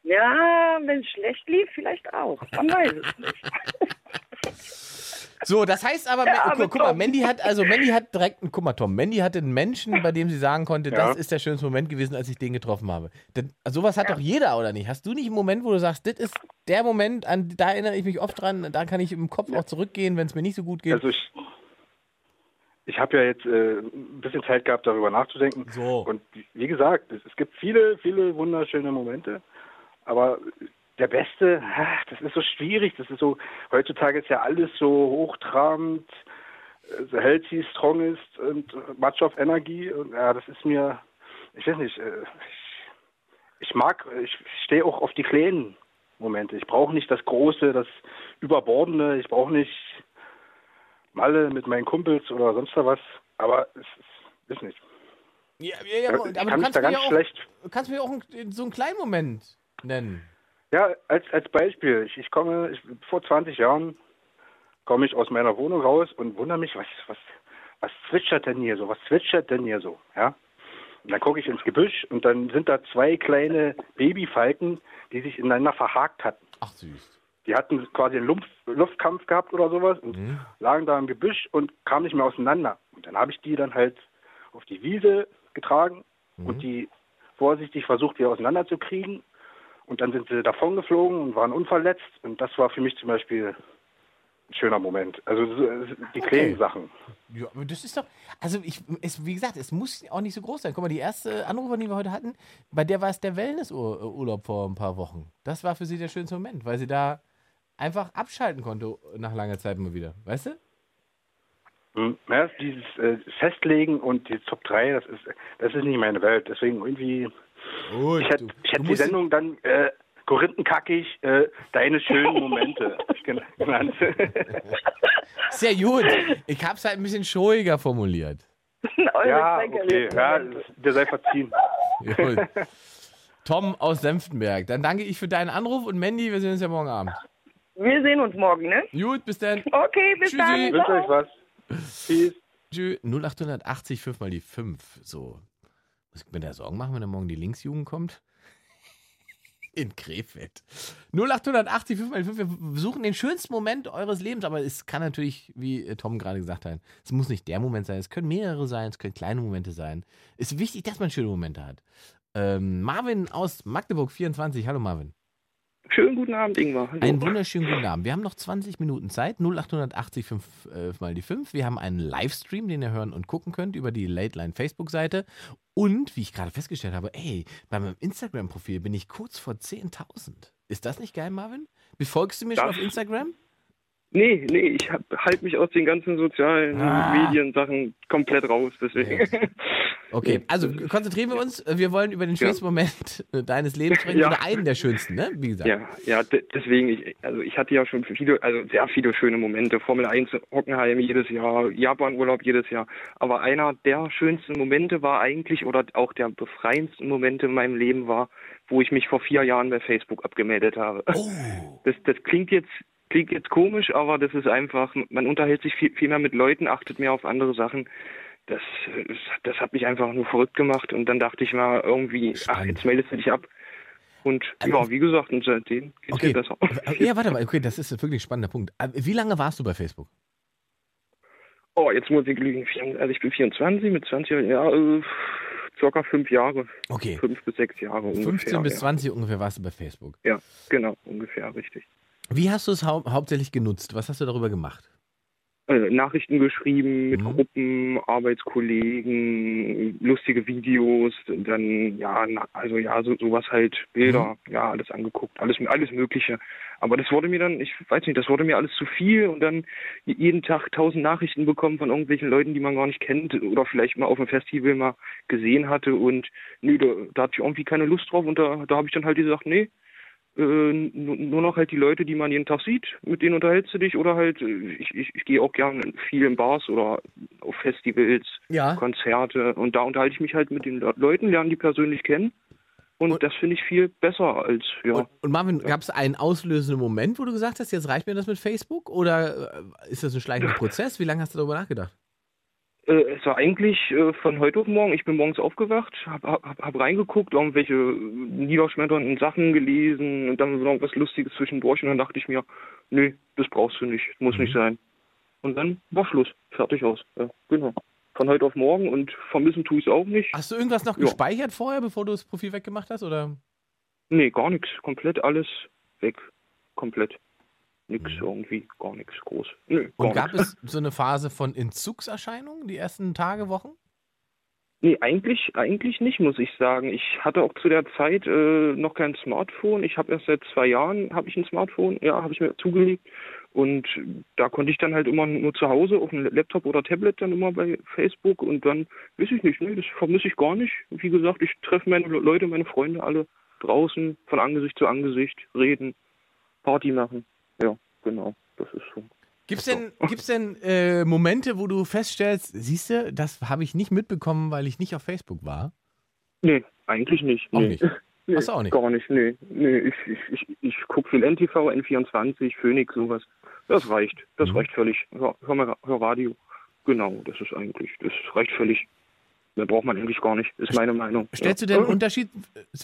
Ja, wenn es schlecht lief, vielleicht auch. Man weiß es nicht. So, das heißt aber, Ja, guck, guck mal. Mandy hat, also Mandy hat direkt, einen- guck mal, Tom, Mandy hatte einen Menschen, bei dem sie sagen konnte, Ja. das ist der schönste Moment gewesen, als ich den getroffen habe. Denn, sowas hat doch jeder, oder nicht? Hast du nicht einen Moment, wo du sagst, das ist der Moment, an da erinnere ich mich oft dran, da kann ich im Kopf auch zurückgehen, wenn es mir nicht so gut geht? Also ich, ich habe ja jetzt äh, ein bisschen Zeit gehabt, darüber nachzudenken. So. Und wie gesagt, es, es gibt viele, viele wunderschöne Momente, aber der beste, das ist so schwierig. Das ist so, heutzutage ist ja alles so hochtrabend, äh, so healthy, strong ist und äh, much of energy. Und ja, das ist mir, ich weiß nicht, äh, ich, ich mag, ich stehe auch auf die kleinen Momente. Ich brauche nicht das Große, das Überbordende. Ich brauche nicht Malle mit meinen Kumpels oder sonst da was. Aber es ist, ist nicht. Ja, ja, ja, aber, aber du da kannst mir, ganz ja auch, schlecht kannst mir auch so einen kleinen Moment nennen. Ja, als, als Beispiel. Ich, ich komme, ich, vor 20 Jahren komme ich aus meiner Wohnung raus und wundere mich, was, was, was zwitschert denn hier so? Was zwitschert denn hier so? Ja? Und dann gucke ich ins Gebüsch und dann sind da zwei kleine Babyfalken, die sich ineinander verhakt hatten. Ach süß. Die hatten quasi einen Luft, Luftkampf gehabt oder sowas und lagen da im Gebüsch und kamen nicht mehr auseinander. Und dann habe ich die dann halt auf die Wiese getragen und die vorsichtig versucht, wieder auseinanderzukriegen. Und dann sind sie davon geflogen und waren unverletzt. Und das war für mich zum Beispiel ein schöner Moment. Also so- die kleinen Sachen. Ja, aber das ist doch, also ich, es, wie gesagt, es muss auch nicht so groß sein. Guck mal, die erste Anrufer, die wir heute hatten, bei der war es der Wellnessurlaub vor ein paar Wochen. Das war für sie der schönste Moment, weil sie da einfach abschalten konnte nach langer Zeit mal wieder. Weißt du? Hm, Ja, dieses äh, Festlegen und die Top 3, das ist, das ist nicht meine Welt. Deswegen irgendwie. Ich hätte, ich hätte die musst- Sendung dann äh, Korinthenkackig, äh, deine schönen Momente gen- genannt. Sehr gut. Ich hab's halt ein bisschen showiger formuliert. ja, okay, ja, das- der sei verziehen. Gut. Tom aus Senftenberg. Dann danke ich für deinen Anruf und Mandy, wir sehen uns ja morgen Abend. Wir sehen uns morgen, ne? Gut, bis dann. Okay, bis dann. Tschüssi. Euch was. Tschüss. Tschüss. 0880 5 mal die 5. So. Muss ich mir da Sorgen machen, wenn da morgen die Linksjugend kommt? In Krefeld. 0880 5 mal die 5. Wir suchen den schönsten Moment eures Lebens, aber es kann natürlich, wie äh, Tom gerade gesagt hat, es muss nicht der Moment sein, es können mehrere sein, es können kleine Momente sein. Es ist wichtig, dass man schöne Momente hat. Ähm, Marvin aus Magdeburg 24. Hallo Marvin. Schönen guten Abend, Ingmar. Hallo. Einen wunderschönen guten Abend. Wir haben noch 20 Minuten Zeit. 0880 5, äh, mal die 5. Wir haben einen Livestream, den ihr hören und gucken könnt über die Late Line Facebook-Seite. Und, wie ich gerade festgestellt habe, ey, bei meinem Instagram-Profil bin ich kurz vor 10.000. Ist das nicht geil, Marvin? Befolgst du mir schon auf Instagram? Nee, nee, ich halte mich aus den ganzen sozialen Ah. Mediensachen komplett raus, deswegen. Okay, also konzentrieren wir uns. Wir wollen über den schönsten Moment äh, deines Lebens sprechen. Ja. Oder einen der schönsten, ne? Wie gesagt. Ja, ja, de- deswegen, ich, also ich hatte ja schon viele, also sehr viele schöne Momente. Formel 1 Hockenheim jedes Jahr, Japan-Urlaub jedes Jahr. Aber einer der schönsten Momente war eigentlich, oder auch der befreiendsten Momente in meinem Leben war, wo ich mich vor vier Jahren bei Facebook abgemeldet habe. Das, das klingt jetzt klingt jetzt komisch, aber das ist einfach, man unterhält sich viel, viel mehr mit Leuten, achtet mehr auf andere Sachen. Das, äh, das hat mich einfach nur verrückt gemacht und dann dachte ich mal irgendwie, ach, jetzt meldest du dich ab. Und ja, wie gesagt, und seitdem geht's Okay. mir besser. Ja, warte mal, okay, das ist wirklich ein spannender Punkt. Wie lange warst du bei Facebook? Oh, jetzt muss ich lügen. Also ich bin 24, mit 20 Jahren, ja, äh, circa fünf Jahre. Okay. Fünf bis sechs Jahre ungefähr. 15 bis ja. 20 ungefähr warst du bei Facebook. Ja, genau, ungefähr, richtig. Wie hast du es hau hauptsächlich genutzt? Was hast du darüber gemacht? Äh, Nachrichten geschrieben mit Gruppen, Arbeitskollegen, lustige Videos, dann ja, na, also ja, so, sowas halt, Bilder, ja, alles angeguckt, alles, alles Mögliche. Aber das wurde mir dann, ich weiß nicht, das wurde mir alles zu viel und dann jeden Tag tausend Nachrichten bekommen von irgendwelchen Leuten, die man gar nicht kennt oder vielleicht mal auf einem Festival mal gesehen hatte und nö, da, da hatte ich irgendwie keine Lust drauf und da, da habe ich dann halt gesagt, nee, nur nur noch halt die Leute, die man jeden Tag sieht, mit denen unterhältst du dich oder halt, äh, ich, ich, ich gehe auch gern viel in Bars oder auf Festivals, Ja. Konzerte und da unterhalte ich mich halt mit den Le Leuten, lerne die persönlich kennen und, das finde ich viel besser als, ja. Und Marvin, gab es einen auslösenden Moment, wo du gesagt hast, jetzt reicht mir das mit Facebook? Oder äh, ist das ein schleichender Prozess? Wie lange hast du darüber nachgedacht? Äh, es war eigentlich äh, von heute auf morgen. Ich bin morgens aufgewacht, hab, hab, hab reingeguckt, irgendwelche äh, niederschmetternden Sachen gelesen und dann noch was Lustiges zwischendurch und dann dachte ich mir, nö, das brauchst du nicht, muss nicht sein. Und dann war Schluss, fertig aus. Ja, genau. Von heute auf morgen und vermissen tue ich es auch nicht. Hast du irgendwas noch Ja. gespeichert vorher, bevor du das Profil weggemacht hast? Oder? Nee, gar nichts. Komplett alles weg. Komplett. Nix irgendwie, gar nichts groß. Nö, gar Mhm. Und gab nix. es so eine Phase von Entzugserscheinungen, die ersten Tage, Wochen? Nee, eigentlich, eigentlich nicht, muss ich sagen. Ich hatte auch zu der Zeit äh, noch kein Smartphone. Ich habe erst seit zwei Jahren habe ich ein Smartphone, ja, habe ich mir zugelegt. Und da konnte ich dann halt immer nur zu Hause auf dem Laptop oder Tablet dann immer bei Facebook und dann weiß ich nicht, nee, das vermisse ich gar nicht. Wie gesagt, ich treffe meine Le- Leute, meine Freunde alle draußen von Angesicht zu Angesicht, reden, Party machen. Ja, genau, das ist so. Gibt es denn, gibt's denn äh, Momente, wo du feststellst, siehst du, das habe ich nicht mitbekommen, weil ich nicht auf Facebook war? Nee, eigentlich nicht. Auch nee. nicht? Nee, du auch nicht? Gar nicht, nee. nee ich ich, ich, ich gucke viel NTV, N24, Phoenix, sowas. Das reicht. Das Mhm. reicht völlig. Hör, hör mal hör Radio. Genau, das ist eigentlich, das reicht völlig. Mehr braucht man eigentlich gar nicht, ist meine Meinung. Stellst ja. du einen Unterschied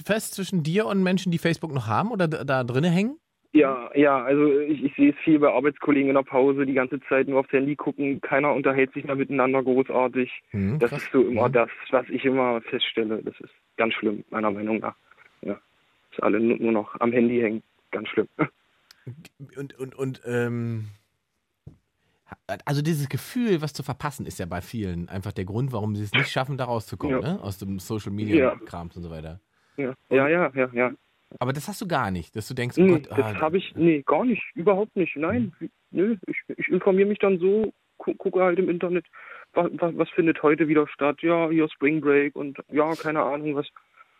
fest zwischen dir und Menschen, die Facebook noch haben oder da, da drinnen hängen? Ja, ja, also ich, ich sehe es viel bei Arbeitskollegen in der Pause, die ganze Zeit nur aufs Handy gucken, keiner unterhält sich mehr miteinander großartig. Mhm, das ist so immer das, was ich immer feststelle. Das ist ganz schlimm, meiner Meinung nach. Ja. Dass alle nur, noch am Handy hängen. Ganz schlimm. Und, und, und ähm, also dieses Gefühl, was zu verpassen, ist ja bei vielen einfach der Grund, warum sie es nicht schaffen, da rauszukommen, Ja. ne? Aus dem Social Media Ja. Krams und so weiter. Ja, ja, ja, ja. ja. Aber das hast du gar nicht, dass du denkst, oh Nee, Gott, das ah, habe ich, nee, gar nicht, überhaupt nicht. Nein, nö, ich, ich informiere mich dann so, gu gucke halt im Internet, was, was, was findet heute wieder statt. Ja, hier Spring Break und ja, keine Ahnung was.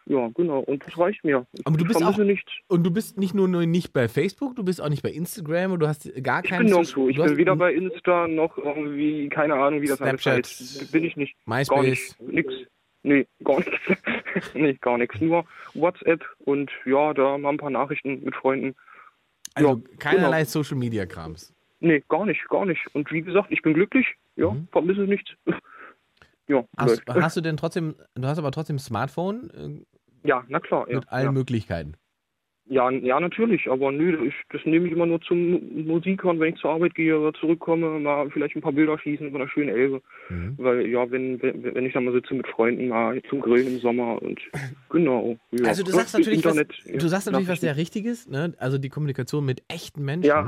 Ja, genau, und das reicht mir. aber du Ich bist auch nichts. und du bist nicht nur, nur nicht bei Facebook, du bist auch nicht bei Instagram und du hast gar Ich keinen bin nirgendwo. Ich bin weder bei Insta noch irgendwie, keine Ahnung, wie das alles Snapchat, heißt. Bin ich nicht. Gar MySpace. nicht. Nix. Nee, gar nichts. nee, gar nichts. Nur WhatsApp und ja, da mal ein paar Nachrichten mit Freunden. also ja, keinerlei genau. Social Media Krams. Nee, gar nicht, gar nicht. Und wie gesagt, ich bin glücklich. Ja, vermisse nichts. ja, Mhm. Hast, hast du denn trotzdem, du hast aber trotzdem Smartphone äh, ja, na klar. Ja, mit allen ja. Möglichkeiten. Ja, ja, natürlich, aber nö, ich, das nehme ich immer nur zum Mu- Musik hören, wenn ich zur Arbeit gehe oder zurückkomme, mal vielleicht ein paar Bilder schießen über einer schönen Elbe. Mhm. Weil, ja, wenn, wenn, wenn ich dann mal sitze mit Freunden, mal zum Grillen im Sommer und genau. Ja. Also du sagst natürlich, was, Internet, ja, du sagst natürlich was sehr Richtiges, ne? Also die Kommunikation mit echten Menschen. Ja,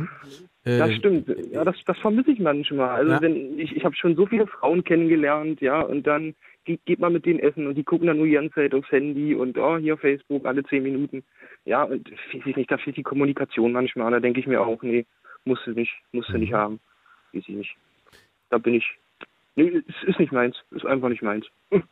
Äh, Das stimmt. Ja, das, das vermisse ich manchmal. Also Ja. wenn ich, ich habe schon so viele Frauen kennengelernt, ja, und dann geht, geht man mit denen essen und die gucken dann nur die ganze Zeit aufs Handy und oh, hier Facebook alle zehn Minuten. Ja, und ich nicht, da fehlt die Kommunikation manchmal. Da denke ich mir auch, nee, musst du nicht, musst du Mhm. nicht haben. Weiß ich nicht. Da bin ich. Nee, es ist nicht meins. Ist einfach nicht meins.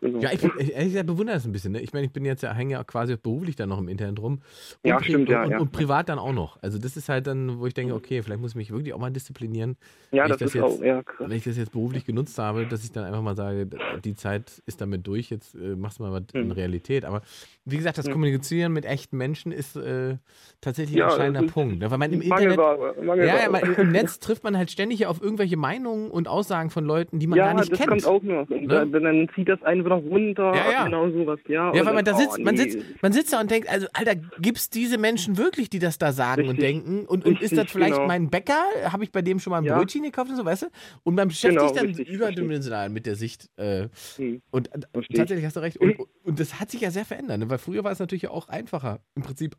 Genau. Ja, ich, ich, ehrlich gesagt bewundere das ein bisschen. Ne? Ich meine, ich bin jetzt ja, hänge ja quasi beruflich dann noch im Internet rum. Und, Ja, stimmt, ja, und, ja. und privat dann auch noch. Also das ist halt dann, wo ich denke, okay, vielleicht muss ich mich wirklich auch mal disziplinieren. Ja, das ich das ist jetzt, auch- ja, krass. Wenn ich das jetzt beruflich genutzt habe, dass ich dann einfach mal sage, die Zeit ist damit durch, jetzt äh, machst du mal was in Mhm. Realität. Aber wie gesagt, das Mhm. Kommunizieren mit echten Menschen ist äh, tatsächlich Ja, ein das entscheidender Punkt. ne? Weil man im Internet, Mangelware, ja, ja, man, im Netz trifft man halt ständig auf irgendwelche Meinungen und Aussagen von Leuten, die man ja, gar nicht das kennt. kommt auch noch. Und Ne? dann, dann zieht das einen wieder runter. Ja, ja. Genau sowas. Ja, Ja, und weil man da sitzt, oh, man nee. sitzt, man sitzt da und denkt, also Alter, gibt's diese Menschen wirklich, die das da sagen und Richtig. denken? Und, und ist Richtig, das vielleicht genau. mein Bäcker? Habe ich bei dem schon mal ein Ja. Brötchen gekauft und so, weißt du? Und man beschäftigt Genau, sich dann richtig, überdimensional mit der Sicht. Äh, Hm. und äh, tatsächlich hast du recht. Und, und das hat sich ja sehr verändert, ne? weil früher war es natürlich auch einfacher. Im Prinzip.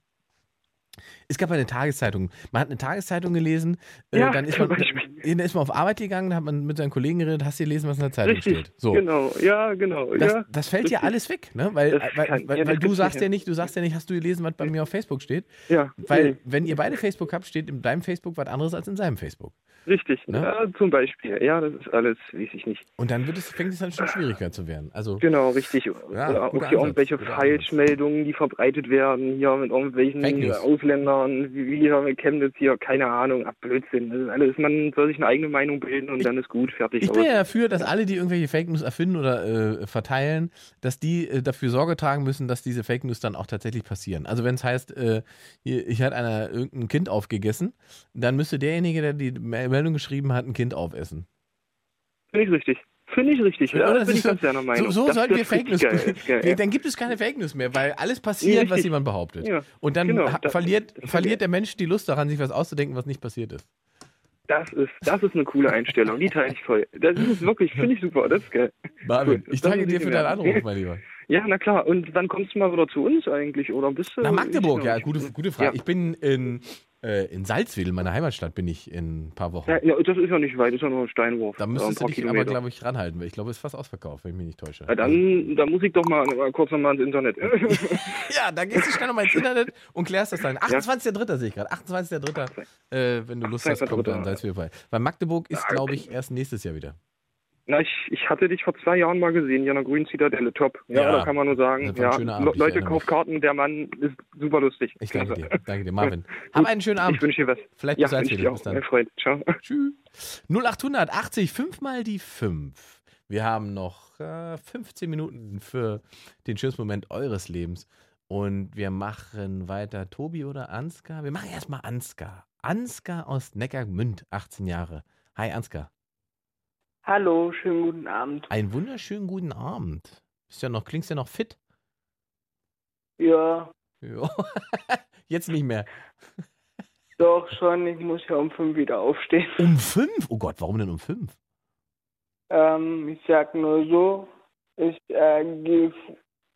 Es gab eine Tageszeitung. Man hat eine Tageszeitung gelesen, äh, Ja, dann, ist man, dann ist man auf Arbeit gegangen, dann hat man mit seinen Kollegen geredet, hast du gelesen, was in der Zeitung Richtig, steht. So. genau, ja, genau. Das, ja, das fällt ja alles weg, ne? Weil, Das weil, kann- weil, ja, weil du sagst nicht, ja ja. nicht, du sagst ja nicht, hast du gelesen, was bei mir auf Facebook steht? Ja, Weil, nee. wenn ihr beide Facebook habt, steht in deinem Facebook was anderes als in seinem Facebook. Richtig, Ne? ja, zum Beispiel. Ja, das ist alles, weiß ich nicht. Und dann wird es, fängt es dann schon schwieriger zu werden. Also, Genau, richtig. Ja, Oder auch hier irgendwelche Falschmeldungen, die verbreitet werden, hier mit irgendwelchen. Ausländern, wie hier mit Chemnitz hier, keine Ahnung, ach Blödsinn. Das ist alles, man soll sich eine eigene Meinung bilden und dann ist gut, fertig. Ich bin ja dafür, dass alle, die irgendwelche Fake News erfinden oder äh, verteilen, dass die äh, dafür Sorge tragen müssen, dass diese Fake News dann auch tatsächlich passieren. Also wenn es heißt, äh, hier, ich hat einer irgendein Kind aufgegessen, dann müsste derjenige, der die Meldung geschrieben hat, ein Kind aufessen. Finde ich richtig. Finde ich richtig. Ja, Oder? das bin ich Das ganz deiner Meinung. So, so sollten wir Fake News. geil, ja. Dann gibt es keine Fake News mehr, weil alles passiert, was jemand behauptet. Ja. Und dann Genau, das- verliert, das- verliert der Mensch die Lust daran, sich was auszudenken, was nicht passiert ist. Das ist, das ist eine coole Einstellung. Die teile ich voll. Das ist wirklich, finde ich super. Das ist geil. Marvin, Cool. ich danke dir für deinen. Anruf, mein Lieber. Ja, na klar. Und wann kommst du mal wieder zu uns eigentlich? Oder bist du? Nach Magdeburg, ja, gute, gute Frage. Ich bin in, äh, in Salzwedel, meiner Heimatstadt, bin ich in ein paar Wochen. Ja, ja, das ist ja nicht weit, das ist ja nur ein Steinwurf. Da ein müsstest du dich aber, Kilometer. glaube ich, ranhalten, weil ich glaube, es ist fast ausverkauft, wenn ich mich nicht täusche. Ja, dann, dann muss ich doch mal, mal kurz nochmal ins Internet. Ja, dann gehst du schnell nochmal ins Internet und klärst das dann. 28.3. sehe ich gerade. 28.3. Äh, wenn du Lust hast, kommt dann 28.3.. Salzwedel vorbei. Weil Magdeburg ist, glaube ich, erst nächstes Jahr wieder. Na, ich, ich hatte dich vor zwei Jahren mal gesehen, hier in der Grünen Zitadelle, top. Ja, Ja, da kann man nur sagen, ja, Abend, Leute, kauft Karten, der Mann ist super lustig. Ich danke Klasse. dir. Danke dir, Marvin. Hab einen schönen Abend. Ich wünsche dir was. Vielleicht ja, bis ich Salzwedel. dir Bis dann. mein Freund. Ciao. Tschüss. 0800 80 5 mal die 5. Wir haben noch äh, 15 Minuten für den schönsten Moment eures Lebens. Und wir machen weiter. Tobi oder Ansgar? Wir machen erstmal Ansgar. Ansgar aus Neckarmünd, 18 Jahre. Hi, Ansgar. Hallo, schönen guten Abend. Einen wunderschönen guten Abend. Bist ja noch, klingst ja noch fit? Ja, Ja. Jetzt nicht mehr. doch schon. Ich muss ja um fünf wieder aufstehen. Um fünf? Oh Gott, warum denn um fünf? Ähm, ich sag nur so, ich äh, gehe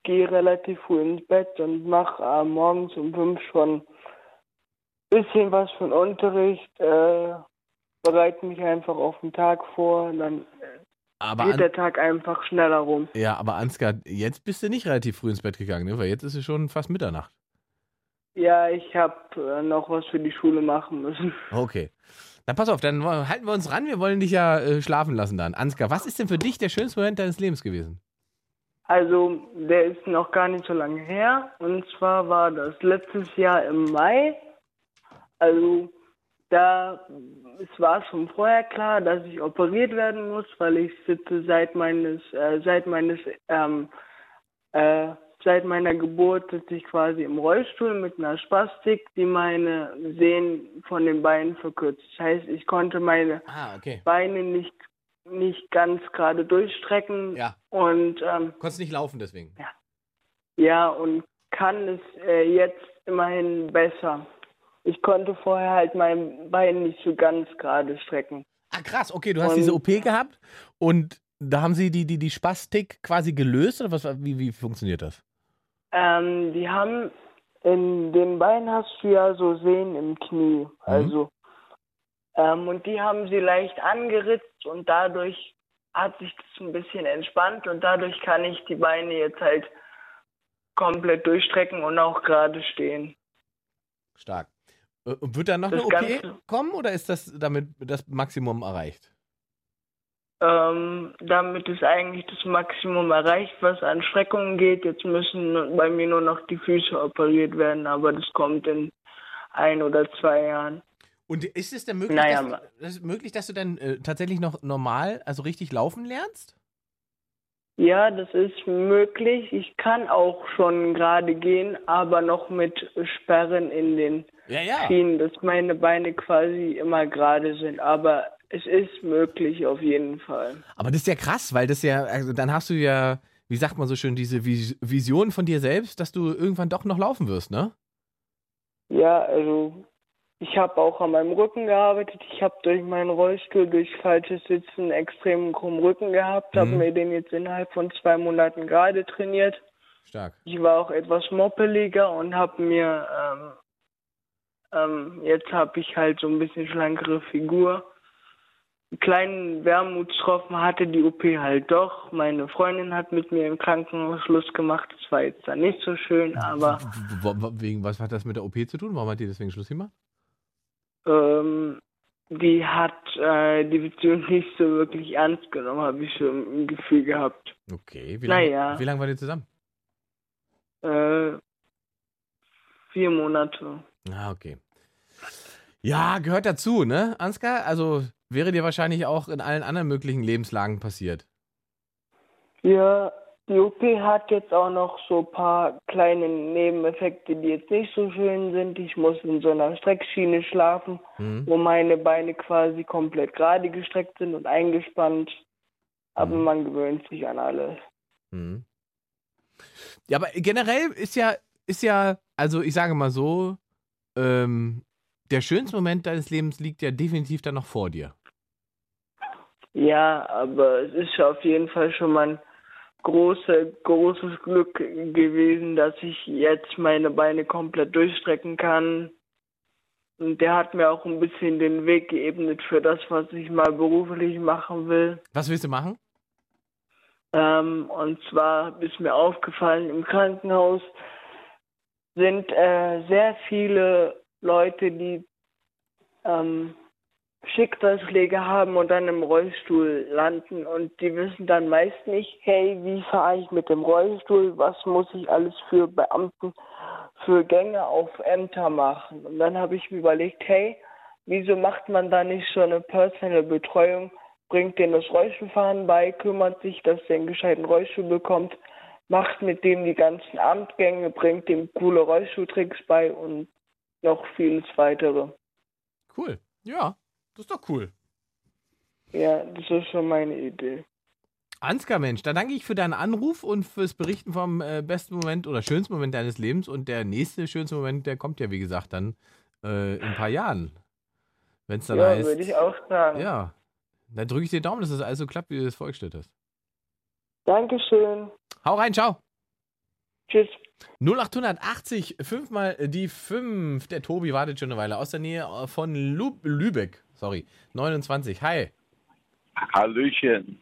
geh relativ früh ins Bett und mache äh, morgens um fünf schon bisschen was von Unterricht. Äh, bereite mich einfach auf den Tag vor, dann Aber geht der Tag einfach schneller rum. ja, aber Ansgar, jetzt bist du nicht relativ früh ins Bett gegangen, ne? weil jetzt ist es schon fast Mitternacht. Ja, ich habe äh, noch was für die Schule machen müssen. Okay. Dann pass auf, dann halten wir uns ran. Wir wollen dich ja äh, schlafen lassen dann. Ansgar, was ist denn für dich der schönste Moment deines Lebens gewesen? Also, der ist noch gar nicht so lange her. Und zwar war das letztes Jahr im Mai. Also, da es war schon vorher klar, dass ich operiert werden muss, weil ich sitze seit meines, äh, seit meines, ähm, äh, seit meiner Geburt sitze ich quasi im Rollstuhl mit einer Spastik, die meine Sehnen von den Beinen verkürzt. Das heißt, ich konnte meine Ah, okay. Beine nicht nicht ganz gerade durchstrecken Ja. und ähm, Konntest nicht laufen deswegen. ja, und kann es äh, jetzt immerhin besser. Ich konnte vorher halt mein Bein nicht so ganz gerade strecken. Ah, krass, okay, du hast Und- diese OP gehabt und da haben sie die, die, die Spastik quasi gelöst oder was, wie, wie funktioniert das? Ähm, die haben in den Beinen hast du ja so Sehnen im Knie. Also ähm, und die haben sie leicht angeritzt und dadurch hat sich das ein bisschen entspannt und dadurch kann ich die Beine jetzt halt komplett durchstrecken und auch gerade stehen. Stark. Äh, und Wird da noch Das eine OP Ganze- kommen oder ist das damit das Maximum erreicht? Ähm, damit ist eigentlich das Maximum erreicht, was an Streckungen geht. Jetzt müssen bei mir nur noch die Füße operiert werden, aber das kommt in ein oder zwei Jahren. Und ist es denn möglich, Naja, dass, du- möglich, dass du dann äh, tatsächlich noch normal, also richtig laufen lernst? Ja, das ist möglich. Ich kann auch schon gerade gehen, aber noch mit Sperren in den Ja, ja. Schienen, dass meine Beine quasi immer gerade sind. Aber es ist möglich auf jeden Fall. Aber das ist ja krass, weil das ja, also dann hast du ja, wie sagt man so schön, diese Vis Vision von dir selbst, dass du irgendwann doch noch laufen wirst, ne? Ja, also ich habe auch an meinem Rücken gearbeitet. Ich habe durch meinen Rollstuhl, durch falsches Sitzen einen extrem krummen Rücken gehabt, habe Mhm. mir den jetzt innerhalb von zwei Monaten gerade trainiert. Stark. Ich war auch etwas moppeliger und habe mir ähm, ähm, jetzt habe ich halt so ein bisschen schlankere Figur. Einen kleinen Wermutstropfen hatte die OP halt doch. Meine Freundin hat mit mir im Krankenhaus Schluss gemacht. Das war jetzt dann nicht so schön, aber wegen, was hat das mit der OP zu tun? Warum hat die deswegen Schluss gemacht? Ähm, die hat äh, die Beziehung nicht so wirklich ernst genommen, habe ich so ein Gefühl gehabt. Okay, wie lange Naja. wie lang war ihr zusammen? Äh, vier Monate. Ah, okay. Ja, gehört dazu, ne, Ansgar? Also wäre dir wahrscheinlich auch in allen anderen möglichen Lebenslagen passiert. Ja, die OP hat jetzt auch noch so ein paar kleine Nebeneffekte, die jetzt nicht so schön sind. Ich muss in so einer Streckschiene schlafen, Mhm. wo meine Beine quasi komplett gerade gestreckt sind und eingespannt. Aber man gewöhnt sich an alles. Mhm. Ja, aber generell ist ja, ist ja, also ich sage mal so, ähm, der schönste Moment deines Lebens liegt ja definitiv dann noch vor dir. Ja, aber es ist auf jeden Fall schon mal ein große, großes Glück gewesen, dass ich jetzt meine Beine komplett durchstrecken kann. Und der hat mir auch ein bisschen den Weg geebnet für das, was ich mal beruflich machen will. Was willst du machen? Ähm, und zwar ist mir aufgefallen, im Krankenhaus sind äh, sehr viele Leute, die ähm, Schicksalsschläge haben und dann im Rollstuhl landen und die wissen dann meist nicht, hey, wie fahre ich mit dem Rollstuhl, was muss ich alles für Beamten, für Gänge auf Ämter machen. Und dann habe ich mir überlegt, hey, wieso macht man da nicht so eine personelle Betreuung, bringt denen das Rollstuhlfahren bei, kümmert sich, dass der einen gescheiten Rollstuhl bekommt, macht mit dem die ganzen Amtgänge, bringt dem coole Rollstuhltricks bei und noch vieles weitere. Cool. Ja, das ist doch cool. Ja, das ist schon meine Idee. Ansgar, Mensch, dann danke ich für deinen Anruf und fürs Berichten vom äh, besten Moment oder schönsten Moment deines Lebens. Und der nächste schönste Moment, der kommt ja, wie gesagt, dann äh, in ein paar Jahren. Wenn es dann ja, heißt. würde ich auch sagen. Ja. Dann drücke ich dir Daumen, dass das alles so klappt, wie du es vorgestellt hast. Dankeschön. Hau rein, ciao. Tschüss. 0880, fünfmal die 5. Der Tobi wartet schon eine Weile aus der Nähe von Lü Lübeck. Sorry. 29. Hi. Hallöchen.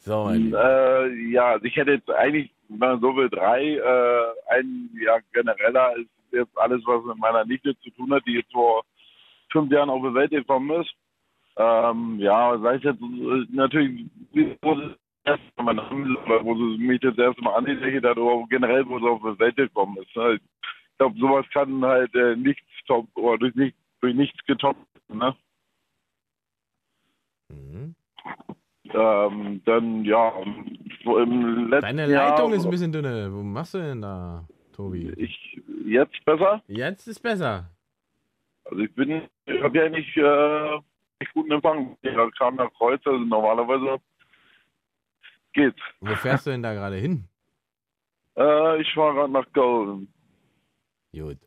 So, mein Äh, ja, also ich hätte jetzt eigentlich, wenn man so will, drei. Äh, ein ja, genereller ist jetzt alles, was mit meiner Nichte zu tun hat, die jetzt vor fünf Jahren auf die Welt gekommen ist. Ähm, ja, sei es jetzt äh, natürlich, wie- Mal oder wo sie mich das erste Mal angelächelt hat, oder generell, wo sie auf die Welt gekommen ist. Ne? Ich glaube, sowas kann halt äh, nichts top oder durch, nicht, durch nichts getoppt werden, ne? Mhm. Ähm, dann, ja, so im letzten Deine Jahr, Leitung ist ein bisschen dünne. Wo machst du denn da, Tobi? Ich, jetzt besser? Jetzt ist besser. Also ich bin, ich habe ja nicht äh, echt guten Empfang. Ich kam nach Kreuz, also normalerweise geht's. Wo fährst du denn da gerade hin? Äh, ich fahre gerade nach Köln. Gut.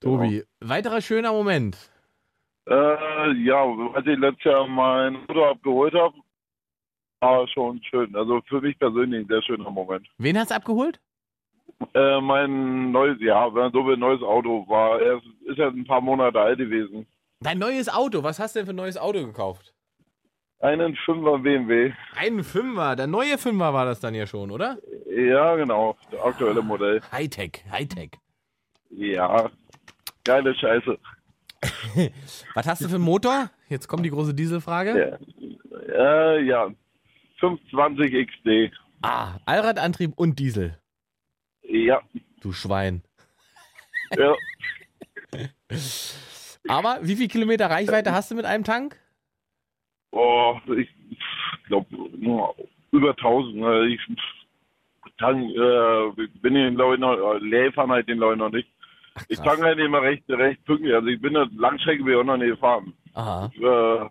Tobi, weiterer schöner Moment. Äh, ja, als ich letztes Jahr mein Auto abgeholt habe, war schon schön. Also für mich persönlich ein sehr schöner Moment. Wen hast du abgeholt? Äh, mein neues, ja, wenn so will, neues Auto war, er ist, ist ja ein paar Monate alt gewesen. Dein neues Auto. Was hast du denn für ein neues Auto gekauft? Einen 5er BMW. Ein Fünfer. Der neue Fünfer war das dann ja schon, oder? Ja, genau, das aktuelle Modell. Hightech, Hightech. Ja, geile Scheiße. Was hast du für einen Motor? Jetzt kommt die große Dieselfrage. Äh, ja, 520 XD. Ah, Allradantrieb und Diesel. Ja. Du Schwein. Ja. Aber wie viel Kilometer Reichweite hast du mit einem Tank? Oh, ich glaube, über 1000. ne? Ich tank, äh, bin den noch, äh, leer fahren halt den ich noch nicht. Ich tanke halt immer recht, recht pünktlich. Also ich bin eine Langstrecke bin ich auch noch nicht gefahren. Aha. Äh,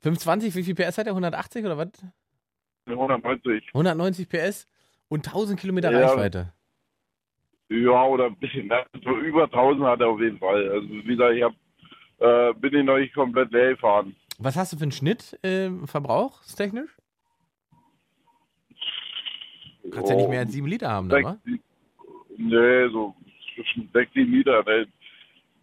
520, wie viel PS hat er? 180 oder was? 190. 190 PS und 1000 Kilometer Ja. Reichweite. Ja, oder ein bisschen mehr. So über 1000 hat er auf jeden Fall. Also wie gesagt, ich hab, äh, bin den noch nicht komplett leer gefahren. Was hast du für einen Schnitt äh, verbrauchstechnisch? Du kannst ja nicht mehr als 7 Liter haben, oder? Nee, so zwischen 6, 7 Liter. Ne?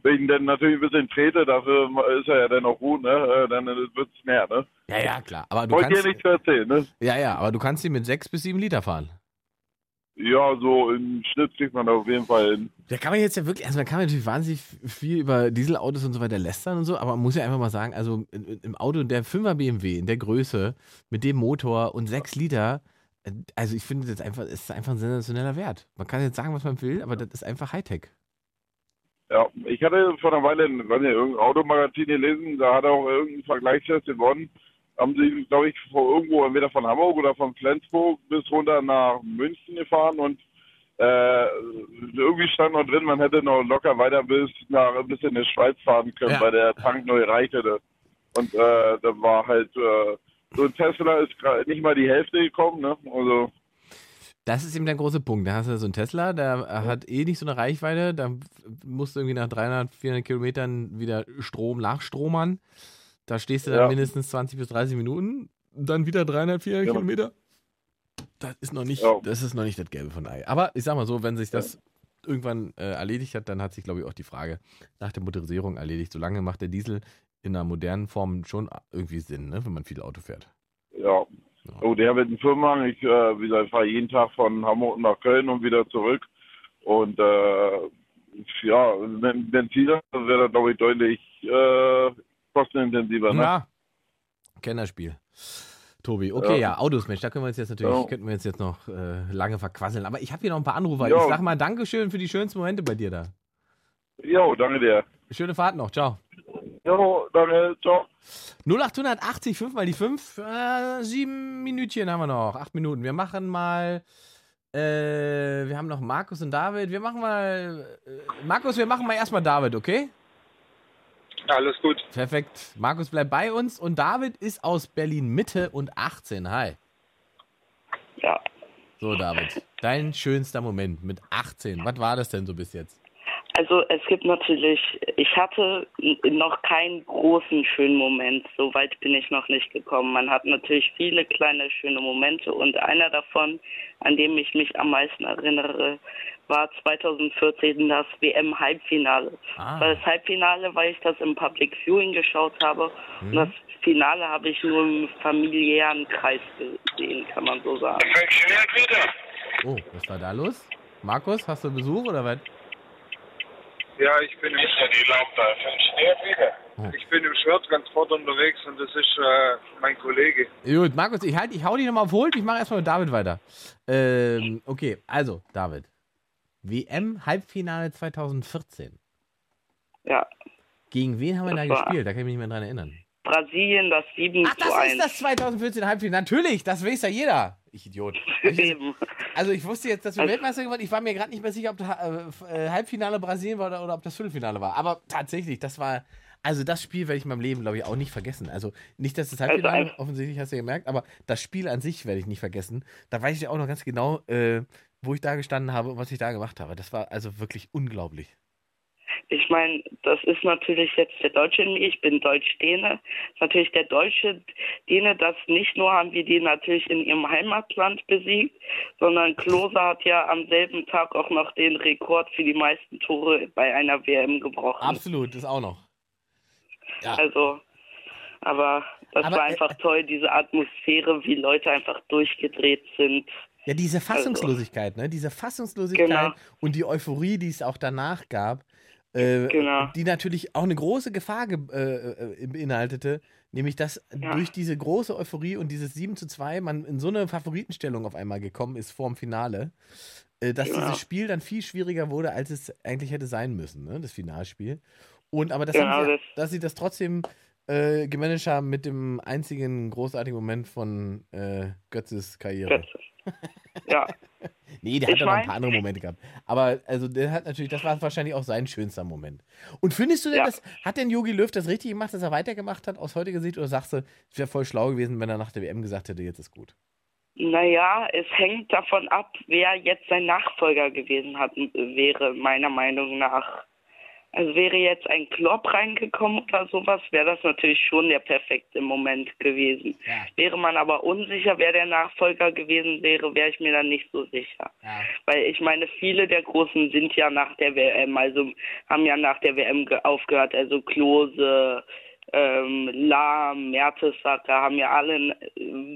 Wenn ich dann natürlich ein bisschen trete, dafür ist er ja dann auch gut, ne? Äh, Dann wird es mehr, ne? Ja, ja, klar. Aber du Wollt kannst, ihr nichts erzählen, ne? ja, ja, aber du kannst sie mit 6 bis 7 Liter fahren. Ja, so im Schnitt kriegt man auf jeden Fall hin. Da kann man jetzt ja wirklich, also man kann natürlich wahnsinnig viel über Dieselautos und so weiter lästern und so, aber man muss ja einfach mal sagen, also im Auto der 5er BMW in der Größe mit dem Motor und 6 Liter, also ich finde das einfach, es ist einfach ein sensationeller Wert. Man kann jetzt sagen, was man will, aber das ist einfach Hightech. Ja, ich hatte vor einer Weile in, irgendein Automagazin gelesen, da hat er auch irgendein Vergleichstest gewonnen. Haben sie, glaube ich, vor irgendwo entweder von Hamburg oder von Flensburg bis runter nach München gefahren und äh, irgendwie stand noch drin, man hätte noch locker weiter bis nach bis in die Schweiz fahren können, Ja. weil der Tank neu gereicht hätte. Und äh, da war halt äh, so ein Tesla ist nicht mal die Hälfte gekommen, ne? Also Das ist eben der große Punkt. Da hast du so einen Tesla, der hat eh nicht so eine Reichweite. Da musst du irgendwie nach 300, 400 Kilometern wieder Strom nachstromern. Da stehst du dann Ja. mindestens 20 bis 30 Minuten. Dann wieder 300, 400 Ja. Kilometer. Das ist noch nicht, das ist noch nicht das Gelbe von Ei. Aber ich sag mal so, wenn sich das irgendwann äh, erledigt hat, dann hat sich, glaube ich, auch die Frage nach der Motorisierung erledigt. Solange macht der Diesel in einer modernen Form schon irgendwie Sinn, ne, wenn man viel Auto fährt. Ja. Oh, der wird einen Firmenwagen. Ich, äh, wie gesagt, fahre jeden Tag von Hamburg nach Köln und wieder zurück. Und äh, ja, wenn Benziner wäre das, glaube ich, deutlich äh, kostenintensiver. Ne? Ja. Kennerspiel. Tobi, okay, ja. Ja. Autos, Mensch, da können wir uns jetzt natürlich, Ja. könnten wir uns jetzt noch äh, lange verquasseln. Aber ich habe hier noch ein paar Anrufer. Ja. Ich sag mal Dankeschön für die schönsten Momente bei dir da. Jo, danke dir. Schöne Fahrt noch, ciao. Jo, danke, ciao. 0880, 5 mal die 5. Äh, sieben Minütchen haben wir noch. Acht Minuten. Wir machen mal. Äh, wir haben noch Markus und David. Wir machen mal. Äh, Markus, wir machen mal erstmal David, okay? Alles gut. Perfekt. Markus bleibt bei uns und David ist aus Berlin Mitte und 18. Hi. Ja. So, David, dein schönster Moment mit 18. Was war das denn so bis jetzt? Also es gibt natürlich, ich hatte n- noch keinen großen schönen Moment, so weit bin ich noch nicht gekommen. Man hat natürlich viele kleine schöne Momente und einer davon, an dem ich mich am meisten erinnere, war 2014 das WM-Halbfinale. Ah. Weil das Halbfinale, weil ich das im Public Viewing geschaut habe und Mhm. das Finale habe ich nur im familiären Kreis gesehen, kann man so sagen. Oh, was war da los? Markus, hast du Besuch oder was? Ja, ich bin im, ich bin im Schwertransport unterwegs und das ist äh, mein Kollege. Gut, Markus, ich, halt, ich hau dich nochmal auf Hold, ich mache erstmal mit David weiter. Ähm, okay, also, David. WM-Halbfinale 2014. Ja. Gegen wen haben wir Das da gespielt? Da kann ich mich nicht mehr dran erinnern. Brasilien das 7 Ach, zu das 1. ist das 2014 Halbfinale. Natürlich, das weiß ja jeder. Ich Idiot. Also ich wusste jetzt, dass wir Also- Weltmeister geworden Ich war mir gerade nicht mehr sicher, ob das äh, Halbfinale Brasilien war oder, oder ob das Viertelfinale war. Aber tatsächlich, das war. Also das Spiel werde ich in meinem Leben, glaube ich, auch nicht vergessen. Also nicht, dass das Also Halbfinale, einfach- offensichtlich hast du ja gemerkt, aber das Spiel an sich werde ich nicht vergessen. Da weiß ich ja auch noch ganz genau, äh, wo ich da gestanden habe und was ich da gemacht habe. Das war also wirklich unglaublich. Ich meine, das ist natürlich jetzt der Deutsche in mir, ich bin Deutsch-Däne. Natürlich der deutsche Däne, das nicht nur haben wir die natürlich in ihrem Heimatland besiegt, sondern Klose hat ja am selben Tag auch noch den Rekord für die meisten Tore bei einer WM gebrochen. Absolut, das auch noch. Ja. Also, aber das Aber, war äh, einfach toll, diese Atmosphäre, wie Leute einfach durchgedreht sind. Ja, diese Also, Fassungslosigkeit, ne? Diese Fassungslosigkeit Genau. und die Euphorie, die es auch danach gab, äh, Genau. die natürlich auch eine große Gefahr ge äh, äh, beinhaltete, nämlich dass durch diese große Euphorie und dieses 7 zu 2 man in so eine Favoritenstellung auf einmal gekommen ist vorm Finale, äh, dass Genau. dieses Spiel dann viel schwieriger wurde, als es eigentlich hätte sein müssen, ne? das Finalspiel. Und aber das Genau, sie, das- dass sie das trotzdem äh, gemanagt haben mit dem einzigen großartigen Moment von äh, Götzes Karriere. Götze. Ja. Nee, der Ich hat ja noch ein paar andere Momente gehabt. Aber also der hat natürlich, das war wahrscheinlich auch sein schönster Moment. Und findest du denn, Ja. das, hat denn Yogi Löw das richtig gemacht, dass er weitergemacht hat aus heutiger Sicht? Oder sagst du, es wäre voll schlau gewesen, wenn er nach der WM gesagt hätte, jetzt ist gut? Naja, es hängt davon ab, wer jetzt sein Nachfolger gewesen hat, wäre meiner Meinung nach. Also wäre jetzt ein Klopp reingekommen oder sowas, wäre das natürlich schon der perfekte Moment gewesen. Wäre man aber unsicher, wer der Nachfolger gewesen wäre, wäre ich mir dann nicht so sicher. Weil ich meine, viele der Großen sind ja nach der WM, also haben ja nach der WM ge- aufgehört, also Klose, ähm, Lahm, Mertesacker haben ja alle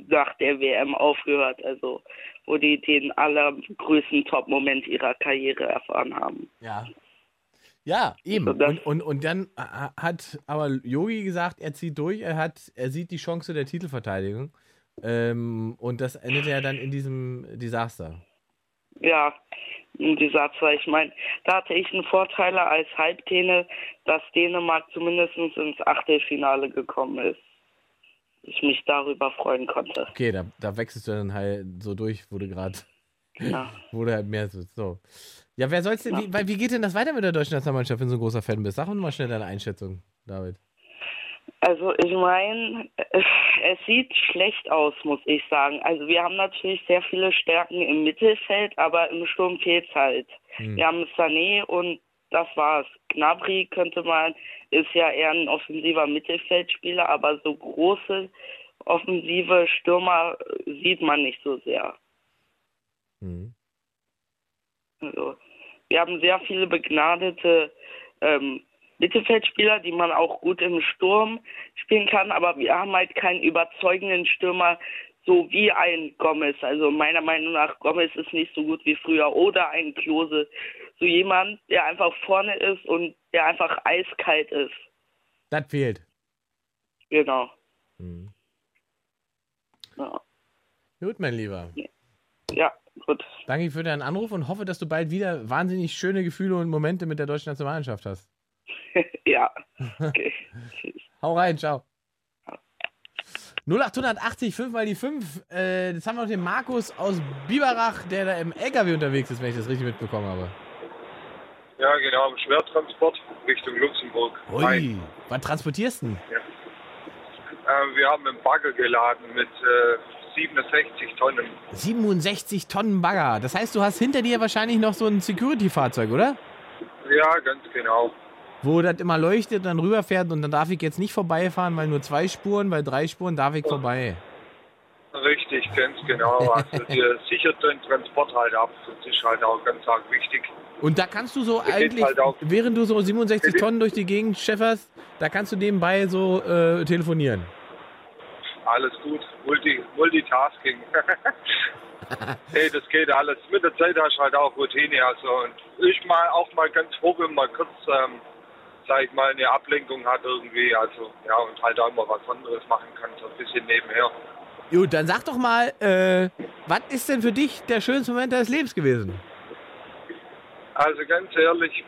nach der WM aufgehört, also wo die den allergrößten Top-Moment ihrer Karriere erfahren haben. Ja. Ja, eben. Und, und, und dann ha- hat aber Yogi gesagt, er zieht durch, er hat, er sieht die Chance der Titelverteidigung. Ähm, und das endet ja dann in diesem Desaster. Ja, ein Desaster. Ich meine, da hatte ich einen Vorteil als Halbdäne, dass Dänemark zumindest ins Achtelfinale gekommen ist. Ich mich darüber freuen konnte. Okay, da, da wechselst du dann halt so durch, wo du gerade. Ja. Wo du halt mehr so. so. Ja, wer soll's denn. Wie, weil- wie geht denn das weiter mit der deutschen Nationalmannschaft, wenn du so ein großer Fan bist? Sag uns mal schnell deine Einschätzung, David. Also ich meine, es, es sieht schlecht aus, muss ich sagen. Also wir haben natürlich sehr viele Stärken im Mittelfeld, aber im Sturm fehlt's halt. Hm. Wir haben Sané und das war's. Gnabry könnte man, ist ja eher ein offensiver Mittelfeldspieler, aber so große offensive Stürmer sieht man nicht so sehr. Mhm. Also, wir haben sehr viele begnadete ähm, Mittelfeldspieler, die man auch gut im Sturm spielen kann, aber wir haben halt keinen überzeugenden Stürmer, so wie ein Gomez. Also meiner Meinung nach, Gomez ist nicht so gut wie früher oder ein Klose. So jemand, der einfach vorne ist und der einfach eiskalt ist. Das fehlt. Genau. Mhm. Ja. Gut, mein Lieber. Ja, gut. Danke für deinen Anruf und hoffe, dass du bald wieder wahnsinnig schöne Gefühle und Momente mit der deutschen Nationalmannschaft hast. ja. Okay. Hau rein, ciao. 0880, 5 mal die 5. Äh, jetzt haben wir noch den Markus aus Biberach, der da im LKW unterwegs ist, wenn ich das richtig mitbekommen habe. Ja, genau, im Schwertransport Richtung Luxemburg. Ui, was transportierst du denn? Äh, wir haben einen Bagger geladen mit äh, 67 Tonnen. 67 Tonnen Bagger. Das heißt, du hast hinter dir wahrscheinlich noch so ein Security-Fahrzeug, oder? Ja, ganz genau. Wo das immer leuchtet, dann rüberfährt und dann darf ich jetzt nicht vorbeifahren, weil nur zwei Spuren, weil drei Spuren darf ich vorbei. Richtig, ganz genau. Also dir sichert den Transport halt ab. Das ist halt auch ganz arg wichtig. Und da kannst du so geht eigentlich, halt während du so 67 Tonnen durch die Gegend schefferst, da kannst du nebenbei so äh, telefonieren. Alles gut. Multi, Multitasking. hey, das geht alles. Mit der Zeit hast du halt auch Routine. Also, und ich mal auch mal ganz froh, wenn man kurz, ähm, sag ich mal, eine Ablenkung hat irgendwie. Also, ja, und halt auch mal was anderes machen kann, so ein bisschen nebenher. Gut, dann sag doch mal, äh, was ist denn für dich der schönste Moment deines Lebens gewesen? Also, ganz ehrlich,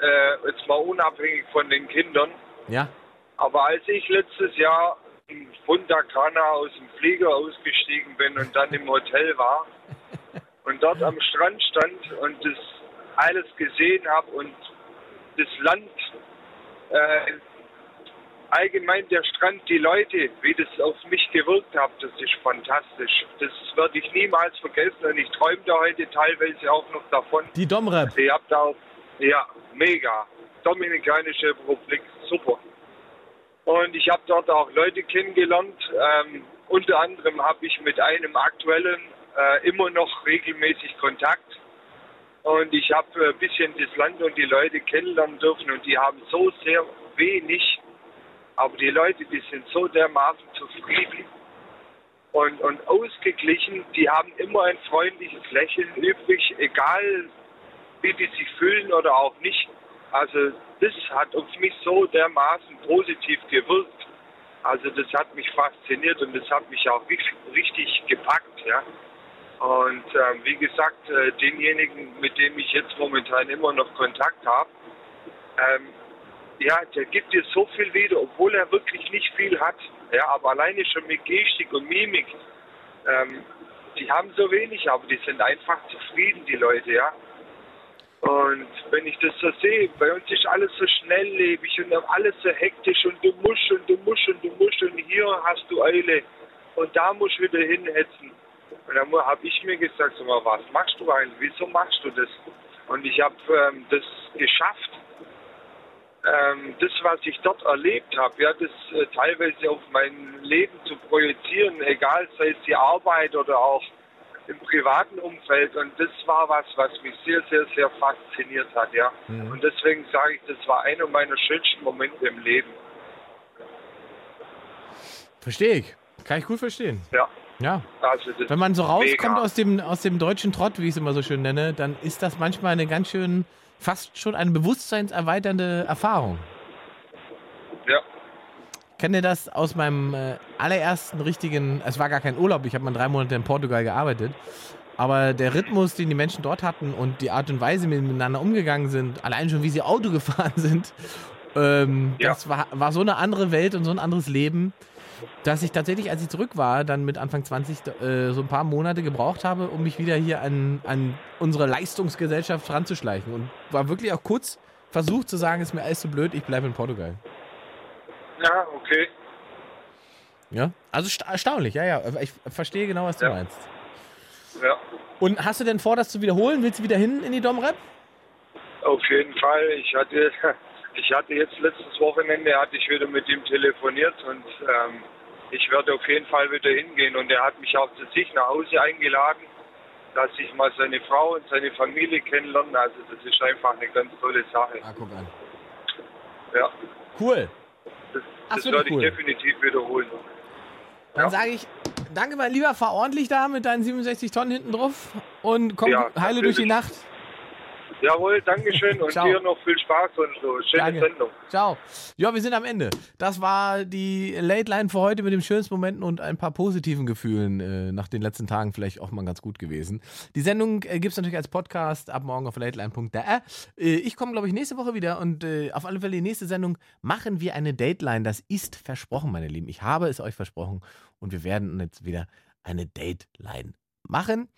äh, jetzt mal unabhängig von den Kindern. Ja. Aber als ich letztes Jahr Punta Cana aus dem Flieger ausgestiegen bin und dann im Hotel war und dort am Strand stand und das alles gesehen habe und das Land, äh, allgemein der Strand, die Leute, wie das auf mich gewirkt hat, das ist fantastisch. Das werde ich niemals vergessen und ich träume da heute teilweise auch noch davon. Die Domrep. Ich hab da auch, ja, mega. Dominikanische Republik, super. Und ich habe dort auch Leute kennengelernt. Ähm, unter anderem habe ich mit einem aktuellen äh, immer noch regelmäßig Kontakt. Und ich habe äh, ein bisschen das Land und die Leute kennenlernen dürfen. Und die haben so sehr wenig. Aber die Leute, die sind so dermaßen zufrieden und, und ausgeglichen. Die haben immer ein freundliches Lächeln übrig, egal wie die sich fühlen oder auch nicht. Also das hat auf mich so dermaßen positiv gewirkt. Also das hat mich fasziniert und das hat mich auch richtig, gepackt, ja. Und ähm, wie gesagt, äh, denjenigen, mit dem ich jetzt momentan immer noch Kontakt habe, ähm, ja, der gibt dir so viel wieder, obwohl er wirklich nicht viel hat. Ja, aber alleine schon mit Gestik und Mimik, ähm, die haben so wenig, aber die sind einfach zufrieden, die Leute, ja. Und wenn ich das so sehe, bei uns ist alles so schnelllebig und alles so hektisch und du musst und du musst und du musst und hier hast du Eile und da musst du wieder hinhetzen. Und dann habe ich mir gesagt, sag mal, was machst du eigentlich? Wieso machst du das? Und ich habe ähm, das geschafft, ähm, das, was ich dort erlebt habe, ja, das äh, teilweise auf mein Leben zu projizieren, egal sei es die Arbeit oder auch im privaten Umfeld. Und das war was, was mich sehr, sehr, sehr fasziniert hat, ja. Mhm. Und deswegen sage ich, das war einer meiner schönsten Momente im Leben. Verstehe ich. Kann ich gut verstehen. Ja. Ja. Also Wenn man so rauskommt mega. aus dem, aus dem deutschen Trott, wie ich es immer so schön nenne, dann ist das manchmal eine ganz schön, fast schon eine bewusstseinserweiternde Erfahrung. Ja. Ich kenne das aus meinem äh, allerersten richtigen, es war gar kein Urlaub, ich habe mal drei Monate in Portugal gearbeitet, aber der Rhythmus, den die Menschen dort hatten und die Art und Weise, wie sie miteinander umgegangen sind, allein schon wie sie Auto gefahren sind, ähm, das war, war so eine andere Welt und so ein anderes Leben, dass ich tatsächlich, als ich zurück war, dann mit Anfang 20 äh, so ein paar Monate gebraucht habe, um mich wieder hier an, an unsere Leistungsgesellschaft ranzuschleichen. Und war wirklich auch kurz versucht zu sagen, ist mir alles zu blöd, ich bleibe in Portugal. Ja, okay. Ja? Also sta- erstaunlich, ja, ja. Ich verstehe genau, was du meinst. Ja. Und hast du denn vor, das zu wiederholen? Willst du wieder hin in die Domrep? Auf jeden Fall. Ich hatte, ich hatte jetzt letztes Wochenende hatte ich wieder mit ihm telefoniert und ähm, ich werde auf jeden Fall wieder hingehen. Und er hat mich auch zu sich nach Hause eingeladen, dass ich mal seine Frau und seine Familie kennenlerne. Also das ist einfach eine ganz tolle Sache. Ah, guck an. Ja, Cool. Das, Ach das werde cool. ich definitiv wiederholen. Dann sage ich, danke mein Lieber, fahr ordentlich da mit deinen 67 Tonnen hinten drauf und komm Ja, heile durch die Nacht. Jawohl, Dankeschön und Ciao. dir noch viel Spaß und so. Schöne Danke. Sendung. Ciao. Ja, wir sind am Ende. Das war die Late Line für heute mit den schönsten Momenten und ein paar positiven Gefühlen äh, nach den letzten Tagen vielleicht auch mal ganz gut gewesen. Die Sendung äh, gibt es natürlich als Podcast ab morgen auf lateline.de. Äh, ich komme, glaube ich, nächste Woche wieder und äh, auf alle Fälle die nächste Sendung machen wir eine Dateline. Das ist versprochen, meine Lieben. Ich habe es euch versprochen und wir werden jetzt wieder eine Dateline machen.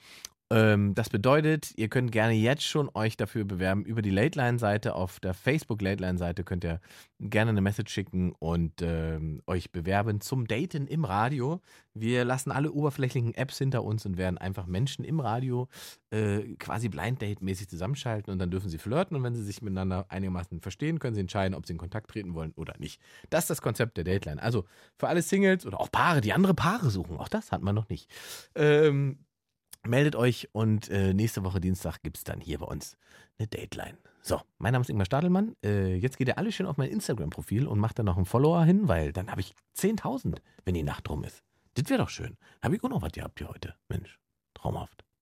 Ähm, das bedeutet, ihr könnt gerne jetzt schon euch dafür bewerben über die Late Line Seite. Auf der Facebook Late Line Seite könnt ihr gerne eine Message schicken und ähm, euch bewerben zum Daten im Radio. Wir lassen alle oberflächlichen Apps hinter uns und werden einfach Menschen im Radio äh, quasi Blind Date mäßig zusammenschalten und dann dürfen sie flirten und wenn sie sich miteinander einigermaßen verstehen, können sie entscheiden, ob sie in Kontakt treten wollen oder nicht. Das ist das Konzept der Dateline. Also für alle Singles oder auch Paare, die andere Paare suchen, auch das hat man noch nicht. Ähm, meldet euch und äh, nächste Woche Dienstag gibt es dann hier bei uns eine Dateline. So, mein Name ist Ingmar Stadelmann. Äh, jetzt geht ihr alle schön auf mein Instagram-Profil und macht da noch einen Follower hin, weil dann habe ich 10.000, wenn die Nacht rum ist. Das wäre doch schön. Habe ich auch noch was gehabt hier heute. Mensch, traumhaft.